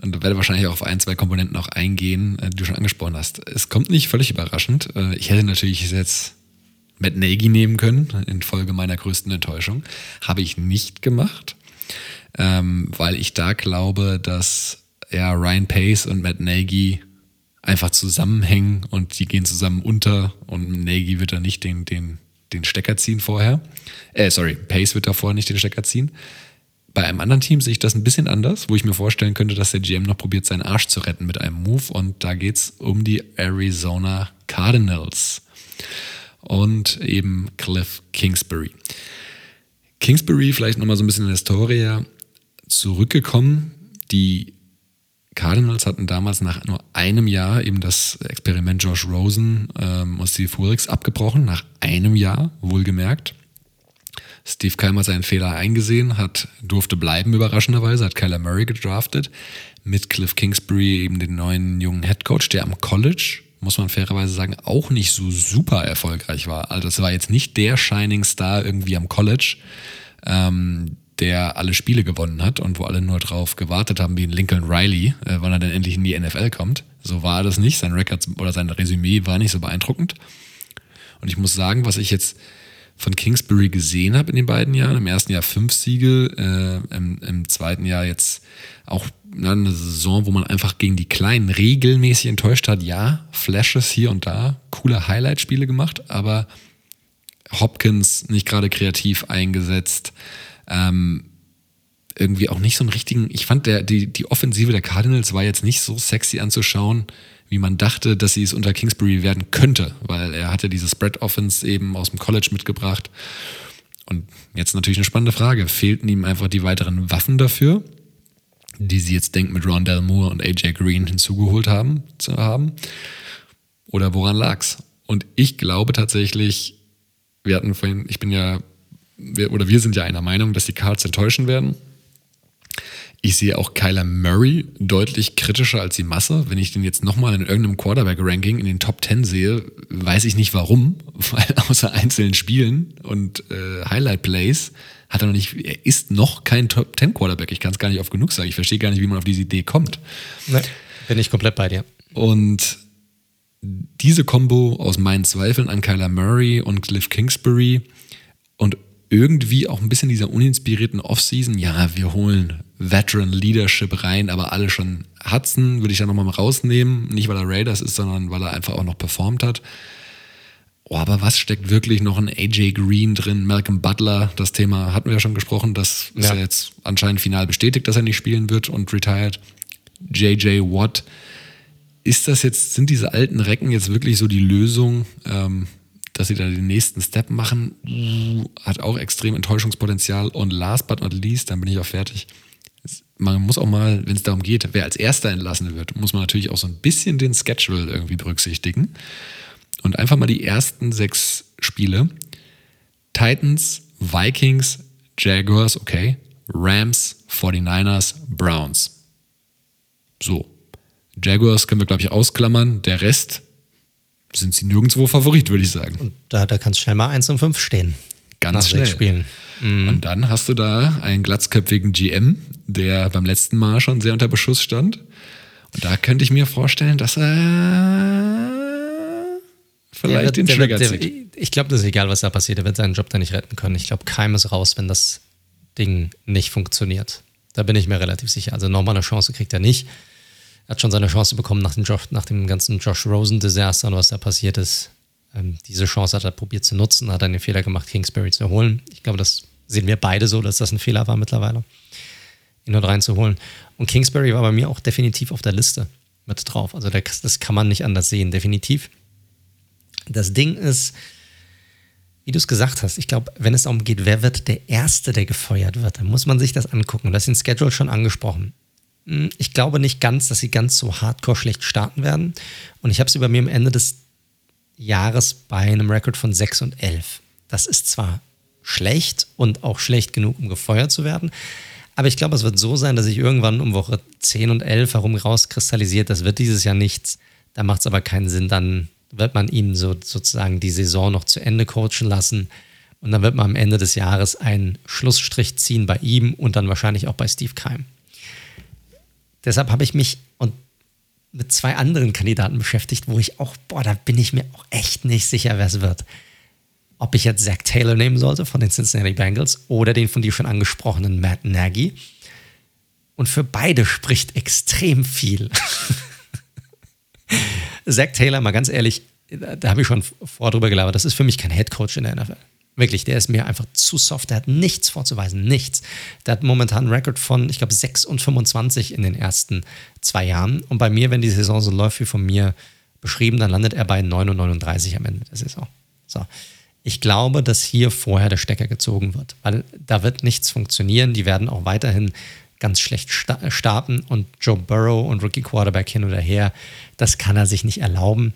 Und werde wahrscheinlich auch auf ein, zwei Komponenten noch eingehen, äh, die du schon angesprochen hast. Es kommt nicht völlig überraschend. Äh, ich hätte natürlich jetzt Matt Nagy nehmen können, infolge meiner größten Enttäuschung. Habe ich nicht gemacht, ähm, weil ich da glaube, dass ja, Ryan Pace und Matt Nagy einfach zusammenhängen und die gehen zusammen unter und Nagy wird da nicht den, den, den Stecker ziehen vorher. Äh, sorry, Pace wird davor nicht den Stecker ziehen. Bei einem anderen Team sehe ich das ein bisschen anders, wo ich mir vorstellen könnte, dass der GM noch probiert, seinen Arsch zu retten mit einem Move. Und da geht es um die Arizona Cardinals und eben Cliff Kingsbury. Kingsbury, vielleicht nochmal so ein bisschen in der Historie zurückgekommen. Die Cardinals hatten damals nach nur einem Jahr eben das Experiment Josh Rosen ähm, und Steve Wilkes abgebrochen, nach einem Jahr, wohlgemerkt. Steve Keim hat seinen Fehler eingesehen, hat, durfte bleiben überraschenderweise, hat Kyler Murray gedraftet, mit Cliff Kingsbury eben den neuen jungen Head Coach, der am College muss man fairerweise sagen, auch nicht so super erfolgreich war. Also es war jetzt nicht der Shining Star irgendwie am College, ähm, der alle Spiele gewonnen hat und wo alle nur drauf gewartet haben, wie ein Lincoln Riley, äh, wann er denn endlich in die NFL kommt. So war das nicht. Sein Record oder sein Resümee war nicht so beeindruckend. Und ich muss sagen, was ich jetzt von Kingsbury gesehen habe in den beiden Jahren. Im ersten Jahr fünf Siege, äh, im, im, zweiten Jahr jetzt auch na, eine Saison, wo man einfach gegen die Kleinen regelmäßig enttäuscht hat. Ja, Flashes hier und da, coole Highlight-Spiele gemacht, aber Hopkins nicht gerade kreativ eingesetzt. Ähm, irgendwie auch nicht so einen richtigen. Ich fand, der, die, die Offensive der Cardinals war jetzt nicht so sexy anzuschauen, wie man dachte, dass sie es unter Kingsbury werden könnte, weil er hatte diese Spread Offense eben aus dem College mitgebracht. Und jetzt natürlich eine spannende Frage. Fehlten ihm einfach die weiteren Waffen dafür, die sie jetzt denken mit Rondell Moore und AJ Green hinzugeholt haben, zu haben? Oder woran lag's? Und ich glaube tatsächlich, wir hatten vorhin, ich bin ja, wir, oder wir sind ja einer Meinung, dass die Cards enttäuschen werden. Ich sehe auch Kyler Murray deutlich kritischer als die Masse. Wenn ich den jetzt nochmal in irgendeinem Quarterback-Ranking in den Top 10 sehe, weiß ich nicht warum, weil außer einzelnen Spielen und äh, Highlight-Plays hat er noch nicht, er ist noch kein Top 10 Quarterback. Ich kann es gar nicht oft genug sagen. Ich verstehe gar nicht, wie man auf diese Idee kommt. Nee, bin ich komplett bei dir. Und diese Kombo aus meinen Zweifeln an Kyler Murray und Cliff Kingsbury und irgendwie auch ein bisschen dieser uninspirierten Offseason, ja, wir holen Veteran Leadership rein, aber alle schon Hudson würde ich da nochmal mal rausnehmen. Nicht, weil er Raiders ist, sondern weil er einfach auch noch performt hat. Oh, aber was steckt wirklich noch in AJ Green drin? Malcolm Butler, das Thema hatten wir ja schon gesprochen. Das ja. ist ja jetzt anscheinend final bestätigt, dass er nicht spielen wird und retired. JJ Watt. Ist das jetzt, sind diese alten Recken jetzt wirklich so die Lösung? Ähm, dass sie da den nächsten Step machen, hat auch extrem Enttäuschungspotenzial. Und last but not least, dann bin ich auch fertig. Man muss auch mal, wenn es darum geht, wer als Erster entlassen wird, muss man natürlich auch so ein bisschen den Schedule irgendwie berücksichtigen. Und einfach mal die ersten sechs Spiele. Titans, Vikings, Jaguars, okay. Rams, 49ers, Browns. So. Jaguars können wir, glaube ich, ausklammern. Der Rest sind sie nirgendwo Favorit, würde ich sagen. Und da, da kannst du schnell mal 1 und 5 stehen. Ganz schnell. Spielen. Mhm. Und dann hast du da einen glatzköpfigen GM, der beim letzten Mal schon sehr unter Beschuss stand. Und da könnte ich mir vorstellen, dass er vielleicht wird, den Trigger wird, zieht. ich glaube, das ist egal, was da passiert. Er wird seinen Job da nicht retten können. Ich glaube, Keim ist raus, wenn das Ding nicht funktioniert. Da bin ich mir relativ sicher. Also nochmal eine Chance kriegt er nicht. Er hat schon seine Chance bekommen nach dem, Josh, nach dem ganzen Josh Rosen-Desaster und was da passiert ist. Ähm, diese Chance hat er probiert zu nutzen, hat dann den Fehler gemacht, Kingsbury zu holen. Ich glaube, das sehen wir beide so, dass das ein Fehler war mittlerweile, ihn dort reinzuholen. Und Kingsbury war bei mir auch definitiv auf der Liste mit drauf. Also das kann man nicht anders sehen, definitiv. Das Ding ist, wie du es gesagt hast, ich glaube, wenn es darum geht, wer wird der Erste, der gefeuert wird, dann muss man sich das angucken. Das ist in Schedule schon angesprochen. Hm, ich glaube nicht ganz, dass sie ganz so hardcore schlecht starten werden. Und ich habe sie bei mir am Ende des Jahres bei einem Rekord von 6 und 11. Das ist zwar schlecht und auch schlecht genug, um gefeuert zu werden, aber ich glaube, es wird so sein, dass sich irgendwann um Woche 10 und 11 herum rauskristallisiert, das wird dieses Jahr nichts. Da macht es aber keinen Sinn, dann wird man ihn so, sozusagen die Saison noch zu Ende coachen lassen. Und dann wird man am Ende des Jahres einen Schlussstrich ziehen bei ihm und dann wahrscheinlich auch bei Steve Keim. Deshalb habe ich mich mit zwei anderen Kandidaten beschäftigt, wo ich auch, boah, da bin ich mir auch echt nicht sicher, wer es wird. Ob ich jetzt Zach Taylor nehmen sollte von den Cincinnati Bengals oder den von dir schon angesprochenen Matt Nagy. Und für beide spricht extrem viel. Zach Taylor, mal ganz ehrlich, da habe ich schon vor drüber gelabert, das ist für mich kein Head Coach in der NFL. Wirklich, der ist mir einfach zu soft. Der hat nichts vorzuweisen, nichts. Der hat momentan einen Rekord von, ich glaube, 6 und 25 in den ersten zwei Jahren. Und bei mir, wenn die Saison so läuft wie von mir beschrieben, dann landet er bei 9 und 39 am Ende der Saison. So. Ich glaube, dass hier vorher der Stecker gezogen wird, weil da wird nichts funktionieren. Die werden auch weiterhin ganz schlecht starten und Joe Burrow und Rookie Quarterback hin oder her, das kann er sich nicht erlauben.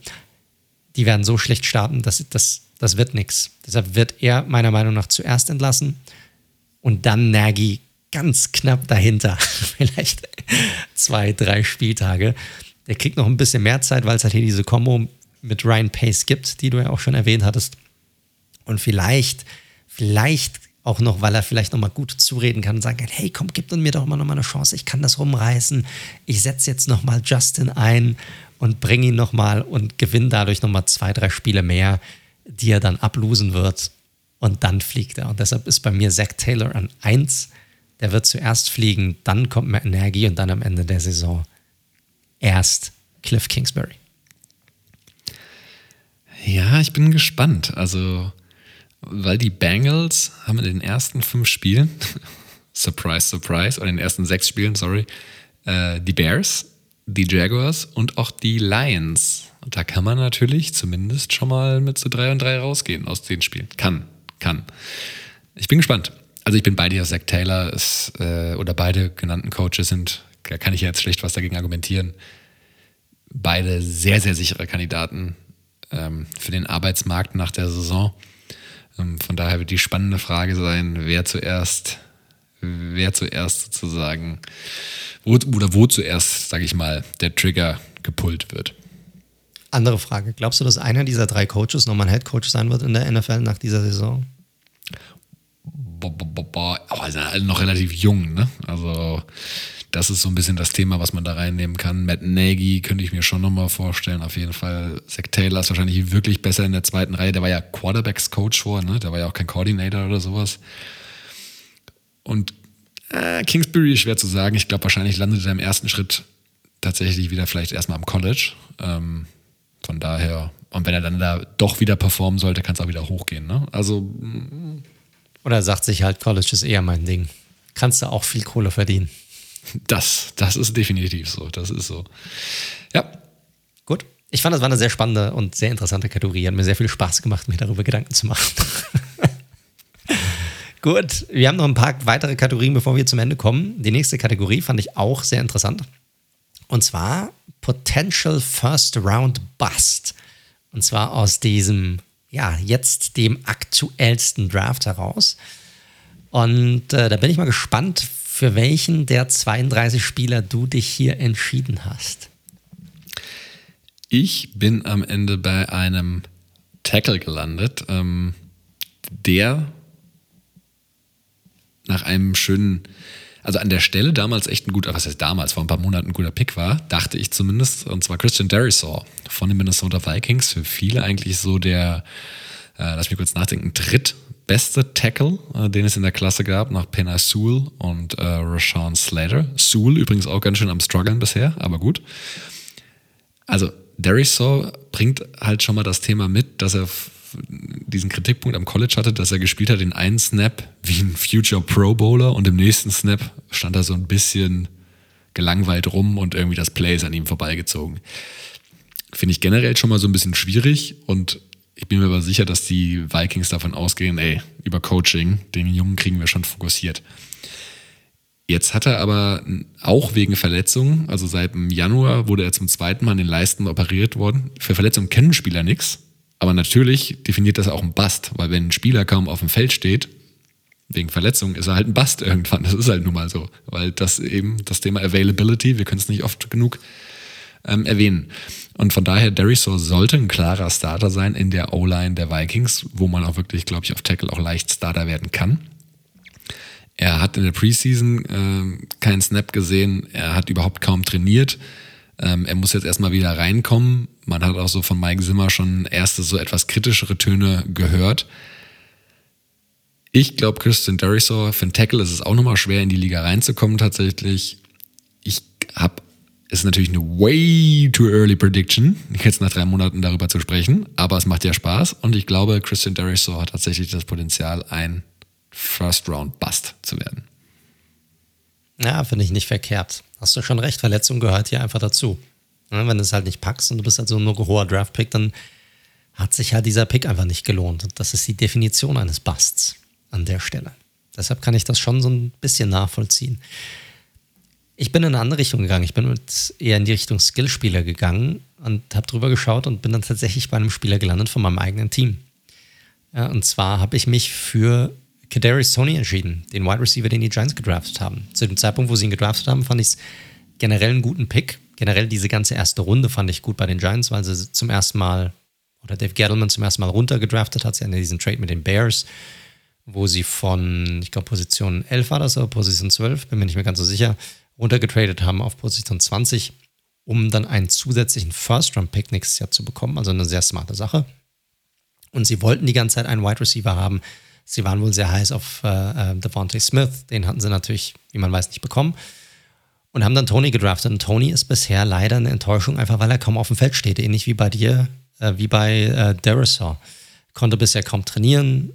Die werden so schlecht starten, dass das das wird nichts. Deshalb wird er meiner Meinung nach zuerst entlassen und dann Nagy ganz knapp dahinter. Vielleicht zwei, drei Spieltage. Der kriegt noch ein bisschen mehr Zeit, weil es halt hier diese Kombo mit Ryan Pace gibt, die du ja auch schon erwähnt hattest. Und vielleicht, vielleicht auch noch, weil er vielleicht nochmal gut zureden kann und sagen kann, hey, komm, gib mir doch mal nochmal eine Chance, ich kann das rumreißen. Ich setze jetzt nochmal Justin ein und bringe ihn nochmal und gewinne dadurch nochmal zwei, drei Spiele mehr die er dann ablosen wird. und dann fliegt er. Und deshalb ist bei mir Zach Taylor an 1. Der wird zuerst fliegen, dann kommt mehr Energie und dann am Ende der Saison erst Cliff Kingsbury. Ja, ich bin gespannt. Also, weil die Bengals haben in den ersten fünf Spielen, surprise, surprise, oder in den ersten sechs Spielen, sorry, äh, die Bears, die Jaguars und auch die Lions. Und da kann man natürlich zumindest schon mal mit so 3 und 3 rausgehen aus den Spielen. Kann, kann. Ich bin gespannt. Also ich bin bei dir, Zach Taylor ist, äh, oder beide genannten Coaches sind, da kann ich jetzt schlecht was dagegen argumentieren, beide sehr, sehr sichere Kandidaten ähm, für den Arbeitsmarkt nach der Saison. Ähm, von daher wird die spannende Frage sein, wer zuerst, wer zuerst sozusagen, wo, oder wo zuerst, sage ich mal, der Trigger gepullt wird. Andere Frage. Glaubst du, dass einer dieser drei Coaches nochmal ein Head Coach sein wird in der NFL nach dieser Saison? Boah, boah, boah, aber sind noch relativ jung, ne? Also, das ist so ein bisschen das Thema, was man da reinnehmen kann. Matt Nagy könnte ich mir schon nochmal vorstellen. Auf jeden Fall. Zach Taylor ist wahrscheinlich wirklich besser in der zweiten Reihe. Der war ja Quarterbacks-Coach vor, ne? Der war ja auch kein Coordinator oder sowas. Und äh, Kingsbury ist schwer zu sagen. Ich glaube, wahrscheinlich landet er im ersten Schritt tatsächlich wieder vielleicht erstmal am College. Ähm, von daher, und wenn er dann da doch wieder performen sollte, kann es auch wieder hochgehen. Ne? Also. Mm. Oder sagt sich halt, College ist eher mein Ding. Kannst du auch viel Kohle verdienen. Das, das ist definitiv so. Das ist so. Ja. Gut. Ich fand, das war eine sehr spannende und sehr interessante Kategorie. Hat mir sehr viel Spaß gemacht, mir darüber Gedanken zu machen. Gut, wir haben noch ein paar weitere Kategorien, bevor wir zum Ende kommen. Die nächste Kategorie fand ich auch sehr interessant. Und zwar Potential First Round Bust. Und zwar aus diesem, ja, jetzt dem aktuellsten Draft heraus. Und äh, da bin ich mal gespannt, für welchen der 32 Spieler du dich hier entschieden hast. Ich bin am Ende bei einem Tackle gelandet, ähm, der nach einem schönen also an der Stelle damals echt ein guter, was heißt damals, vor ein paar Monaten ein guter Pick war, dachte ich zumindest, und zwar Christian Derisaw von den Minnesota Vikings. Für viele eigentlich so der, äh, lass mich kurz nachdenken, drittbeste Tackle, äh, den es in der Klasse gab, nach Penna Sewell und äh, Rashawn Slater. Sewell übrigens auch ganz schön am struggeln bisher, aber gut. Also Derisaw bringt halt schon mal das Thema mit, dass er diesen Kritikpunkt am College hatte, dass er gespielt hat in einen Snap wie ein Future Pro Bowler und im nächsten Snap stand er so ein bisschen gelangweilt rum und irgendwie das Play ist an ihm vorbeigezogen. Finde ich generell schon mal so ein bisschen schwierig und ich bin mir aber sicher, dass die Vikings davon ausgehen, ey, über Coaching, den Jungen kriegen wir schon fokussiert. Jetzt hat er aber auch wegen Verletzungen, also seit dem Januar wurde er zum zweiten Mal in den Leisten operiert worden. Für Verletzungen kennen Spieler nichts. Aber natürlich definiert das auch ein Bust, weil wenn ein Spieler kaum auf dem Feld steht, wegen Verletzung, ist er halt ein Bust irgendwann. Das ist halt nun mal so. Weil das eben das Thema Availability, wir können es nicht oft genug ähm, erwähnen. Und von daher, Deriso sollte ein klarer Starter sein in der O-Line der Vikings, wo man auch wirklich, glaube ich, auf Tackle auch leicht Starter werden kann. Er hat in der Preseason äh, keinen Snap gesehen, er hat überhaupt kaum trainiert. Ähm, er muss jetzt erstmal wieder reinkommen. Man hat auch so von Mike Zimmer schon erste so etwas kritischere Töne gehört. Ich glaube, Christian Derisaw, für einen Tackle ist es auch nochmal schwer, in die Liga reinzukommen tatsächlich. Ich habe, ist natürlich eine way too early Prediction, jetzt nach drei Monaten darüber zu sprechen, aber es macht ja Spaß und ich glaube, Christian Derisaw hat tatsächlich das Potenzial, ein First Round Bust zu werden. Ja, finde ich nicht verkehrt. Hast du schon recht, Verletzung gehört hier einfach dazu. Ja, wenn du es halt nicht packst und du bist halt so ein hoher Draft-Pick, dann hat sich ja dieser Pick einfach nicht gelohnt. Und das ist die Definition eines Busts an der Stelle. Deshalb kann ich das schon so ein bisschen nachvollziehen. Ich bin in eine andere Richtung gegangen. Ich bin mit eher in die Richtung Skillspieler gegangen und habe drüber geschaut und bin dann tatsächlich bei einem Spieler gelandet von meinem eigenen Team. Ja, und zwar habe ich mich für Kadarius Tony entschieden, den Wide Receiver, den die Giants gedraftet haben. Zu dem Zeitpunkt, wo sie ihn gedraftet haben, fand ich es generell einen guten Pick. Generell diese ganze erste Runde fand ich gut bei den Giants, weil sie zum ersten Mal oder Dave Gettleman zum ersten Mal runtergedraftet hat. Sie hatten diesen Trade mit den Bears, wo sie von, ich glaube, Position 11 war das oder Position 12, bin mir nicht mehr ganz so sicher, runtergetradet haben auf Position 20, um dann einen zusätzlichen First-Round-Pick nächstes Jahr zu bekommen. Also eine sehr smarte Sache. Und sie wollten die ganze Zeit einen Wide Receiver haben, Sie waren wohl sehr heiß auf äh, äh, Devontae Smith. Den hatten sie natürlich, wie man weiß, nicht bekommen. Und haben dann Tony gedraftet. Und Tony ist bisher leider eine Enttäuschung, einfach weil er kaum auf dem Feld steht. Ähnlich wie bei dir, äh, wie bei äh, Derisaw. Konnte bisher kaum trainieren.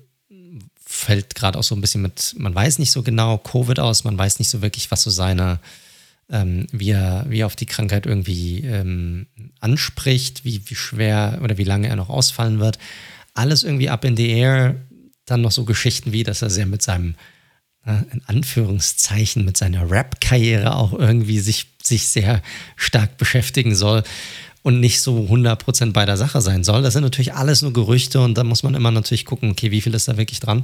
Fällt gerade auch so ein bisschen mit, man weiß nicht so genau, Covid aus. Man weiß nicht so wirklich, was so seine, ähm, wie, er, wie er auf die Krankheit irgendwie ähm, anspricht, wie, wie schwer oder wie lange er noch ausfallen wird. Alles irgendwie up in the air dann noch so Geschichten wie, dass er sehr mit seinem, in Anführungszeichen, mit seiner Rap-Karriere auch irgendwie sich, sich sehr stark beschäftigen soll und nicht so 100% bei der Sache sein soll. Das sind natürlich alles nur Gerüchte und da muss man immer natürlich gucken, okay, wie viel ist da wirklich dran?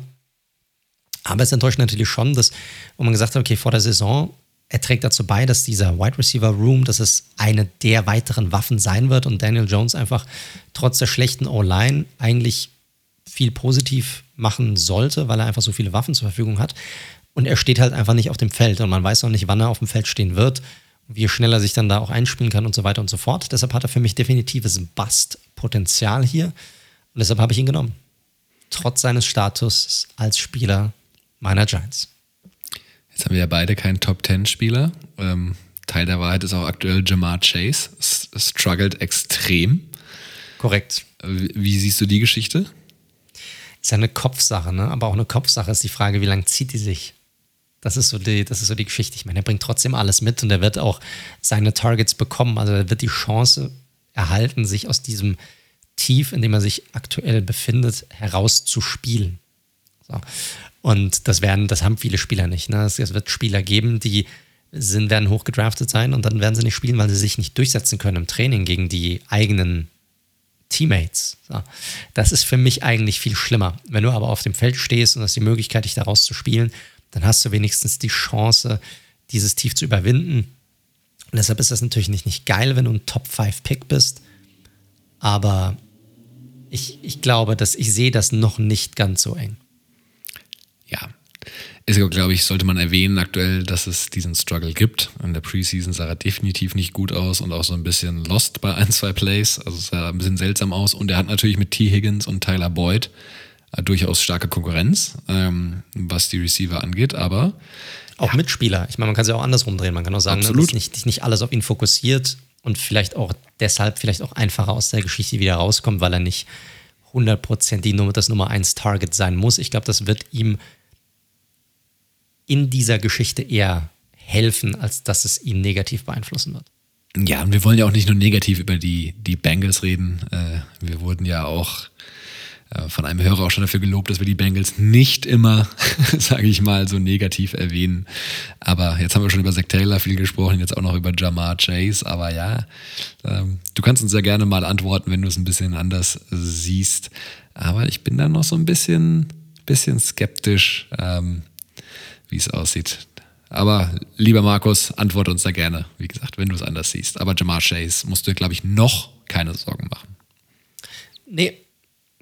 Aber es enttäuscht natürlich schon, dass, wo man gesagt hat, okay, vor der Saison, er trägt dazu bei, dass dieser Wide Receiver Room, dass es eine der weiteren Waffen sein wird und Daniel Jones einfach trotz der schlechten O-Line eigentlich viel positiv machen sollte, weil er einfach so viele Waffen zur Verfügung hat. Und er steht halt einfach nicht auf dem Feld und man weiß auch nicht, wann er auf dem Feld stehen wird, wie schnell er sich dann da auch einspielen kann und so weiter und so fort. Deshalb hat er für mich definitives Bust-Potenzial hier und deshalb habe ich ihn genommen. Trotz seines Status als Spieler meiner Giants. Jetzt haben wir ja beide keinen Top-10-Spieler. Ähm, Teil der Wahrheit ist auch aktuell Jamar Chase. Es struggelt extrem. Korrekt. Wie siehst du die Geschichte? Ist ja eine Kopfsache, ne? Aber auch eine Kopfsache ist die Frage, wie lange zieht die sich? Das ist so die, das ist so die Geschichte. Ich meine, er bringt trotzdem alles mit und er wird auch seine Targets bekommen. Also er wird die Chance erhalten, sich aus diesem Tief, in dem er sich aktuell befindet, herauszuspielen. So. Und das werden, das haben viele Spieler nicht. Ne? Es, es wird Spieler geben, die sind, werden hochgedraftet sein und dann werden sie nicht spielen, weil sie sich nicht durchsetzen können im Training gegen die eigenen Teammates. Das ist für mich eigentlich viel schlimmer. Wenn du aber auf dem Feld stehst und hast die Möglichkeit, dich daraus zu spielen, dann hast du wenigstens die Chance, dieses Tief zu überwinden. Und deshalb ist das natürlich nicht, nicht geil, wenn du ein Top-5-Pick bist. Aber ich, ich glaube, dass ich sehe das noch nicht ganz so eng. Ist, glaube ich, sollte man erwähnen aktuell, dass es diesen Struggle gibt. In der Preseason sah er definitiv nicht gut aus und auch so ein bisschen lost bei ein, zwei Plays. Also es sah ein bisschen seltsam aus. Und er hat natürlich mit T. Higgins und Tyler Boyd äh, durchaus starke Konkurrenz, ähm, was die Receiver angeht, aber. Auch ja. Mitspieler. Ich meine, man kann es ja auch andersrum drehen. Man kann auch sagen, ne, dass nicht, nicht alles auf ihn fokussiert und vielleicht auch deshalb vielleicht auch einfacher aus der Geschichte wieder rauskommt, weil er nicht 100% das Nummer 1 Target sein muss. Ich glaube, das wird ihm in dieser Geschichte eher helfen, als dass es ihn negativ beeinflussen wird. Ja, und wir wollen ja auch nicht nur negativ über die, die Bengals reden. Äh, wir wurden ja auch äh, von einem Hörer auch schon dafür gelobt, dass wir die Bengals nicht immer, sage ich mal, so negativ erwähnen. Aber jetzt haben wir schon über Zach Taylor viel gesprochen, jetzt auch noch über Jamar Chase. Aber ja, ähm, du kannst uns ja gerne mal antworten, wenn du es ein bisschen anders siehst. Aber ich bin da noch so ein bisschen, bisschen skeptisch. Ähm, wie es aussieht. Aber lieber Markus, antworte uns da gerne, wie gesagt, wenn du es anders siehst. Aber Jamar Chase musst du, glaube ich, noch keine Sorgen machen. Nee,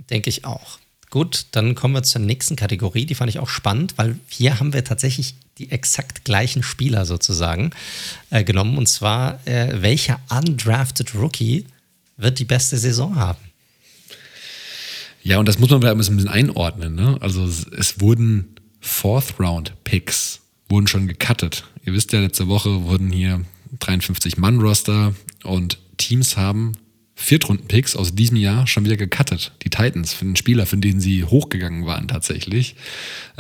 denke ich auch. Gut, dann kommen wir zur nächsten Kategorie. Die fand ich auch spannend, weil hier haben wir tatsächlich die exakt gleichen Spieler sozusagen äh, genommen. Und zwar, äh, welcher undrafted Rookie wird die beste Saison haben? Ja, und das muss man vielleicht ein bisschen einordnen. Ne? Also es wurden Fourth-Round-Picks wurden schon gecuttet. Ihr wisst ja, letzte Woche wurden hier 53 Mann-Roster und Teams haben Viertrunden-Picks aus diesem Jahr schon wieder gecuttet. Die Titans für den Spieler, von denen sie hochgegangen waren tatsächlich.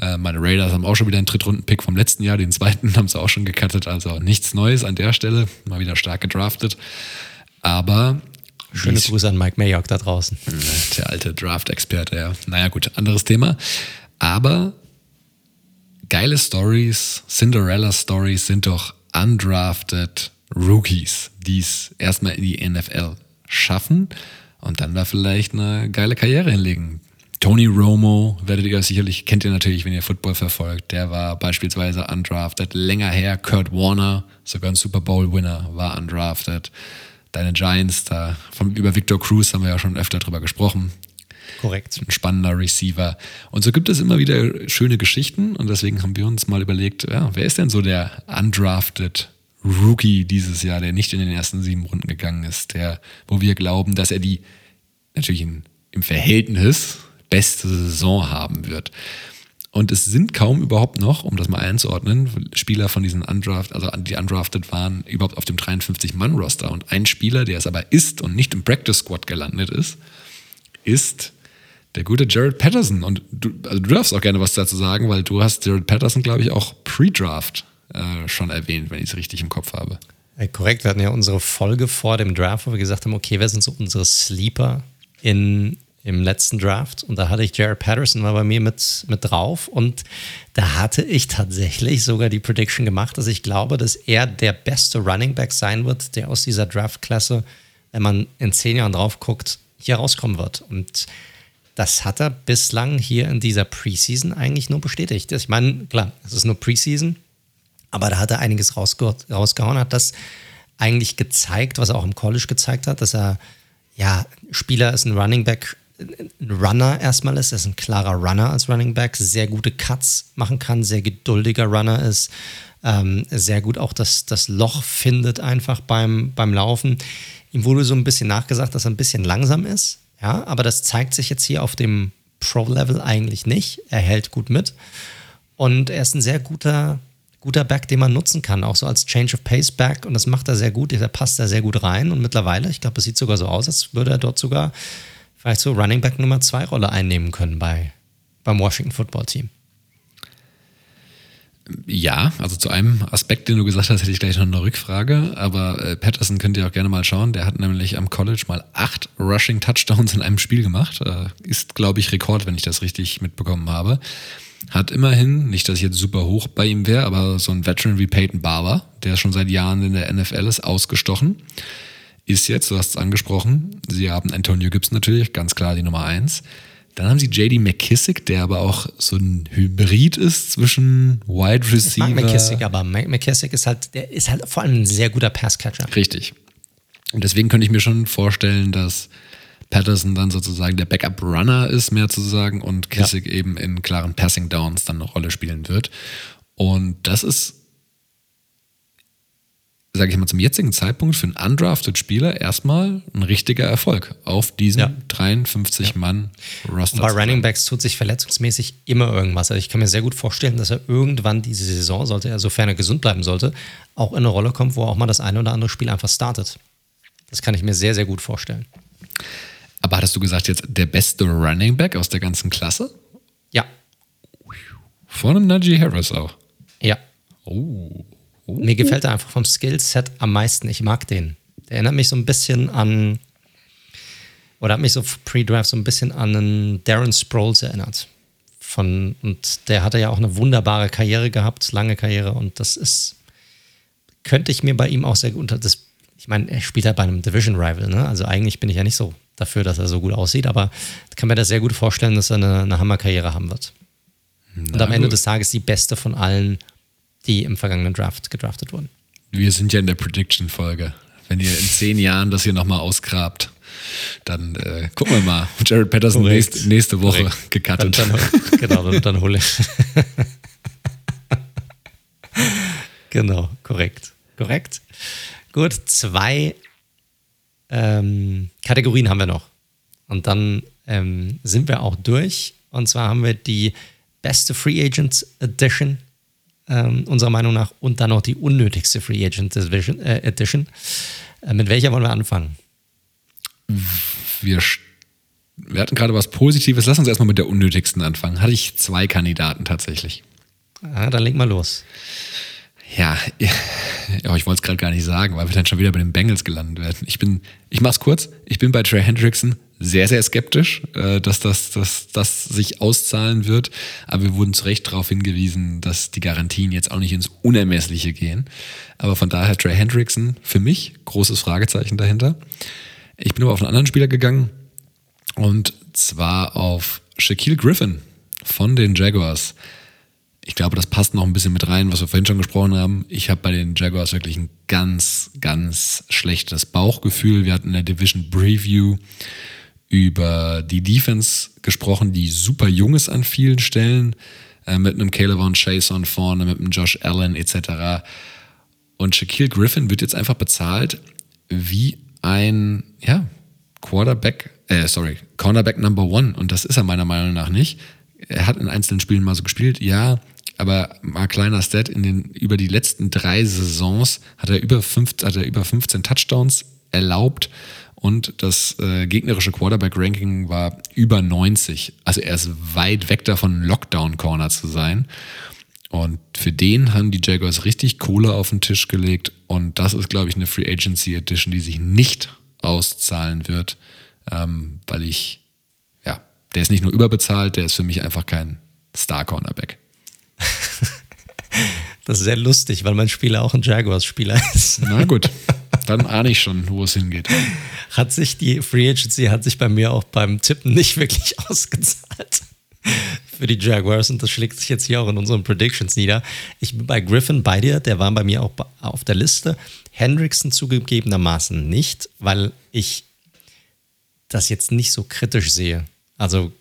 Äh, meine Raiders haben auch schon wieder einen Drittrunden-Pick vom letzten Jahr, den zweiten haben sie auch schon gecuttet. Also nichts Neues an der Stelle, mal wieder stark gedraftet. Aber Schöne Grüße an Mike Mayock da draußen. Der alte Draft-Experte, ja. Naja, gut, anderes Thema. Aber geile Stories, Cinderella-Stories sind doch undrafted Rookies, die es erstmal in die NFL schaffen und dann da vielleicht eine geile Karriere hinlegen. Tony Romo werdet ihr sicherlich, kennt ihr natürlich, wenn ihr Football verfolgt. Der war beispielsweise undrafted. Länger her, Kurt Warner, sogar ein Super Bowl-Winner, war undrafted. Deine Giants, da vom, über Victor Cruz haben wir ja schon öfter drüber gesprochen. Korrekt. Ein spannender Receiver. Und so gibt es immer wieder schöne Geschichten und deswegen haben wir uns mal überlegt, ja, wer ist denn so der undrafted Rookie dieses Jahr, der nicht in den ersten sieben Runden gegangen ist, der, wo wir glauben, dass er die natürlich in, im Verhältnis beste Saison haben wird. Und es sind kaum überhaupt noch, um das mal einzuordnen, Spieler von diesen Undraft, also die undrafted waren, überhaupt auf dem 53-Mann-Roster. Und ein Spieler, der es aber ist und nicht im Practice Squad gelandet ist, ist der gute Jared Patterson. Und du, also du darfst auch gerne was dazu sagen, weil du hast Jared Patterson, glaube ich, auch Pre-Draft äh, schon erwähnt, wenn ich es richtig im Kopf habe. Ja, korrekt, wir hatten ja unsere Folge vor dem Draft, wo wir gesagt haben, okay, wer sind so unsere Sleeper in im letzten Draft und da hatte ich Jared Patterson war bei mir mit, mit drauf und da hatte ich tatsächlich sogar die Prediction gemacht, dass ich glaube, dass er der beste Running Back sein wird, der aus dieser Draft-Klasse, wenn man in zehn Jahren drauf guckt, hier rauskommen wird. Und das hat er bislang hier in dieser Preseason eigentlich nur bestätigt. Ich meine, klar, es ist nur Preseason, aber da hat er einiges rausgehauen, hat das eigentlich gezeigt, was er auch im College gezeigt hat, dass er ja, Spieler ist ein Running Back ein Runner erstmal ist. Er ist ein klarer Runner als Running Back, sehr gute Cuts machen kann, sehr geduldiger Runner ist, ähm, sehr gut auch das, das Loch findet einfach beim, beim Laufen. Ihm wurde so ein bisschen nachgesagt, dass er ein bisschen langsam ist, ja, aber das zeigt sich jetzt hier auf dem Pro-Level eigentlich nicht. Er hält gut mit und er ist ein sehr guter, guter Back, den man nutzen kann, auch so als Change of Pace Back und das macht er sehr gut. Der passt da sehr gut rein und mittlerweile, ich glaube, es sieht sogar so aus, als würde er dort sogar vielleicht so Running Back Nummer 2 Rolle einnehmen können bei, beim Washington Football Team. Ja, also zu einem Aspekt, den du gesagt hast, hätte ich gleich noch eine Rückfrage. Aber äh, Patterson könnt ihr auch gerne mal schauen. Der hat nämlich am College mal acht Rushing Touchdowns in einem Spiel gemacht. Äh, ist, glaube ich, Rekord, wenn ich das richtig mitbekommen habe. Hat immerhin, nicht, dass ich jetzt super hoch bei ihm wäre, aber so ein Veteran wie Peyton Barber, der schon seit Jahren in der NFL ist, ausgestochen ist jetzt, du hast es angesprochen, sie haben Antonio Gibson natürlich, ganz klar die Nummer eins. Dann haben sie JD McKissick, der aber auch so ein Hybrid ist zwischen Wide Receiver. Ich mag McKissick, aber McKissick ist halt, der ist halt vor allem ein sehr guter Passcatcher. Richtig. Und deswegen könnte ich mir schon vorstellen, dass Patterson dann sozusagen der Backup-Runner ist, mehr zu sagen, und Kissick ja. eben in klaren Passing Downs dann eine Rolle spielen wird. Und das ist sage ich mal, zum jetzigen Zeitpunkt für einen undrafted Spieler erstmal ein richtiger Erfolg auf diesem ja. 53-Mann-Roster. Bei Running Backs tut sich verletzungsmäßig immer irgendwas. Also ich kann mir sehr gut vorstellen, dass er irgendwann diese Saison, sollte er, sofern er gesund bleiben sollte, auch in eine Rolle kommt, wo er auch mal das eine oder andere Spiel einfach startet. Das kann ich mir sehr, sehr gut vorstellen. Aber hattest du gesagt, jetzt der beste Running Back aus der ganzen Klasse? Ja. Vor einem Najee Harris auch? Ja. Oh. Oh. Mir gefällt er einfach vom Skillset am meisten. Ich mag den. Der erinnert mich so ein bisschen an, oder hat mich so pre-Draft so ein bisschen an einen Darren Sproles erinnert. Von, und der hatte ja auch eine wunderbare Karriere gehabt, lange Karriere. Und das ist, könnte ich mir bei ihm auch sehr gut, das, ich meine, er spielt ja bei einem Division Rival, ne? Also eigentlich bin ich ja nicht so dafür, dass er so gut aussieht, aber ich kann mir das sehr gut vorstellen, dass er eine, eine Hammerkarriere haben wird. Na, und am Ende des Tages die beste von allen die im vergangenen Draft gedraftet wurden. Wir sind ja in der Prediction-Folge. Wenn ihr in zehn Jahren das hier nochmal ausgrabt, dann äh, gucken wir mal. Jared Patterson nächste, nächste, Woche Korrekt. gecuttet. Dann, dann, genau, dann, dann hole ich. genau, korrekt. Korrekt. Gut, zwei ähm, Kategorien haben wir noch. Und dann ähm, sind wir auch durch. Und zwar haben wir die beste Free Agents Edition ähm, unserer Meinung nach, und dann noch die unnötigste Free Agent Division, äh, Edition. Äh, mit welcher wollen wir anfangen? Wir, wir hatten gerade was Positives. Lass uns erstmal mit der unnötigsten anfangen. Hatte ich zwei Kandidaten tatsächlich. Ah, dann leg mal los. Ja, ja ich wollte es gerade gar nicht sagen, weil wir dann schon wieder bei den Bengals gelandet werden. Ich bin, ich mach's kurz, ich bin bei Trey Hendrickson sehr, sehr skeptisch, äh, dass das, dass das sich auszahlen wird. Aber wir wurden zu Recht darauf hingewiesen, dass die Garantien jetzt auch nicht ins Unermessliche gehen. Aber von daher Trey Hendrickson für mich, großes Fragezeichen dahinter. Ich bin aber auf einen anderen Spieler gegangen und zwar auf Shaquille Griffin von den Jaguars. Ich glaube, das passt noch ein bisschen mit rein, was wir vorhin schon gesprochen haben. Ich habe bei den Jaguars wirklich ein ganz, ganz schlechtes Bauchgefühl. Wir hatten in der Division Preview über die Defense gesprochen, die super jung ist an vielen Stellen, äh, mit einem Caleb Chason vorne, mit einem Josh Allen etc. Und Shaquille Griffin wird jetzt einfach bezahlt wie ein ja, Quarterback, äh, sorry, Cornerback Number One. Und das ist er meiner Meinung nach nicht. er hat in einzelnen Spielen mal so gespielt, ja, aber mal kleiner Stat, in den, über die letzten drei Saisons hat er über, fünf, hat er über 15 Touchdowns erlaubt und das äh, gegnerische Quarterback-Ranking war über 90. Also er ist weit weg davon, Lockdown-Corner zu sein. Und für den haben die Jaguars richtig Kohle auf den Tisch gelegt. Und das ist, glaube ich, eine Free Agency Edition, die sich nicht auszahlen wird, ähm, weil ich, ja, der ist nicht nur überbezahlt, der ist für mich einfach kein Star-Cornerback. Das ist sehr lustig, weil mein Spieler auch ein Jaguars-Spieler ist. Na gut, dann ahne ich schon, wo es hingeht. Hat sich die Free Agency hat sich bei mir auch beim Tippen nicht wirklich ausgezahlt für die Jaguars und das schlägt sich jetzt hier auch in unseren Predictions nieder. Ich bin bei Griffin bei dir, der war bei mir auch auf der Liste. Hendrickson zugegebenermaßen nicht, weil ich das jetzt nicht so kritisch sehe. Also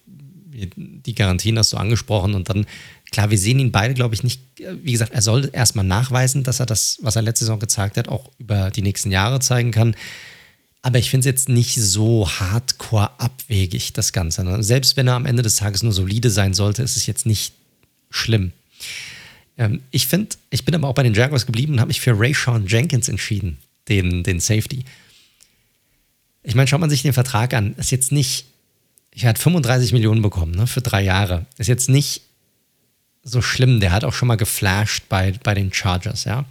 die Garantien hast du angesprochen und dann, klar, wir sehen ihn beide, glaube ich, nicht. Wie gesagt, er soll erstmal nachweisen, dass er das, was er letzte Saison gezeigt hat, auch über die nächsten Jahre zeigen kann. Aber ich finde es jetzt nicht so hardcore abwegig, das Ganze. Ne? Selbst wenn er am Ende des Tages nur solide sein sollte, ist es jetzt nicht schlimm. Ähm, ich finde, ich bin aber auch bei den Jaguars geblieben und habe mich für Ray Sean Jenkins entschieden, den, den Safety. Ich meine, schaut man sich den Vertrag an, ist jetzt nicht, ich hat 35 Millionen bekommen, ne, für drei Jahre. Ist jetzt nicht so schlimm. Der hat auch schon mal geflasht bei, bei den Chargers, ja.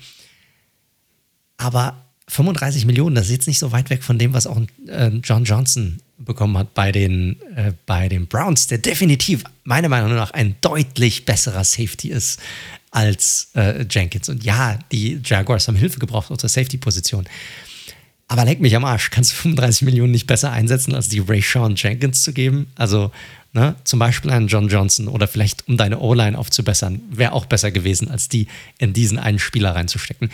Aber 35 Millionen, das ist jetzt nicht so weit weg von dem, was auch äh, John Johnson bekommen hat bei den, äh, bei den Browns, der definitiv meiner Meinung nach ein deutlich besserer Safety ist als äh, Jenkins. Und ja, die Jaguars haben Hilfe gebraucht auf der Safety-Position. Aber leck mich am Arsch, kannst du 35 Millionen nicht besser einsetzen, als die Ray Sean Jenkins zu geben? Also, ne, zum Beispiel einen John Johnson oder vielleicht um deine O-Line aufzubessern, wäre auch besser gewesen, als die in diesen einen Spieler reinzustecken.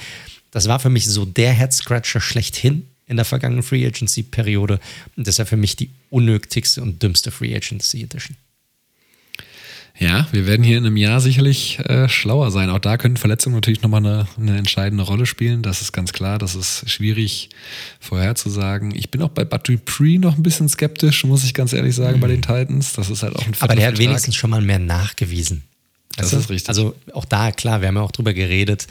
Das war für mich so der Head-Scratcher schlechthin in der vergangenen Free Agency-Periode. Und deshalb für mich die unnötigste und dümmste Free Agency Edition. Ja, wir werden hier in einem Jahr sicherlich äh, schlauer sein. Auch da können Verletzungen natürlich nochmal eine, eine entscheidende Rolle spielen. Das ist ganz klar. Das ist schwierig vorherzusagen. Ich bin auch bei Bud Dupree noch ein bisschen skeptisch, muss ich ganz ehrlich sagen, mhm. bei den Titans. Das ist halt auch ein Aber der hat wenigstens schon mal mehr nachgewiesen. Das ist richtig. Also auch da, klar, wir haben ja auch drüber geredet.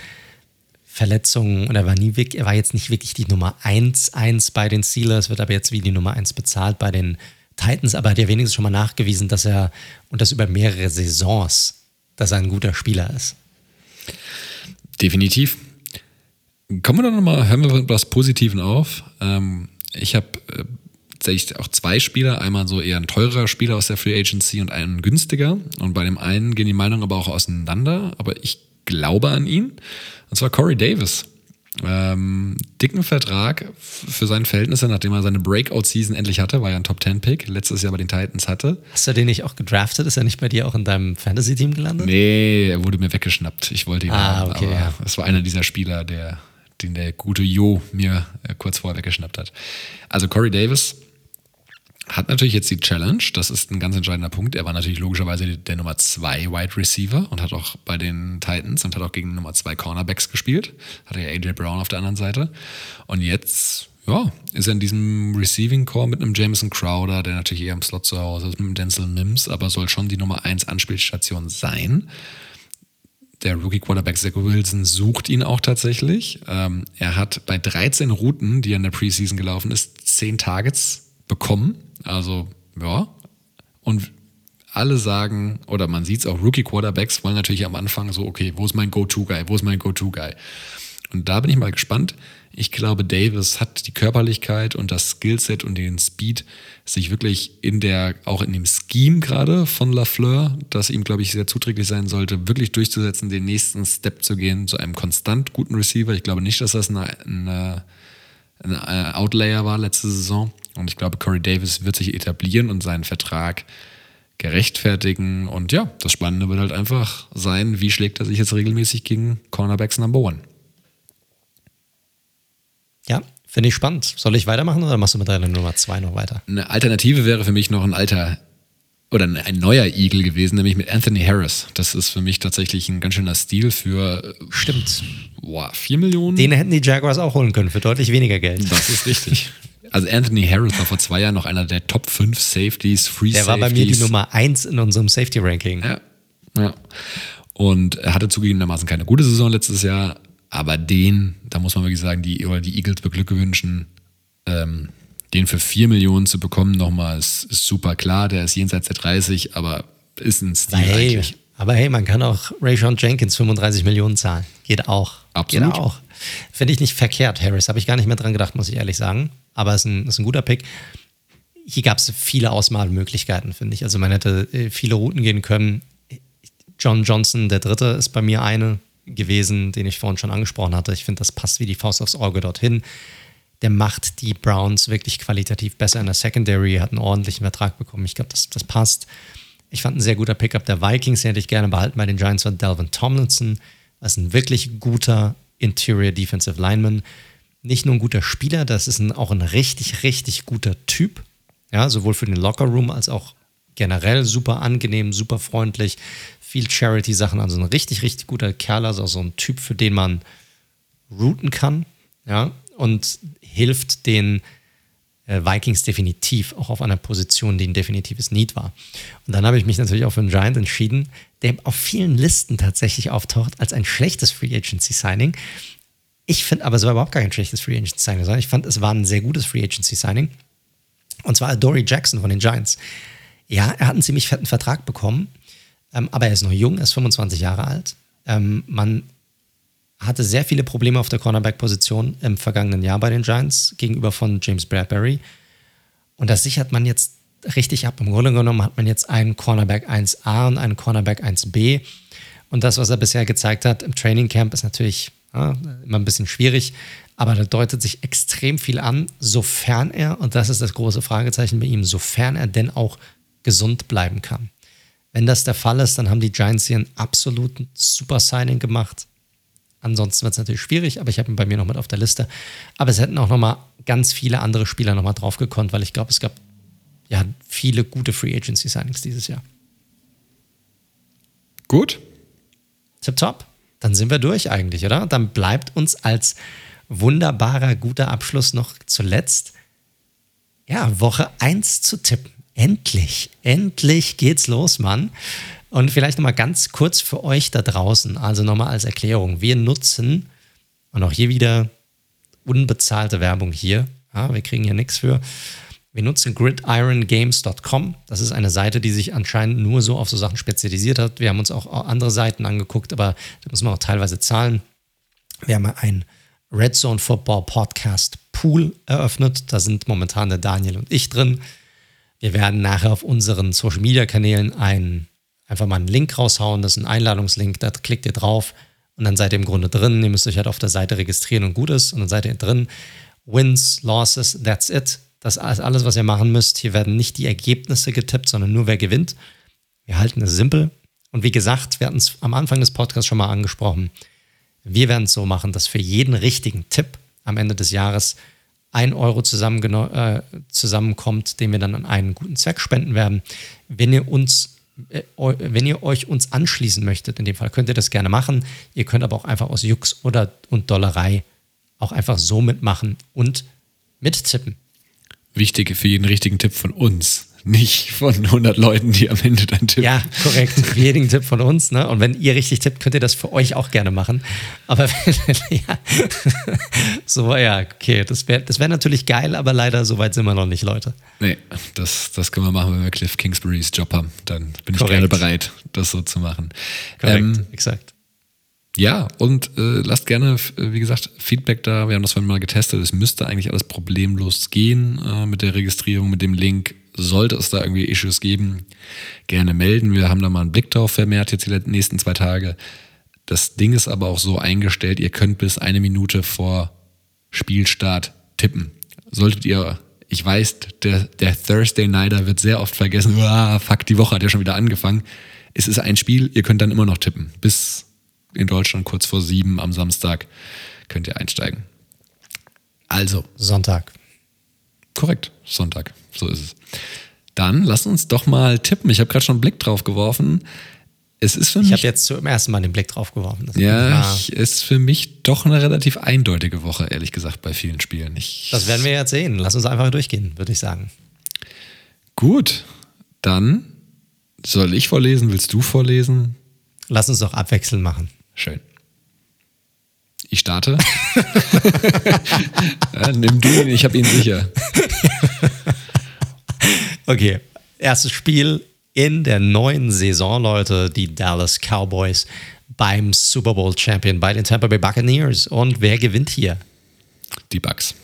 Verletzungen und er war nie wirklich, er war jetzt nicht wirklich die Nummer 1, 1 bei den Steelers, wird aber jetzt wie die Nummer 1 bezahlt bei den Titans, aber hat ja wenigstens schon mal nachgewiesen, dass er und das über mehrere Saisons, dass er ein guter Spieler ist. Definitiv. Kommen wir doch nochmal, hören wir was Positiven auf. Ähm, ich habe äh, tatsächlich auch zwei Spieler, einmal so eher ein teurer Spieler aus der Free Agency und einen günstiger. Und bei dem einen gehen die Meinungen aber auch auseinander, aber ich glaube an ihn. Und zwar Corey Davis. Ähm, dicken Vertrag für seine Verhältnisse, nachdem er seine Breakout-Season endlich hatte, war ja ein Top-10-Pick, letztes Jahr bei den Titans hatte. Hast du den nicht auch gedraftet? Ist er nicht bei dir auch in deinem Fantasy-Team gelandet? Nee, er wurde mir weggeschnappt. Ich wollte ihn ah, haben, okay, aber ja. es war einer dieser Spieler, der, den der gute Jo mir äh, kurz vorher weggeschnappt hat. Also Corey Davis, hat natürlich jetzt die Challenge, das ist ein ganz entscheidender Punkt. Er war natürlich logischerweise der Nummer 2 Wide Receiver und hat auch bei den Titans und hat auch gegen Nummer 2 Cornerbacks gespielt. Hatte ja AJ Brown auf der anderen Seite. Und jetzt, ja, ist er in diesem Receiving Core mit einem Jameson Crowder, der natürlich eher im Slot zu Hause ist, mit einem Denzel Mims, aber soll schon die Nummer 1 Anspielstation sein. Der Rookie Quarterback Zach Wilson sucht ihn auch tatsächlich. Ähm, er hat bei 13 Routen, die er in der Preseason gelaufen ist, 10 Targets bekommen also, ja. Und alle sagen, oder man sieht es auch, Rookie-Quarterbacks wollen natürlich am Anfang so, okay, wo ist mein Go-To-Guy? Wo ist mein Go-To-Guy? Und da bin ich mal gespannt. Ich glaube, Davis hat die Körperlichkeit und das Skillset und den Speed, sich wirklich in der, auch in dem Scheme gerade von Lafleur, das ihm, glaube ich, sehr zuträglich sein sollte, wirklich durchzusetzen, den nächsten Step zu gehen zu einem konstant guten Receiver. Ich glaube nicht, dass das ein Outlayer war letzte Saison. Und ich glaube, Corey Davis wird sich etablieren und seinen Vertrag gerechtfertigen. Und ja, das Spannende wird halt einfach sein, wie schlägt er sich jetzt regelmäßig gegen Cornerbacks Number One. Ja, finde ich spannend. Soll ich weitermachen oder machst du mit deiner Nummer zwei noch weiter? Eine Alternative wäre für mich noch ein alter oder ein neuer Eagle gewesen, nämlich mit Anthony Harris. Das ist für mich tatsächlich ein ganz schöner Stil für. Stimmt. Boah, 4 Millionen. Den hätten die Jaguars auch holen können für deutlich weniger Geld. Das ist richtig. also Anthony Harris war vor zwei Jahren noch einer der Top 5 Safeties, Free Der Safeties. war bei mir die Nummer 1 in unserem Safety-Ranking. Ja. ja. Und er hatte zugegebenermaßen keine gute Saison letztes Jahr, aber den, da muss man wirklich sagen, die, oder die Eagles beglückwünschen, ähm, den für 4 Millionen zu bekommen, nochmal, ist, ist, super klar. Der ist jenseits der 30, aber ist ein Stil hey, eigentlich. Aber hey, man kann auch Rayshon Jenkins 35 Millionen zahlen. Geht auch. Absolut. Geht auch. Finde ich nicht verkehrt, Harris. Habe ich gar nicht mehr dran gedacht, muss ich ehrlich sagen. Aber es ist ein, ist ein guter Pick. Hier gab es viele Ausmalmöglichkeiten, finde ich. Also man hätte äh, viele Routen gehen können. John Johnson, der dritte, ist bei mir eine gewesen, den ich vorhin schon angesprochen hatte. Ich finde, das passt wie die Faust aufs Auge dorthin. Der macht die Browns wirklich qualitativ besser in der Secondary, hat einen ordentlichen Vertrag bekommen. Ich glaube, das, das passt. Ich fand ein sehr guter Pickup der Vikings, den hätte ich gerne behalten bei den Giants von Delvin Tomlinson. Das ist ein wirklich guter Interior Defensive Lineman. Nicht nur ein guter Spieler, das ist ein, auch ein richtig, richtig guter Typ. Ja, sowohl für den Locker Room als auch generell super angenehm, super freundlich, viel Charity-Sachen, also ein richtig, richtig guter Kerl, also so ein Typ, für den man routen kann, ja, und hilft den äh, Vikings definitiv auch auf einer Position, die ein definitives Need war. Und dann habe ich mich natürlich auch für einen Giant entschieden, der auf vielen Listen tatsächlich auftaucht als ein schlechtes Free Agency Signing. Ich finde aber, es war überhaupt kein schlechtes Free Agency Signing, sondern ich fand, es war ein sehr gutes Free Agency Signing. Und zwar Dory Jackson von den Giants. Ja, er hat einen ziemlich fetten Vertrag bekommen, ähm, aber er ist noch jung, er ist 25 Jahre alt. Ähm, man hatte sehr viele Probleme auf der Cornerback-Position im vergangenen Jahr bei den Giants gegenüber von James Bradbury. Und das sichert man jetzt richtig ab. Im Grunde genommen hat man jetzt einen Cornerback 1a und einen Cornerback 1b. Und das, was er bisher gezeigt hat im Training Camp, ist natürlich ja, immer ein bisschen schwierig. Aber da deutet sich extrem viel an, sofern er, und das ist das große Fragezeichen bei ihm, sofern er denn auch gesund bleiben kann. Wenn das der Fall ist, dann haben die Giants hier einen absoluten Super Signing gemacht. Ansonsten wird es natürlich schwierig, aber ich habe ihn bei mir noch mit auf der Liste. Aber es hätten auch noch mal ganz viele andere Spieler noch mal drauf gekonnt, weil ich glaube, es gab ja viele gute Free Agency Signings dieses Jahr. Gut. Tipptopp. Dann sind wir durch eigentlich, oder? Dann bleibt uns als wunderbarer, guter Abschluss noch zuletzt, ja, Woche 1 zu tippen. Endlich, endlich geht's los, Mann. Und vielleicht nochmal ganz kurz für euch da draußen, also nochmal als Erklärung. Wir nutzen, und auch hier wieder unbezahlte Werbung hier, ja, wir kriegen hier nichts für. Wir nutzen gridirongames.com. Das ist eine Seite, die sich anscheinend nur so auf so Sachen spezialisiert hat. Wir haben uns auch andere Seiten angeguckt, aber da muss man auch teilweise zahlen. Wir haben ein Red Zone Football Podcast Pool eröffnet. Da sind momentan der Daniel und ich drin. Wir werden nachher auf unseren Social Media Kanälen einen einfach mal einen Link raushauen, das ist ein Einladungslink, da klickt ihr drauf und dann seid ihr im Grunde drin. Ihr müsst euch halt auf der Seite registrieren und gut ist und dann seid ihr drin. Wins, Losses, that's it. Das ist alles, was ihr machen müsst. Hier werden nicht die Ergebnisse getippt, sondern nur wer gewinnt. Wir halten es simpel. Und wie gesagt, wir hatten es am Anfang des Podcasts schon mal angesprochen. Wir werden es so machen, dass für jeden richtigen Tipp am Ende des Jahres ein Euro äh, zusammenkommt, den wir dann an einen guten Zweck spenden werden. Wenn ihr uns äh, wenn ihr euch uns anschließen möchtet, in dem Fall könnt ihr das gerne machen. Ihr könnt aber auch einfach aus Jux oder und Dollerei auch einfach so mitmachen und mittippen. Wichtig für jeden richtigen Tipp von uns nicht von 100 Leuten, die am Ende dann tippen. Ja, korrekt. Jeden Tipp von uns. Ne? Und wenn ihr richtig tippt, könnt ihr das für euch auch gerne machen. Aber ja, so, ja, okay, das wäre das wär natürlich geil, aber leider so weit sind wir noch nicht, Leute. Nee, das, das können wir machen, wenn wir Cliff Kingsburys Job haben. Dann bin ich korrekt. gerne bereit, das so zu machen. Korrekt, ähm, exakt. Ja, und äh, lasst gerne, wie gesagt, Feedback da. Wir haben das mal getestet. Es müsste eigentlich alles problemlos gehen äh, mit der Registrierung, mit dem Link sollte es da irgendwie Issues geben, gerne melden. Wir haben da mal einen Blick drauf vermehrt jetzt die nächsten zwei Tage. Das Ding ist aber auch so eingestellt, ihr könnt bis eine Minute vor Spielstart tippen. Solltet ihr, ich weiß, der, der Thursday Nighter wird sehr oft vergessen, ah, fuck, die Woche hat ja schon wieder angefangen. Es ist ein Spiel, ihr könnt dann immer noch tippen. Bis in Deutschland kurz vor sieben am Samstag könnt ihr einsteigen. Also. Sonntag. Korrekt, Sonntag. So ist es. Dann lass uns doch mal tippen. Ich habe gerade schon einen Blick drauf geworfen. es ist für ich mich. Ich habe jetzt zum ersten Mal den Blick drauf geworfen. Das ja, ich, ist für mich doch eine relativ eindeutige Woche, ehrlich gesagt, bei vielen Spielen. Ich, das werden wir jetzt sehen. Lass uns einfach durchgehen, würde ich sagen. Gut, dann soll ich vorlesen, willst du vorlesen? Lass uns doch abwechselnd machen. Schön. Ich starte. ja, nimm du ihn, ich habe ihn sicher. okay, erstes Spiel in der neuen Saison, Leute, die Dallas Cowboys beim Super Bowl Champion bei den Tampa Bay Buccaneers. Und wer gewinnt hier? Die Bucks.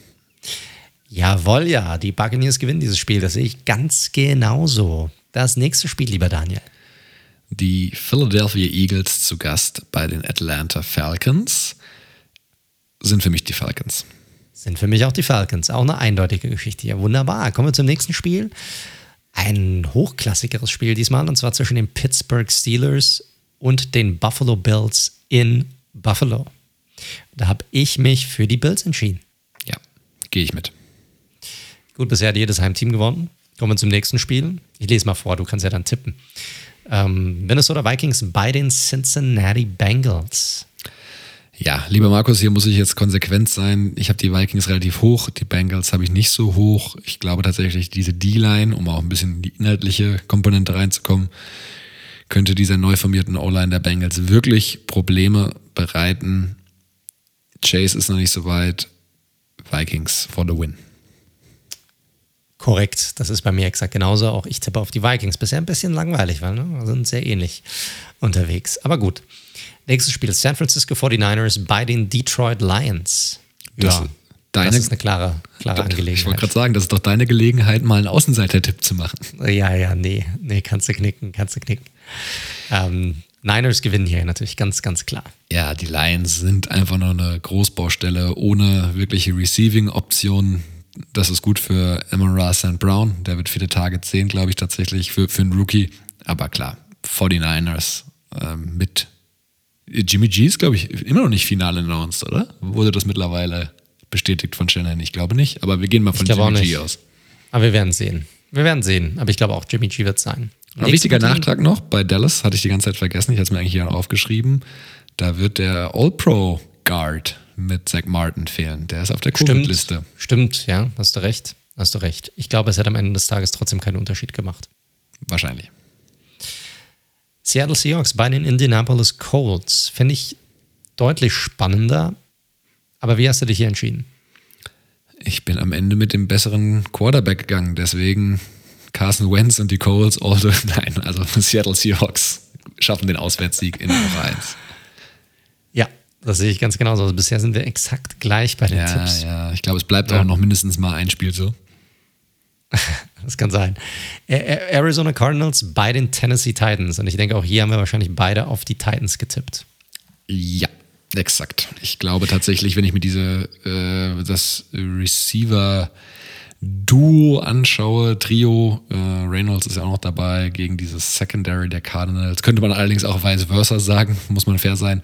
Jawohl, ja, die Buccaneers gewinnen dieses Spiel. Das sehe ich ganz genauso. Das nächste Spiel, lieber Daniel. Die Philadelphia Eagles zu Gast bei den Atlanta Falcons sind für mich die Falcons. Sind für mich auch die Falcons. Auch eine eindeutige Geschichte. Ja, wunderbar. Kommen wir zum nächsten Spiel ein hochklassigeres Spiel diesmal, und zwar zwischen den Pittsburgh Steelers und den Buffalo Bills in Buffalo. Da habe ich mich für die Bills entschieden. Ja, gehe ich mit. Gut, bisher hat jedes Heimteam gewonnen. Kommen wir zum nächsten Spiel. Ich lese mal vor, du kannst ja dann tippen. Ähm, Minnesota Vikings bei den Cincinnati Bengals. Ja, lieber Markus, hier muss ich jetzt konsequent sein. Ich habe die Vikings relativ hoch, die Bengals habe ich nicht so hoch. Ich glaube tatsächlich, diese D-Line, um auch ein bisschen in die inhaltliche Komponente reinzukommen, könnte dieser neu formierten O-Line der Bengals wirklich Probleme bereiten. Chase ist noch nicht so weit. Vikings for the win. Korrekt, das ist bei mir exakt genauso. Auch ich tippe auf die Vikings. Bisher ein bisschen langweilig, weil ne? sind sehr ähnlich unterwegs. Aber gut. Nächstes Spiel: San Francisco 49ers bei den Detroit Lions. Das, ja, deine, das ist eine klare, klare Angelegenheit. Ich wollte gerade sagen, das ist doch deine Gelegenheit, mal einen Außenseiter-Tipp zu machen. Ja, ja, nee, nee, kannst du knicken, kannst du knicken. Ähm, Niners gewinnen hier natürlich ganz, ganz klar. Ja, die Lions sind einfach nur eine Großbaustelle ohne wirkliche Receiving-Optionen. Das ist gut für Amon St. Brown. Der wird viele Targets sehen, glaube ich, tatsächlich für, für einen Rookie. Aber klar, 49ers ähm, mit Jimmy G ist, glaube ich, immer noch nicht final announced, oder? Wurde das mittlerweile bestätigt von Shannon? Ich glaube nicht, aber wir gehen mal von Jimmy G aus. Aber wir werden sehen. Wir werden sehen. Aber ich glaube auch, Jimmy G wird sein. Ein wichtiger Nachtrag noch: bei Dallas hatte ich die ganze Zeit vergessen, ich hatte es mir eigentlich hier aufgeschrieben. Da wird der All-Pro Guard mit Zach Martin fehlen. Der ist auf der Covid-Liste. Stimmt, stimmt, ja, hast du recht. Hast du recht. Ich glaube, es hat am Ende des Tages trotzdem keinen Unterschied gemacht. Wahrscheinlich. Seattle Seahawks bei den Indianapolis Colts finde ich deutlich spannender. Aber wie hast du dich hier entschieden? Ich bin am Ende mit dem besseren Quarterback gegangen, deswegen Carson Wentz und die Colts, also nein, also Seattle Seahawks schaffen den Auswärtssieg in Woche 1. Das sehe ich ganz genauso. Also bisher sind wir exakt gleich bei den ja, Tipps. Ja, ich glaube, es bleibt ja. auch noch mindestens mal ein Spiel so. das kann sein. Arizona Cardinals bei den Tennessee Titans. Und ich denke, auch hier haben wir wahrscheinlich beide auf die Titans getippt. Ja, exakt. Ich glaube tatsächlich, wenn ich mir diese äh, das Receiver Duo anschaue, Trio, äh, Reynolds ist ja auch noch dabei gegen dieses Secondary der Cardinals. Könnte man allerdings auch vice versa sagen, muss man fair sein.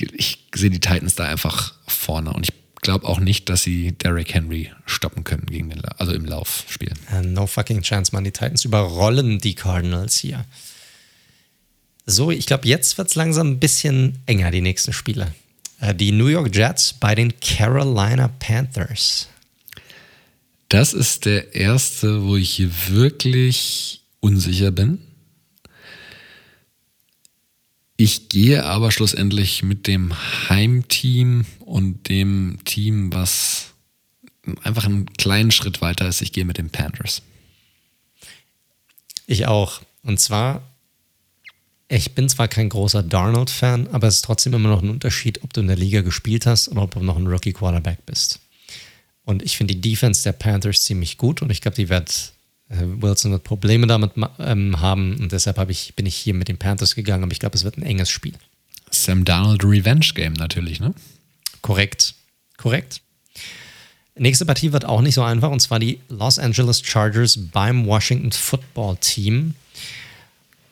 Ich sehe die Titans da einfach vorne und ich glaube auch nicht, dass sie Derrick Henry stoppen können gegen den, also im Laufspiel. No fucking chance, man. Die Titans überrollen die Cardinals hier. So, ich glaube, jetzt wird es langsam ein bisschen enger, die nächsten Spiele. Uh, die New York Jets bei den Carolina Panthers. Das ist der erste, wo ich hier wirklich unsicher bin. Ich gehe aber schlussendlich mit dem Heimteam und dem Team, was einfach einen kleinen Schritt weiter ist. Ich gehe mit den Panthers. Ich auch. Und zwar, ich bin zwar kein großer Darnold-Fan, aber es ist trotzdem immer noch ein Unterschied, ob du in der Liga gespielt hast oder ob du noch ein Rookie-Quarterback bist. Und ich finde die Defense der Panthers ziemlich gut und ich glaube, die wird Wilson wird Probleme damit ähm, haben und deshalb ich, bin ich hier mit den Panthers gegangen, aber ich glaube, es wird ein enges Spiel. Sam Donald Revenge Game natürlich, ne? Korrekt. Korrekt. Nächste Partie wird auch nicht so einfach und zwar die Los Angeles Chargers beim Washington Football Team.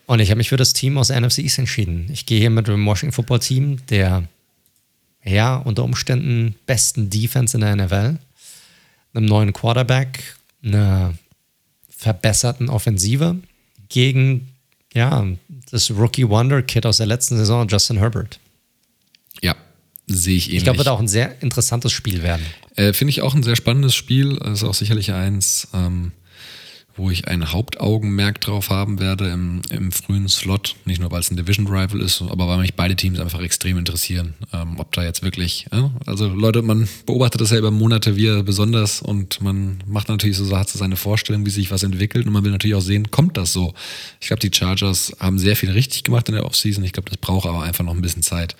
Und ich habe mich für das Team aus der NFC East entschieden. Ich gehe hier mit dem Washington Football Team, der ja unter Umständen besten Defense in der NFL, einem neuen Quarterback, einer verbesserten Offensive gegen ja, das Rookie Wonder Kid aus der letzten Saison, Justin Herbert. Ja, sehe ich ähnlich. Ich glaube, wird auch ein sehr interessantes Spiel werden. Äh, Finde ich auch ein sehr spannendes Spiel. Ist auch sicherlich eins, ähm, wo ich ein Hauptaugenmerk drauf haben werde im, im frühen Slot. Nicht nur, weil es ein Division Rival ist, aber weil mich beide Teams einfach extrem interessieren. Ähm, ob da jetzt wirklich, ja? also Leute, man beobachtet das ja über Monate wie besonders und man macht natürlich so, hat so seine Vorstellung, wie sich was entwickelt und man will natürlich auch sehen, kommt das so? Ich glaube, die Chargers haben sehr viel richtig gemacht in der Offseason. Ich glaube, das braucht aber einfach noch ein bisschen Zeit.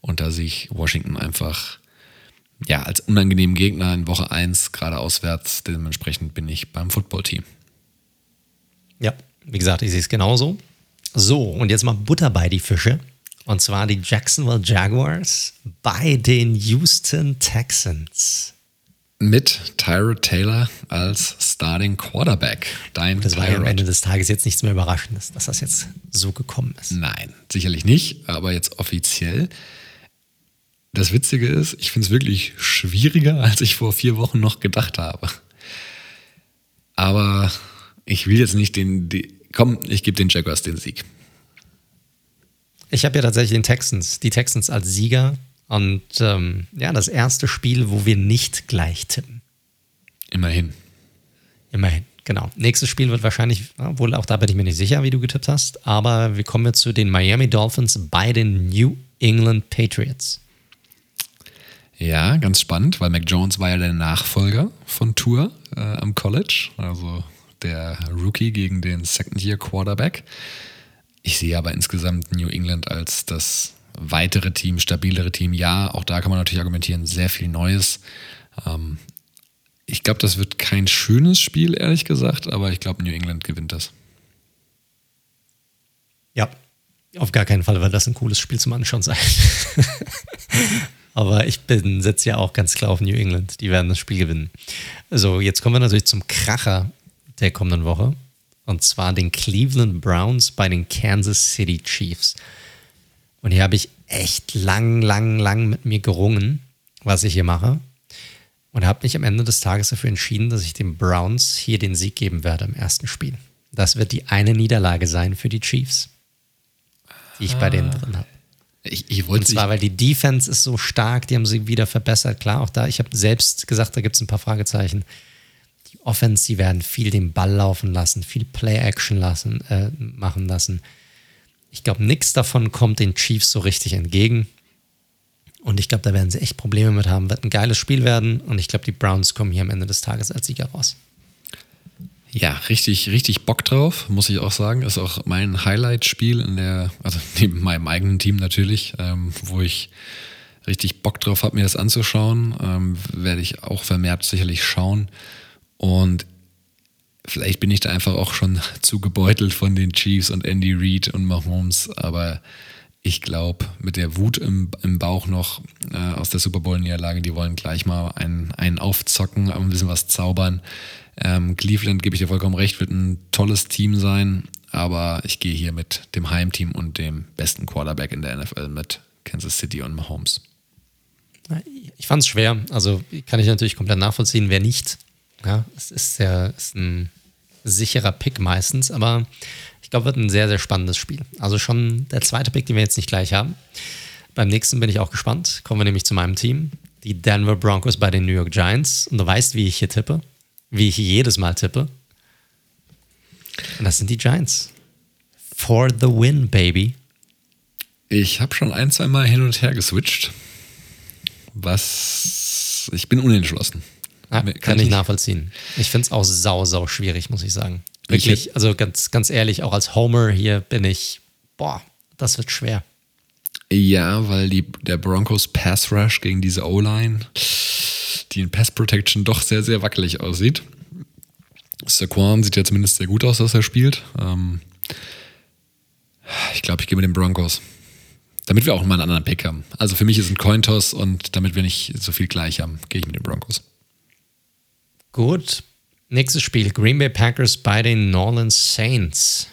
Und da sehe ich Washington einfach ja, als unangenehmen Gegner in Woche 1, gerade auswärts. Dementsprechend bin ich beim Footballteam. Ja, wie gesagt, ich sehe es genauso. So, und jetzt mal Butter bei die Fische. Und zwar die Jacksonville Jaguars bei den Houston Texans. Mit Tyrod Taylor als Starting Quarterback. Dein das war ja am Ende des Tages jetzt nichts mehr Überraschendes, dass das jetzt so gekommen ist. Nein, sicherlich nicht, aber jetzt offiziell. Das Witzige ist, ich finde es wirklich schwieriger, als ich vor vier Wochen noch gedacht habe. Aber ich will jetzt nicht den, die, komm, ich gebe den Jaguars den Sieg. Ich habe ja tatsächlich den Texans, die Texans als Sieger und ähm, ja, das erste Spiel, wo wir nicht gleich tippen. Immerhin. Immerhin, genau. Nächstes Spiel wird wahrscheinlich, obwohl auch da bin ich mir nicht sicher, wie du getippt hast, aber wir kommen jetzt zu den Miami Dolphins bei den New England Patriots. Ja, ganz spannend, weil Mac Jones war ja der Nachfolger von Tour äh, am College. Also der Rookie gegen den Second-Year-Quarterback. Ich sehe aber insgesamt New England als das weitere Team, stabilere Team. Ja, auch da kann man natürlich argumentieren, sehr viel Neues. Ähm, ich glaube, das wird kein schönes Spiel, ehrlich gesagt, aber ich glaube, New England gewinnt das. Ja, auf gar keinen Fall wird das ein cooles Spiel zum Anschauen sein. aber ich bin setze ja auch ganz klar auf New England. Die werden das Spiel gewinnen. So, jetzt kommen wir natürlich zum Kracher der kommenden Woche. Und zwar den Cleveland Browns bei den Kansas City Chiefs. Und hier habe ich echt lang, lang, lang mit mir gerungen, was ich hier mache. Und habe mich am Ende des Tages dafür entschieden, dass ich den Browns hier den Sieg geben werde im ersten Spiel. Das wird die eine Niederlage sein für die Chiefs, die ich ah. bei denen drin habe. Ich, ich Und zwar, weil die Defense ist so stark, die haben sie wieder verbessert. Klar, auch da, ich habe selbst gesagt, da gibt es ein paar Fragezeichen. Offense, sie werden viel den Ball laufen lassen, viel Play-Action äh, machen lassen. Ich glaube, nichts davon kommt den Chiefs so richtig entgegen. Und ich glaube, da werden sie echt Probleme mit haben. Wird ein geiles Spiel werden. Und ich glaube, die Browns kommen hier am Ende des Tages als Sieger raus. Ja, richtig, richtig Bock drauf, muss ich auch sagen. Ist auch mein Highlight-Spiel in der, also neben meinem eigenen Team natürlich, ähm, wo ich richtig Bock drauf habe, mir das anzuschauen. Ähm, werde ich auch vermehrt sicherlich schauen. Und vielleicht bin ich da einfach auch schon zu gebeutelt von den Chiefs und Andy Reid und Mahomes, aber ich glaube, mit der Wut im, im Bauch noch äh, aus der Super Bowl-Niederlage, die wollen gleich mal einen, einen aufzocken, ein bisschen was zaubern. Ähm, Cleveland, gebe ich dir vollkommen recht, wird ein tolles Team sein, aber ich gehe hier mit dem Heimteam und dem besten Quarterback in der NFL mit Kansas City und Mahomes. Ich fand es schwer, also kann ich natürlich komplett nachvollziehen, wer nicht ja, es ist, sehr, ist ein sicherer Pick meistens, aber ich glaube, wird ein sehr, sehr spannendes Spiel. Also schon der zweite Pick, den wir jetzt nicht gleich haben. Beim nächsten bin ich auch gespannt. Kommen wir nämlich zu meinem Team. Die Denver Broncos bei den New York Giants. Und du weißt, wie ich hier tippe. Wie ich jedes Mal tippe. Und das sind die Giants. For the win, baby. Ich habe schon ein, zwei Mal hin und her geswitcht. Was. Ich bin unentschlossen. Ja, kann, kann, ich nachvollziehen. Ich finde es auch sau, sau schwierig, muss ich sagen. Wirklich, also ganz, ganz ehrlich, auch als Homer hier bin ich, boah, das wird schwer. Ja, weil die, der Broncos Pass Rush gegen diese O-Line, die in Pass Protection doch sehr, sehr wackelig aussieht. Saquon sieht ja zumindest sehr gut aus, dass er spielt. Ähm, ich glaube, ich gehe mit den Broncos. Damit wir auch mal einen anderen Pick haben. Also für mich ist ein Cointoss und damit wir nicht so viel gleich haben, gehe ich mit den Broncos. Gut. Nächstes Spiel: Green Bay Packers bei den New Orleans Saints.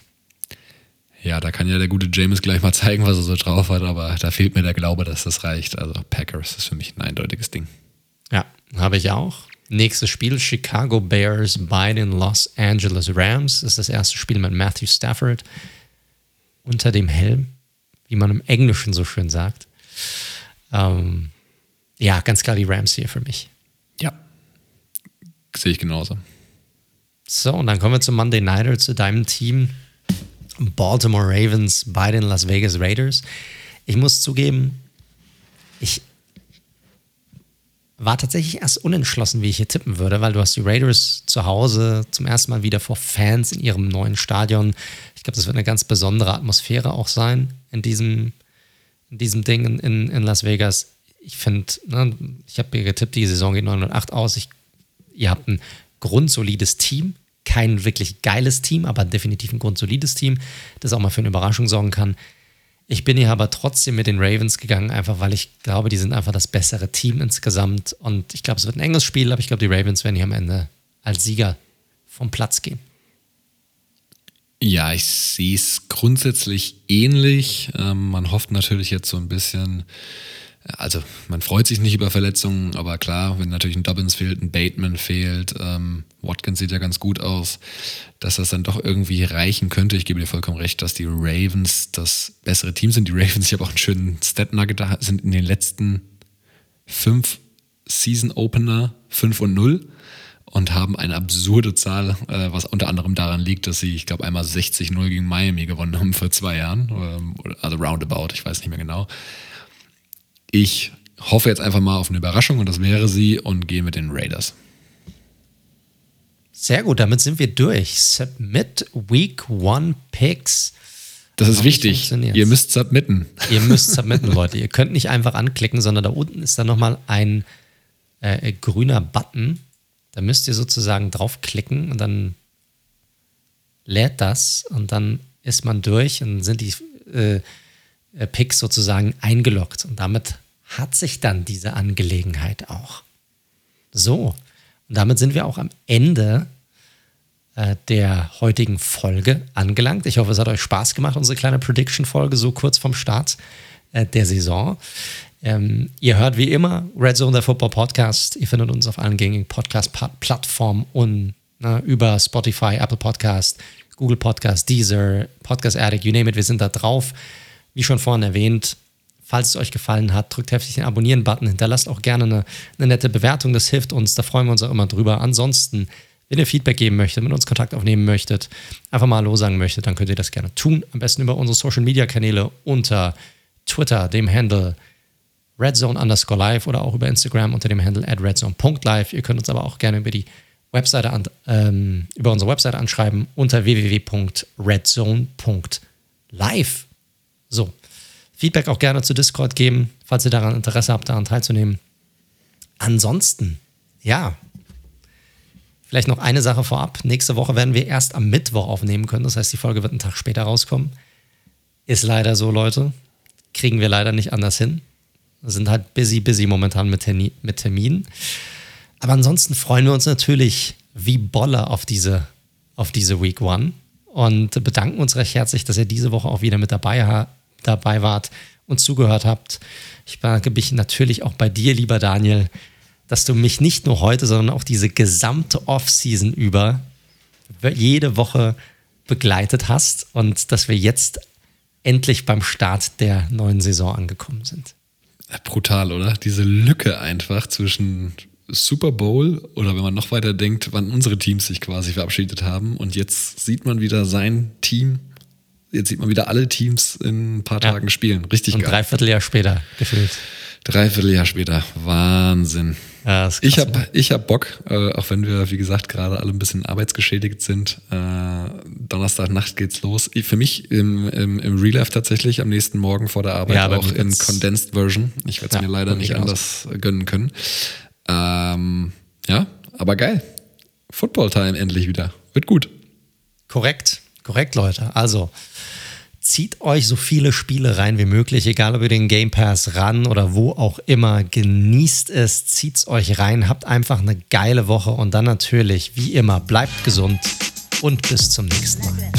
Ja, da kann ja der gute James gleich mal zeigen, was er so drauf hat, aber da fehlt mir der Glaube, dass das reicht. Also Packers ist für mich ein eindeutiges Ding. Ja, habe ich auch. Nächstes Spiel: Chicago Bears bei den Los Angeles Rams. Das ist das erste Spiel mit Matthew Stafford. unter dem Helm, wie man im Englischen so schön sagt. Ähm, ja, ganz klar die Rams hier für mich. Sehe ich genauso. So, und dann kommen wir zum Monday Nighter, zu deinem Team. Baltimore Ravens bei den Las Vegas Raiders. Ich muss zugeben, ich war tatsächlich erst unentschlossen, wie ich hier tippen würde, weil du hast die Raiders zu Hause zum ersten Mal wieder vor Fans in ihrem neuen Stadion. Ich glaube, das wird eine ganz besondere Atmosphäre auch sein in diesem, in diesem Ding in, in Las Vegas. Ich finde, ne, ich habe hier getippt, die Saison geht 908 aus. Ich, ihr habt ein grundsolides Team, kein wirklich geiles Team, aber definitiv ein grundsolides Team, das auch mal für eine Überraschung sorgen kann. Ich bin hier aber trotzdem mit den Ravens gegangen, einfach weil ich glaube, die sind einfach das bessere Team insgesamt. Und ich glaube, es wird ein enges Spiel, aber ich glaube, die Ravens werden hier am Ende als Sieger vom Platz gehen. Ja, ich sehe es grundsätzlich ähnlich. Ähm, man hofft natürlich jetzt so ein bisschen, also man freut sich nicht über Verletzungen, aber klar, wenn natürlich ein Dobbins fehlt, ein Bateman fehlt, ähm, Watkins sieht ja ganz gut aus, dass das dann doch irgendwie reichen könnte. Ich gebe dir vollkommen recht, dass die Ravens das bessere Team sind. Die Ravens, ich habe auch einen schönen Stat-Nugget da, sind in den letzten fünf Season-Opener 5 und 0 und haben eine absurde Zahl, äh, was unter anderem daran liegt, dass sie, ich glaube, einmal 60-0 gegen Miami gewonnen haben vor zwei Jahren, ähm, also roundabout, ich weiß nicht mehr genau. Ich hoffe jetzt einfach mal auf eine Überraschung und das wäre sie und gehe mit den Raiders. Sehr gut, damit sind wir durch. Submit Week One Picks. Das ist wichtig. Ihr müsst submitten. Ihr müsst submitten, Leute. Ihr könnt nicht einfach anklicken, sondern da unten ist dann nochmal ein äh, grüner Button. Da müsst ihr sozusagen draufklicken und dann lädt das und dann ist man durch und sind die äh, äh Picks sozusagen eingeloggt. Und damit hat sich dann diese Angelegenheit auch. So, und damit sind wir auch am Ende äh, der heutigen Folge angelangt. Ich hoffe, es hat euch Spaß gemacht, unsere kleine Prediction-Folge so kurz vom Start äh, der Saison. Ähm, ihr hört wie immer Red Zone, der Football Podcast. Ihr findet uns auf allen gängigen Podcast-Plattformen und ne, über Spotify, Apple Podcast, Google Podcast, Deezer, Podcast Addict, you name it, wir sind da drauf. Wie schon vorhin erwähnt, Falls es euch gefallen hat, drückt heftig den Abonnieren-Button, hinterlasst auch gerne eine, eine nette Bewertung, das hilft uns, da freuen wir uns auch immer drüber. Ansonsten, wenn ihr Feedback geben möchtet, mit uns Kontakt aufnehmen möchtet, einfach mal Hallo sagen möchtet, dann könnt ihr das gerne tun. Am besten über unsere Social-Media-Kanäle unter Twitter, dem Handle redzone underscore live oder auch über Instagram unter dem Handle at redzone.live. Ihr könnt uns aber auch gerne über die Webseite an, ähm, über unsere Webseite anschreiben unter www.redzone.live. So, Feedback auch gerne zu Discord geben, falls ihr daran Interesse habt, daran teilzunehmen. Ansonsten, ja, vielleicht noch eine Sache vorab. Nächste Woche werden wir erst am Mittwoch aufnehmen können. Das heißt, die Folge wird einen Tag später rauskommen. Ist leider so, Leute. Kriegen wir leider nicht anders hin. Wir sind halt busy, busy momentan mit, mit Terminen. Aber ansonsten freuen wir uns natürlich wie Bolle auf diese, auf diese Week One und bedanken uns recht herzlich, dass ihr diese Woche auch wieder mit dabei habt dabei wart und zugehört habt. Ich bedanke mich natürlich auch bei dir, lieber Daniel, dass du mich nicht nur heute, sondern auch diese gesamte Off-Season über jede Woche begleitet hast und dass wir jetzt endlich beim Start der neuen Saison angekommen sind. Brutal, oder? Diese Lücke einfach zwischen Super Bowl oder wenn man noch weiter denkt, wann unsere Teams sich quasi verabschiedet haben und jetzt sieht man wieder sein Team jetzt sieht man wieder alle Teams in ein paar ja. Tagen spielen. Richtig Und geil. Dreiviertel Jahr später gefühlt. Dreiviertel Jahr später. Wahnsinn. Ja, krass, ich habe ne? hab Bock, äh, auch wenn wir, wie gesagt, gerade alle ein bisschen arbeitsgeschädigt sind. Äh, Donnerstagnacht geht's los. Für mich im, im, im Real Life tatsächlich am nächsten Morgen vor der Arbeit ja, auch in Condensed Version. Ich werde es ja, mir leider nicht anders aus. gönnen können. Ähm, ja, aber geil. Football Time endlich wieder. Wird gut. Korrekt, korrekt, Leute. Also, zieht euch so viele Spiele rein wie möglich, egal ob ihr den Game Pass ran oder wo auch immer. Genießt es, zieht es euch rein, habt einfach eine geile Woche und dann natürlich, wie immer, bleibt gesund und bis zum nächsten Mal.